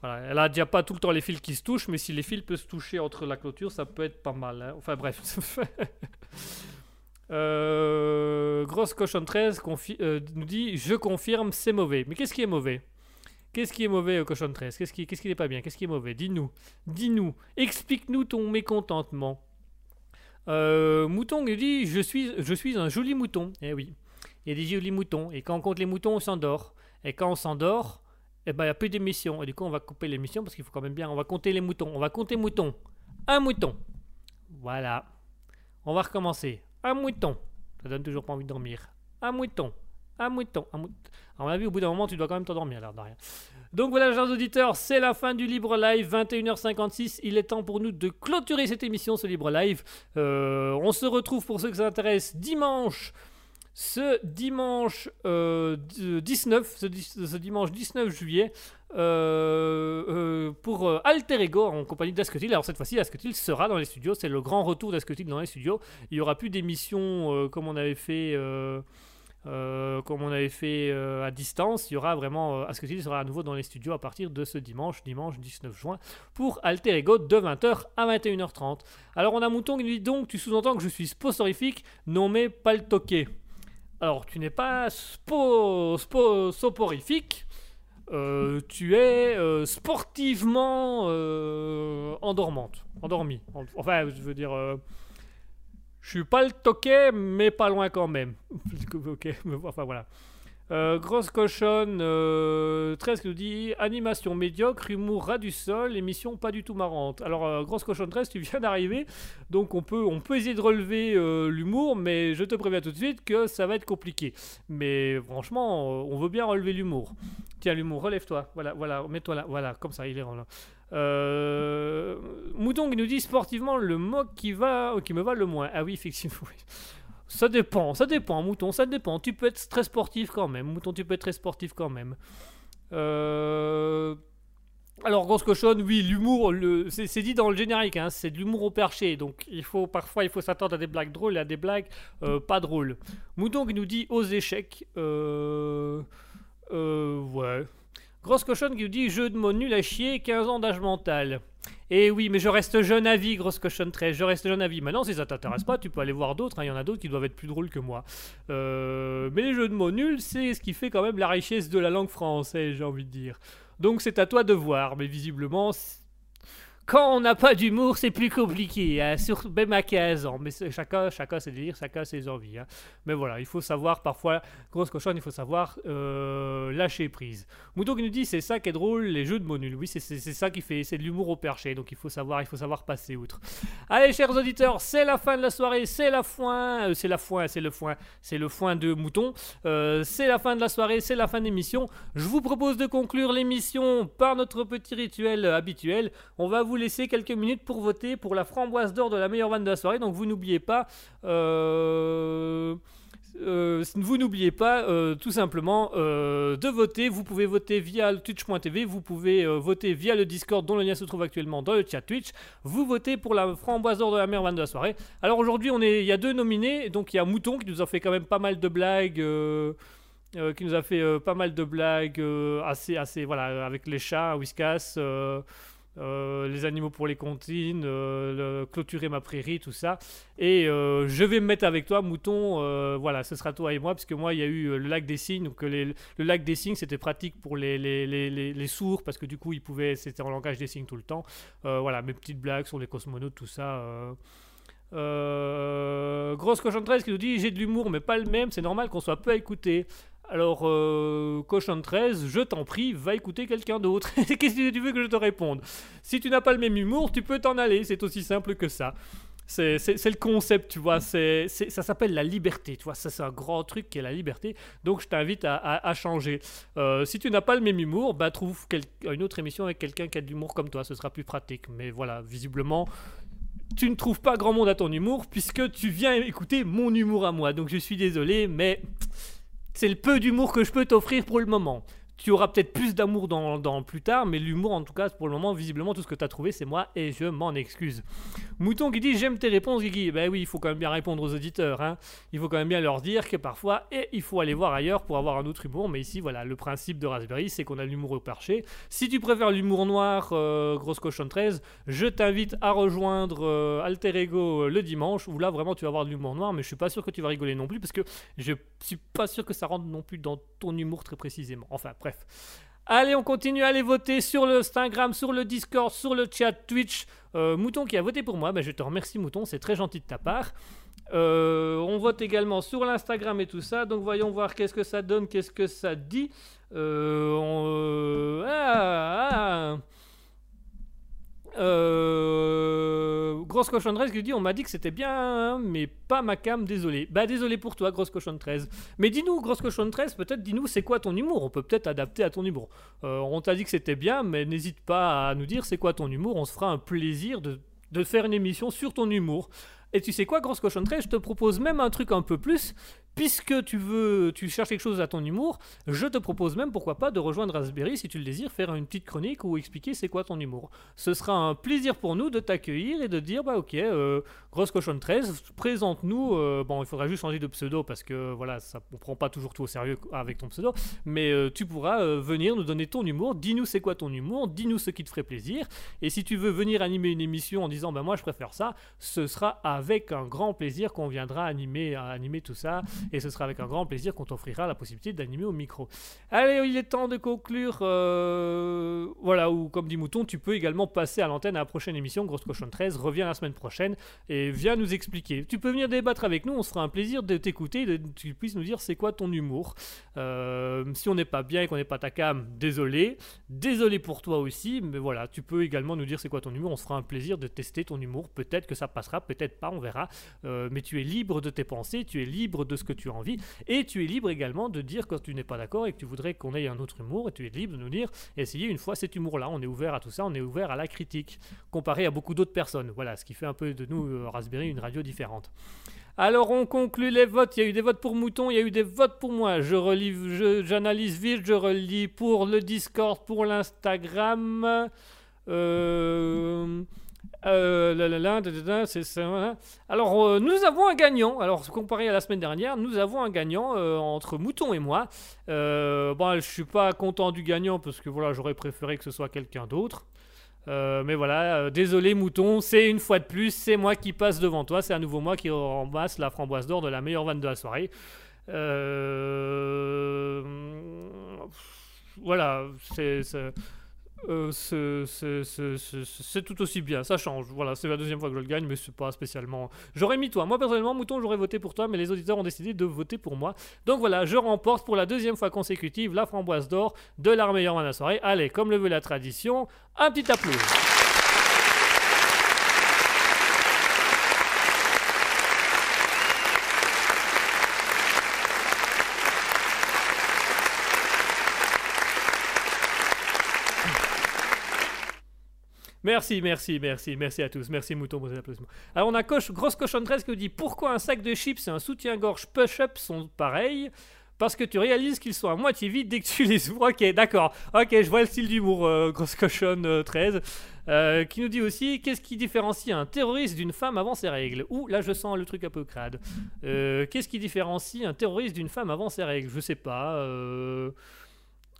Voilà, elle a déjà pas tout le temps les fils qui se touchent, mais si les fils peuvent se toucher entre la clôture, ça peut être pas mal. hein. Enfin bref. Euh, Grosse cochon 13 confi- euh, nous dit Je confirme, c'est mauvais. Mais qu'est-ce qui est mauvais? Qu'est-ce qui est mauvais, cochon 13 Qu'est-ce qui, qu'est-ce qui n'est pas bien? Qu'est-ce qui est mauvais? Dis-nous. Dis-nous. Explique-nous ton mécontentement. Euh, mouton nous dit je suis, je suis un joli mouton. Eh oui. Il y a des jolis moutons. Et quand on compte les moutons, on s'endort. Et quand on s'endort, eh ben, il n'y a plus d'émission. Et du coup, on va couper l'émission parce qu'il faut quand même bien. On va compter les moutons. On va compter moutons. Un mouton. Voilà. On va recommencer. Un mouton. Ça donne toujours pas envie de dormir. Un mouton. Un mouton. Un mouton. À mon avis, au bout d'un moment, tu dois quand même t'endormir, l'air de rien. Donc voilà, chers auditeurs, c'est la fin du Libre Live, 21h56. Il est temps pour nous de clôturer cette émission, ce Libre Live. Euh, on se retrouve pour ceux que ça intéresse dimanche. Ce dimanche euh, d- 19, ce, ce dimanche 19 juillet, euh, euh, pour euh, Alter Ego en compagnie d'Asketil. Alors cette fois-ci, Asketil sera dans les studios. C'est le grand retour d'Asketil dans les studios. Il n'y aura plus d'émissions comme on avait fait. comme on avait fait à distance, il y aura vraiment Asketil sera à nouveau dans les studios à partir de ce dimanche, dimanche 19 juin, pour Alter Ego de 20h à 21h30. Alors on a Mouton qui nous dit donc, tu sous-entends que je suis sponsorifique, non mais pas le toqué. Alors tu n'es pas spo, soporifique, euh, tu es euh, sportivement euh, endormante, endormie. En- Enfin, je veux dire, je suis pas le toquet, mais pas loin quand même. ok, enfin voilà. Euh, grosse cochonne, euh, 13 qui nous dit animation médiocre, humour ras du sol, émission pas du tout marrante. Alors, euh, grosse cochonne 13, tu viens d'arriver, donc on peut, on peut essayer de relever euh, l'humour, mais je te préviens tout de suite que ça va être compliqué. Mais franchement, euh, on veut bien relever l'humour. Tiens, l'humour, relève-toi. Voilà, voilà, mets-toi là. Voilà, comme ça, il est là. Euh, qui nous dit sportivement le mot qui, va, qui me va le moins. Ah oui, effectivement. Ça dépend, ça dépend, Mouton, ça dépend. Tu peux être très sportif quand même. Mouton, tu peux être très sportif quand même. Euh, Alors, grosse cochonne, oui, l'humour, c'est dit dans le générique, hein, c'est de l'humour au perché. Donc, il faut parfois, il faut s'attendre à des blagues drôles et à des blagues euh, pas drôles. Mouton qui nous dit aux échecs. Euh... Euh, ouais. Grosse cochonne qui nous dit jeu de mots nul à chier, 15 ans d'âge mental. Et oui, mais je reste jeune à vie, grosse cochonne 13. Je reste jeune à vie. Maintenant, si ça t'intéresse pas, tu peux aller voir d'autres. hein. Il y en a d'autres qui doivent être plus drôles que moi. Euh, mais les jeux de mots nuls, c'est ce qui fait quand même la richesse de la langue française, j'ai envie de dire. Donc c'est à toi de voir. Mais visiblement, quand on n'a pas d'humour, c'est plus compliqué. hein, même à 15 ans. Mais chacun, chacun ses délires, chacun ses envies. hein. Mais voilà, il faut savoir parfois, grosse cochonne, il faut savoir euh, lâcher prise. Mouton qui nous dit c'est ça qui est drôle, les jeux de mots. Oui, c'est ça qui fait, c'est de l'humour au perché. Donc il faut savoir, il faut savoir passer outre. Allez, chers auditeurs, c'est la fin de la soirée, c'est la foin, euh, c'est la foin, c'est le foin, c'est le foin de mouton. Euh, c'est la fin de la soirée, c'est la fin de l'émission. Je vous propose de conclure l'émission par notre petit rituel habituel. On va vous laisser quelques minutes pour voter pour la framboise d'or de la meilleure vanne de la soirée. Donc vous n'oubliez pas. euh, euh, vous n'oubliez pas euh, tout simplement de voter. Vous pouvez voter via twitch.tv, vous pouvez voter via le Discord dont le lien se trouve actuellement dans le chat Twitch. Vous votez pour la framboise d'or de la meilleure vanne de la soirée. Alors aujourd'hui, on est, il y a deux nominés. Donc il y a Mouton qui nous a fait quand même pas mal de blagues. qui nous a fait pas mal de blagues assez, assez, voilà, avec les chats, Whiskas, euh, les animaux pour les comptines, euh, le- clôturer ma prairie, tout ça. Et euh, je vais me mettre avec toi, mouton. voilà, ce sera toi et moi, puisque moi, il y a eu le lac des signes. Donc, les- le lac des signes, c'était pratique pour les, les, les, sourds, parce que du coup, ils pouvaient, c'était en langage des signes tout le temps. Voilà, mes petites blagues sur les cosmonautes, tout ça. grosse cochon 13 qui nous dit j'ai de l'humour mais pas le même c'est normal qu'on soit peu écouté alors euh, cochon 13 je t'en prie va écouter quelqu'un d'autre qu'est-ce que tu veux que je te réponde? Si tu n'as pas le même humour tu peux t'en aller c'est aussi simple que ça c'est le concept, tu vois. ça s'appelle la liberté, tu vois. Ça, c'est un grand truc qui est la liberté. Donc, je t'invite à, changer. Euh, si tu n'as pas le même humour, bah, trouve une autre émission avec quelqu'un qui a de l'humour comme toi. Ce sera plus pratique. Mais voilà, visiblement, tu ne trouves pas grand monde à ton humour puisque tu viens écouter mon humour à moi. Donc, je suis désolé, mais c'est le peu d'humour que je peux t'offrir pour le moment. Tu auras peut-être plus d'amour dans, plus tard, mais l'humour, en tout cas, pour le moment, visiblement, tout ce que tu as trouvé, c'est moi et je m'en excuse. Mouton qui dit J'aime tes réponses, Guigui. Ben oui, il faut quand même bien répondre aux auditeurs. hein. Il faut quand même bien leur dire que parfois, et il faut aller voir ailleurs pour avoir un autre humour. Mais ici, voilà, le principe de Raspberry, c'est qu'on a l'humour au perché. Si tu préfères l'humour noir, euh, grosse cochon 13, je t'invite à rejoindre euh, Alter Ego euh, le dimanche, où là, vraiment, tu vas avoir de l'humour noir. Mais je suis pas sûr que tu vas rigoler non plus, parce que je suis pas sûr que ça rentre non plus dans ton humour très précisément. Enfin, bref. Allez, on continue à aller voter sur le Instagram, sur le Discord, sur le chat Twitch. Euh, Mouton qui a voté pour moi, ben, je te remercie Mouton, c'est très gentil de ta part. Euh, on vote également sur l'Instagram et tout ça, donc voyons voir qu'est-ce que ça donne, qu'est-ce que ça dit. Euh, ah, ah. Euh, grosse cochon 13 qui dit on m'a dit que c'était bien mais pas ma cam désolé bah désolé pour toi grosse cochon 13 mais dis-nous grosse cochon 13 peut-être dis-nous c'est quoi ton humour? On peut peut-être adapter à ton humour euh, on t'a dit que c'était bien, mais n'hésite pas à nous dire c'est quoi ton humour. On se fera un plaisir de, de faire une émission sur ton humour. Et tu sais quoi, grosse cochon 13, je te propose même un truc un peu plus. Puisque tu veux, tu cherches quelque chose à ton humour, je te propose même, pourquoi pas, de rejoindre Raspberry si tu le désires, faire une petite chronique ou expliquer c'est quoi ton humour. Ce sera un plaisir pour nous de t'accueillir et de dire, bah ok, euh, grosse cochon 13, présente-nous. euh, bon, il faudra juste changer de pseudo parce que voilà, ça, on prend pas toujours tout au sérieux avec ton pseudo mais euh, tu pourras venir nous donner ton humour. Dis-nous c'est quoi ton humour, dis-nous ce qui te ferait plaisir. Et si tu veux venir animer une émission en disant ben moi je préfère ça, ce sera avec un grand plaisir qu'on viendra animer, animer tout ça. Et ce sera avec un grand plaisir qu'on t'offrira la possibilité d'animer au micro. Allez, il est temps de conclure. euh, voilà, ou comme dit Mouton, tu peux également passer à l'antenne à la prochaine émission. Grosse Cochon 13, reviens la semaine prochaine et viens nous expliquer. Tu peux venir débattre avec nous, on se fera un plaisir de t'écouter, tu puisses nous dire c'est quoi ton humour. Euh, si on n'est pas bien et qu'on n'est pas ta cam, désolé. Désolé pour toi aussi, mais voilà, tu peux également nous dire c'est quoi ton humour. On se fera un plaisir de tester ton humour. Peut-être que ça passera, peut-être pas, on verra. Euh, mais tu es libre de tes pensées, tu es libre de ce que tu as envie, et tu es libre également de dire quand tu n'es pas d'accord et que tu voudrais qu'on ait un autre humour, et tu es libre de nous dire essayez une fois cet humour-là. On est ouvert à tout ça, on est ouvert à la critique, comparé à beaucoup d'autres personnes. Voilà, ce qui fait un peu de nous, euh, Raspberry, une radio différente. Alors on conclut les votes. Il y a eu des votes pour Mouton, il y a eu des votes pour moi. Je relis, j'analyse vite, je relis pour le Discord, pour l'Instagram. Euh, Alors nous avons un gagnant. Alors comparé à la semaine dernière, nous avons un gagnant euh, entre Mouton et moi. Euh, bon, je suis pas content du gagnant parce que voilà, j'aurais préféré que ce soit quelqu'un d'autre. Euh, mais voilà, désolé Mouton, c'est une fois de plus, c'est moi qui passe devant toi, c'est à nouveau moi qui ramasse la framboise d'or de la meilleure vanne de la soirée. Voilà, c'est... c'est- euh, c'est- tout aussi bien, ça change. Voilà, c'est la deuxième fois que je le gagne, mais c'est pas spécialement. J'aurais mis toi. Moi personnellement, Mouton, j'aurais voté pour toi, mais les auditeurs ont décidé de voter pour moi. Donc voilà, je remporte pour la deuxième fois consécutive la framboise d'or de la meilleure de la soirée. Allez, comme le veut la tradition, un petit applaudissement. Merci, merci, merci, merci à tous. Merci Mouton pour ces applaudissements. Alors on a Grosse Cochon 13 qui nous dit Pourquoi un sac de chips et un soutien-gorge push-up sont pareils? Parce que tu réalises qu'ils sont à moitié vides dès que tu les ouvres. Ok, d'accord. Ok, je vois le style d'humour, euh, Grosse Cochonne euh, 13. Euh, qui nous dit aussi Qu'est-ce qui différencie un terroriste d'une femme avant ses règles? Ouh, là je sens le truc un peu crade. Euh, Qu'est-ce qui différencie un terroriste d'une femme avant ses règles? Je sais pas. euh,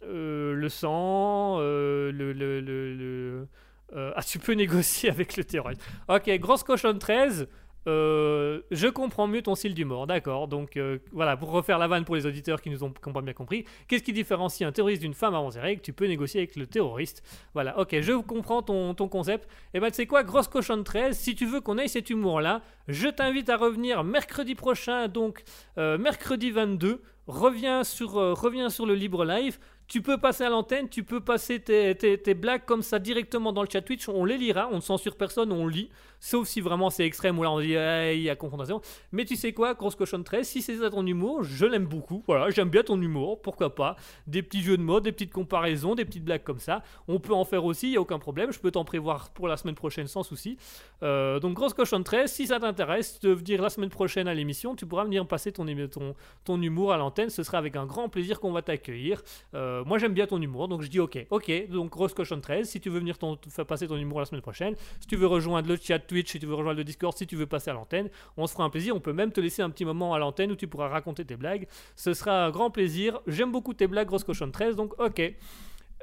le sang, le, le- le- euh, ah, tu peux négocier avec le terroriste. Ok, Grosse Cochonne 13. euh, je comprends mieux ton style d'humour, d'accord. Donc euh, voilà, pour refaire la vanne pour les auditeurs qui nous ont, pas bien compris, qu'est-ce qui différencie un terroriste d'une femme avant ses règles Tu peux négocier avec le terroriste. Voilà, ok, je comprends ton, ton concept. Et ben tu sais quoi, grosse cochonne 13, si tu veux qu'on ait cet humour-là, je t'invite à revenir mercredi prochain, donc euh, mercredi 22. Reviens sur, reviens sur le libre live. Tu peux passer à l'antenne, tu peux passer tes, blagues comme ça directement dans le chat Twitch. On les lira, on ne censure personne, on lit. Sauf si vraiment c'est extrême ou là on dit Ah, il y a confrontation. Mais tu sais quoi, grosse cochonne 13, si c'est ça ton humour, je l'aime beaucoup. Voilà, j'aime bien ton humour, pourquoi pas. Des petits jeux de mots, des petites comparaisons, des petites blagues comme ça. On peut en faire aussi, il n'y a aucun problème. Je peux t'en prévoir pour la semaine prochaine sans souci. Euh, donc, grosse cochonne 13, si ça t'intéresse de venir la semaine prochaine à l'émission, tu pourras venir passer ton, ton, ton humour à l'antenne. Ce sera avec un grand plaisir qu'on va t'accueillir. Euh, moi, j'aime bien ton humour, donc je dis ok. Ok, donc grosse cochonne 13, si tu veux venir ton- passer ton humour la semaine prochaine, si tu veux rejoindre le chat Twitch, si tu veux rejoindre le Discord, si tu veux passer à l'antenne, on se fera un plaisir. On peut même te laisser un petit moment à l'antenne où tu pourras raconter tes blagues. Ce sera un grand plaisir. J'aime beaucoup tes blagues, grosse cochonne 13, donc ok.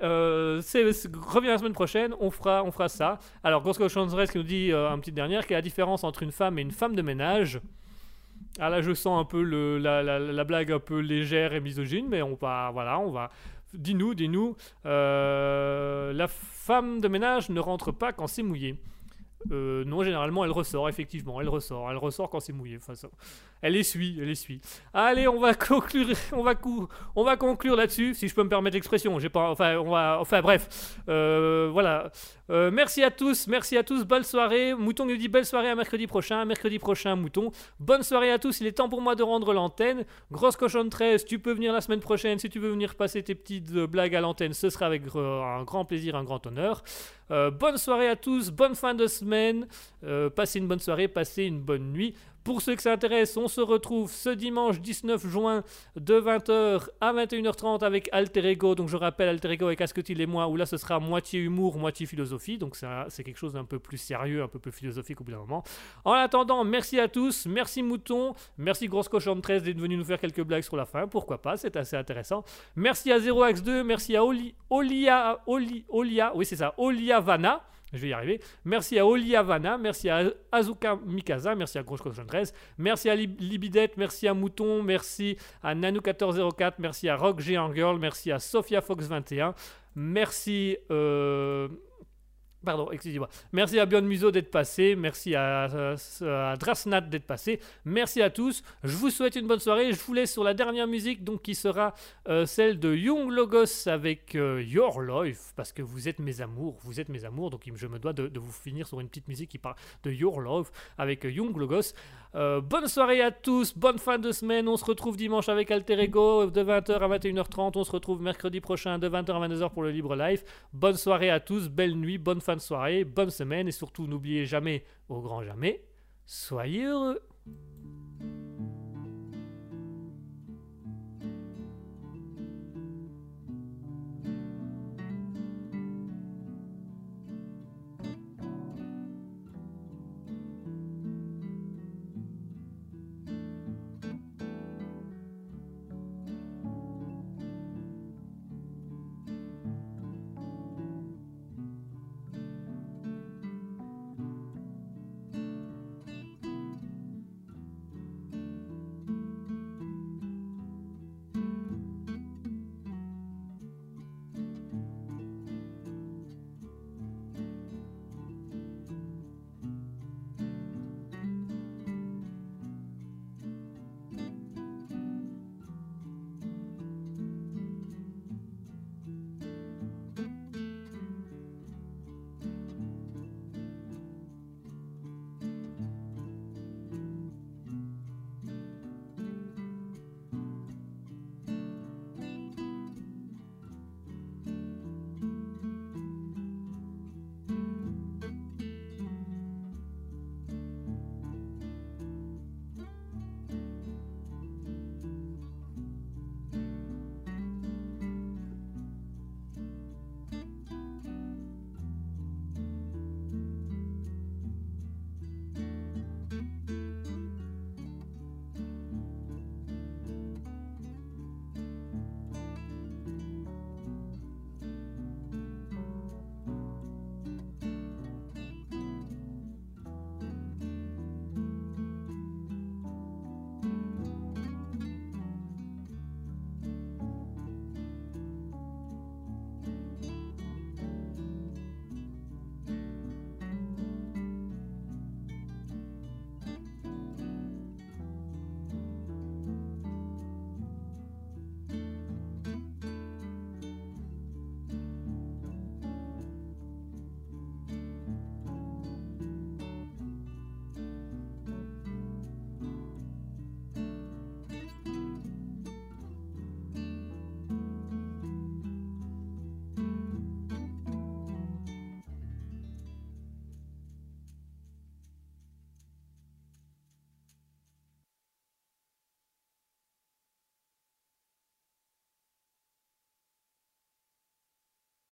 Euh, c'est, c'est- reviens la semaine prochaine, on fera, on fera ça. Alors, Grosse Cochon 13 qui nous dit, euh, un petit dernière, quelle est la différence entre une femme et une femme de ménage? Ah là, je sens un peu la blague un peu légère et misogyne, mais on va, voilà, on va. Dis-nous, dis-nous. Euh, la femme de ménage ne rentre pas quand c'est mouillé. Euh, non, généralement, elle ressort, effectivement, elle ressort. Elle ressort quand c'est mouillé. Elle essuie, elle essuie. Allez, on va conclure, on va, conclure là-dessus, si je peux me permettre l'expression. J'ai pas, enfin, on bref, Euh, voilà. Euh, merci à tous, merci à tous, bonne soirée. Mouton nous dit belle soirée à mercredi prochain, mercredi prochain, Mouton. Bonne soirée à tous, il est temps pour moi de rendre l'antenne. Grosse cochonne 13, tu peux venir la semaine prochaine si tu veux venir passer tes petites euh, blagues à l'antenne, ce sera avec un grand plaisir, un grand honneur. Bonne soirée à tous, bonne fin de semaine. Passez une bonne soirée, passez une bonne nuit. Pour ceux que ça intéresse, on se retrouve ce dimanche 19 juin de 20h à 21h30 avec Alter Ego. Donc je rappelle Alter Ego avec Asketil et moi, où là ce sera moitié humour, moitié philosophie. Donc c'est quelque chose d'un peu plus sérieux, un peu plus philosophique au bout d'un moment. En attendant, merci à tous, merci Mouton, merci Grosse Cochon 13 d'être venu nous faire quelques blagues sur la fin. Pourquoi pas, c'est assez intéressant. Merci à 0x2, merci à Oli, Olia, Oli, Olia, oui c'est ça, Olia Vana. Je vais y arriver. Merci à Oli Havana, merci à Azuka Mikasa, merci à Grosse Cochon 13, merci à Lib- Libidette, merci à Mouton, merci à Nano1404, merci à Rock Géant merci à Sophia Fox 21, merci. euh, Pardon, excusez-moi. Merci à Björn Muso d'être passé. Merci à, à, Drasnat d'être passé. Merci à tous. Je vous souhaite une bonne soirée. Je vous laisse sur la dernière musique, donc qui sera euh, celle de Young Logos avec euh, Your Life, parce que vous êtes mes amours. Vous êtes mes amours, donc je me dois de, vous finir sur une petite musique qui parle de Your Love avec euh, Young Logos. Euh, bonne soirée à tous, bonne fin de semaine. On se retrouve dimanche avec Alter Ego de 20h à 21h30. On se retrouve mercredi prochain de 20h à 22h pour le Libre Live. Bonne soirée à tous, belle nuit, bonne fin de soirée, bonne semaine et surtout n'oubliez jamais, au grand jamais, soyez heureux.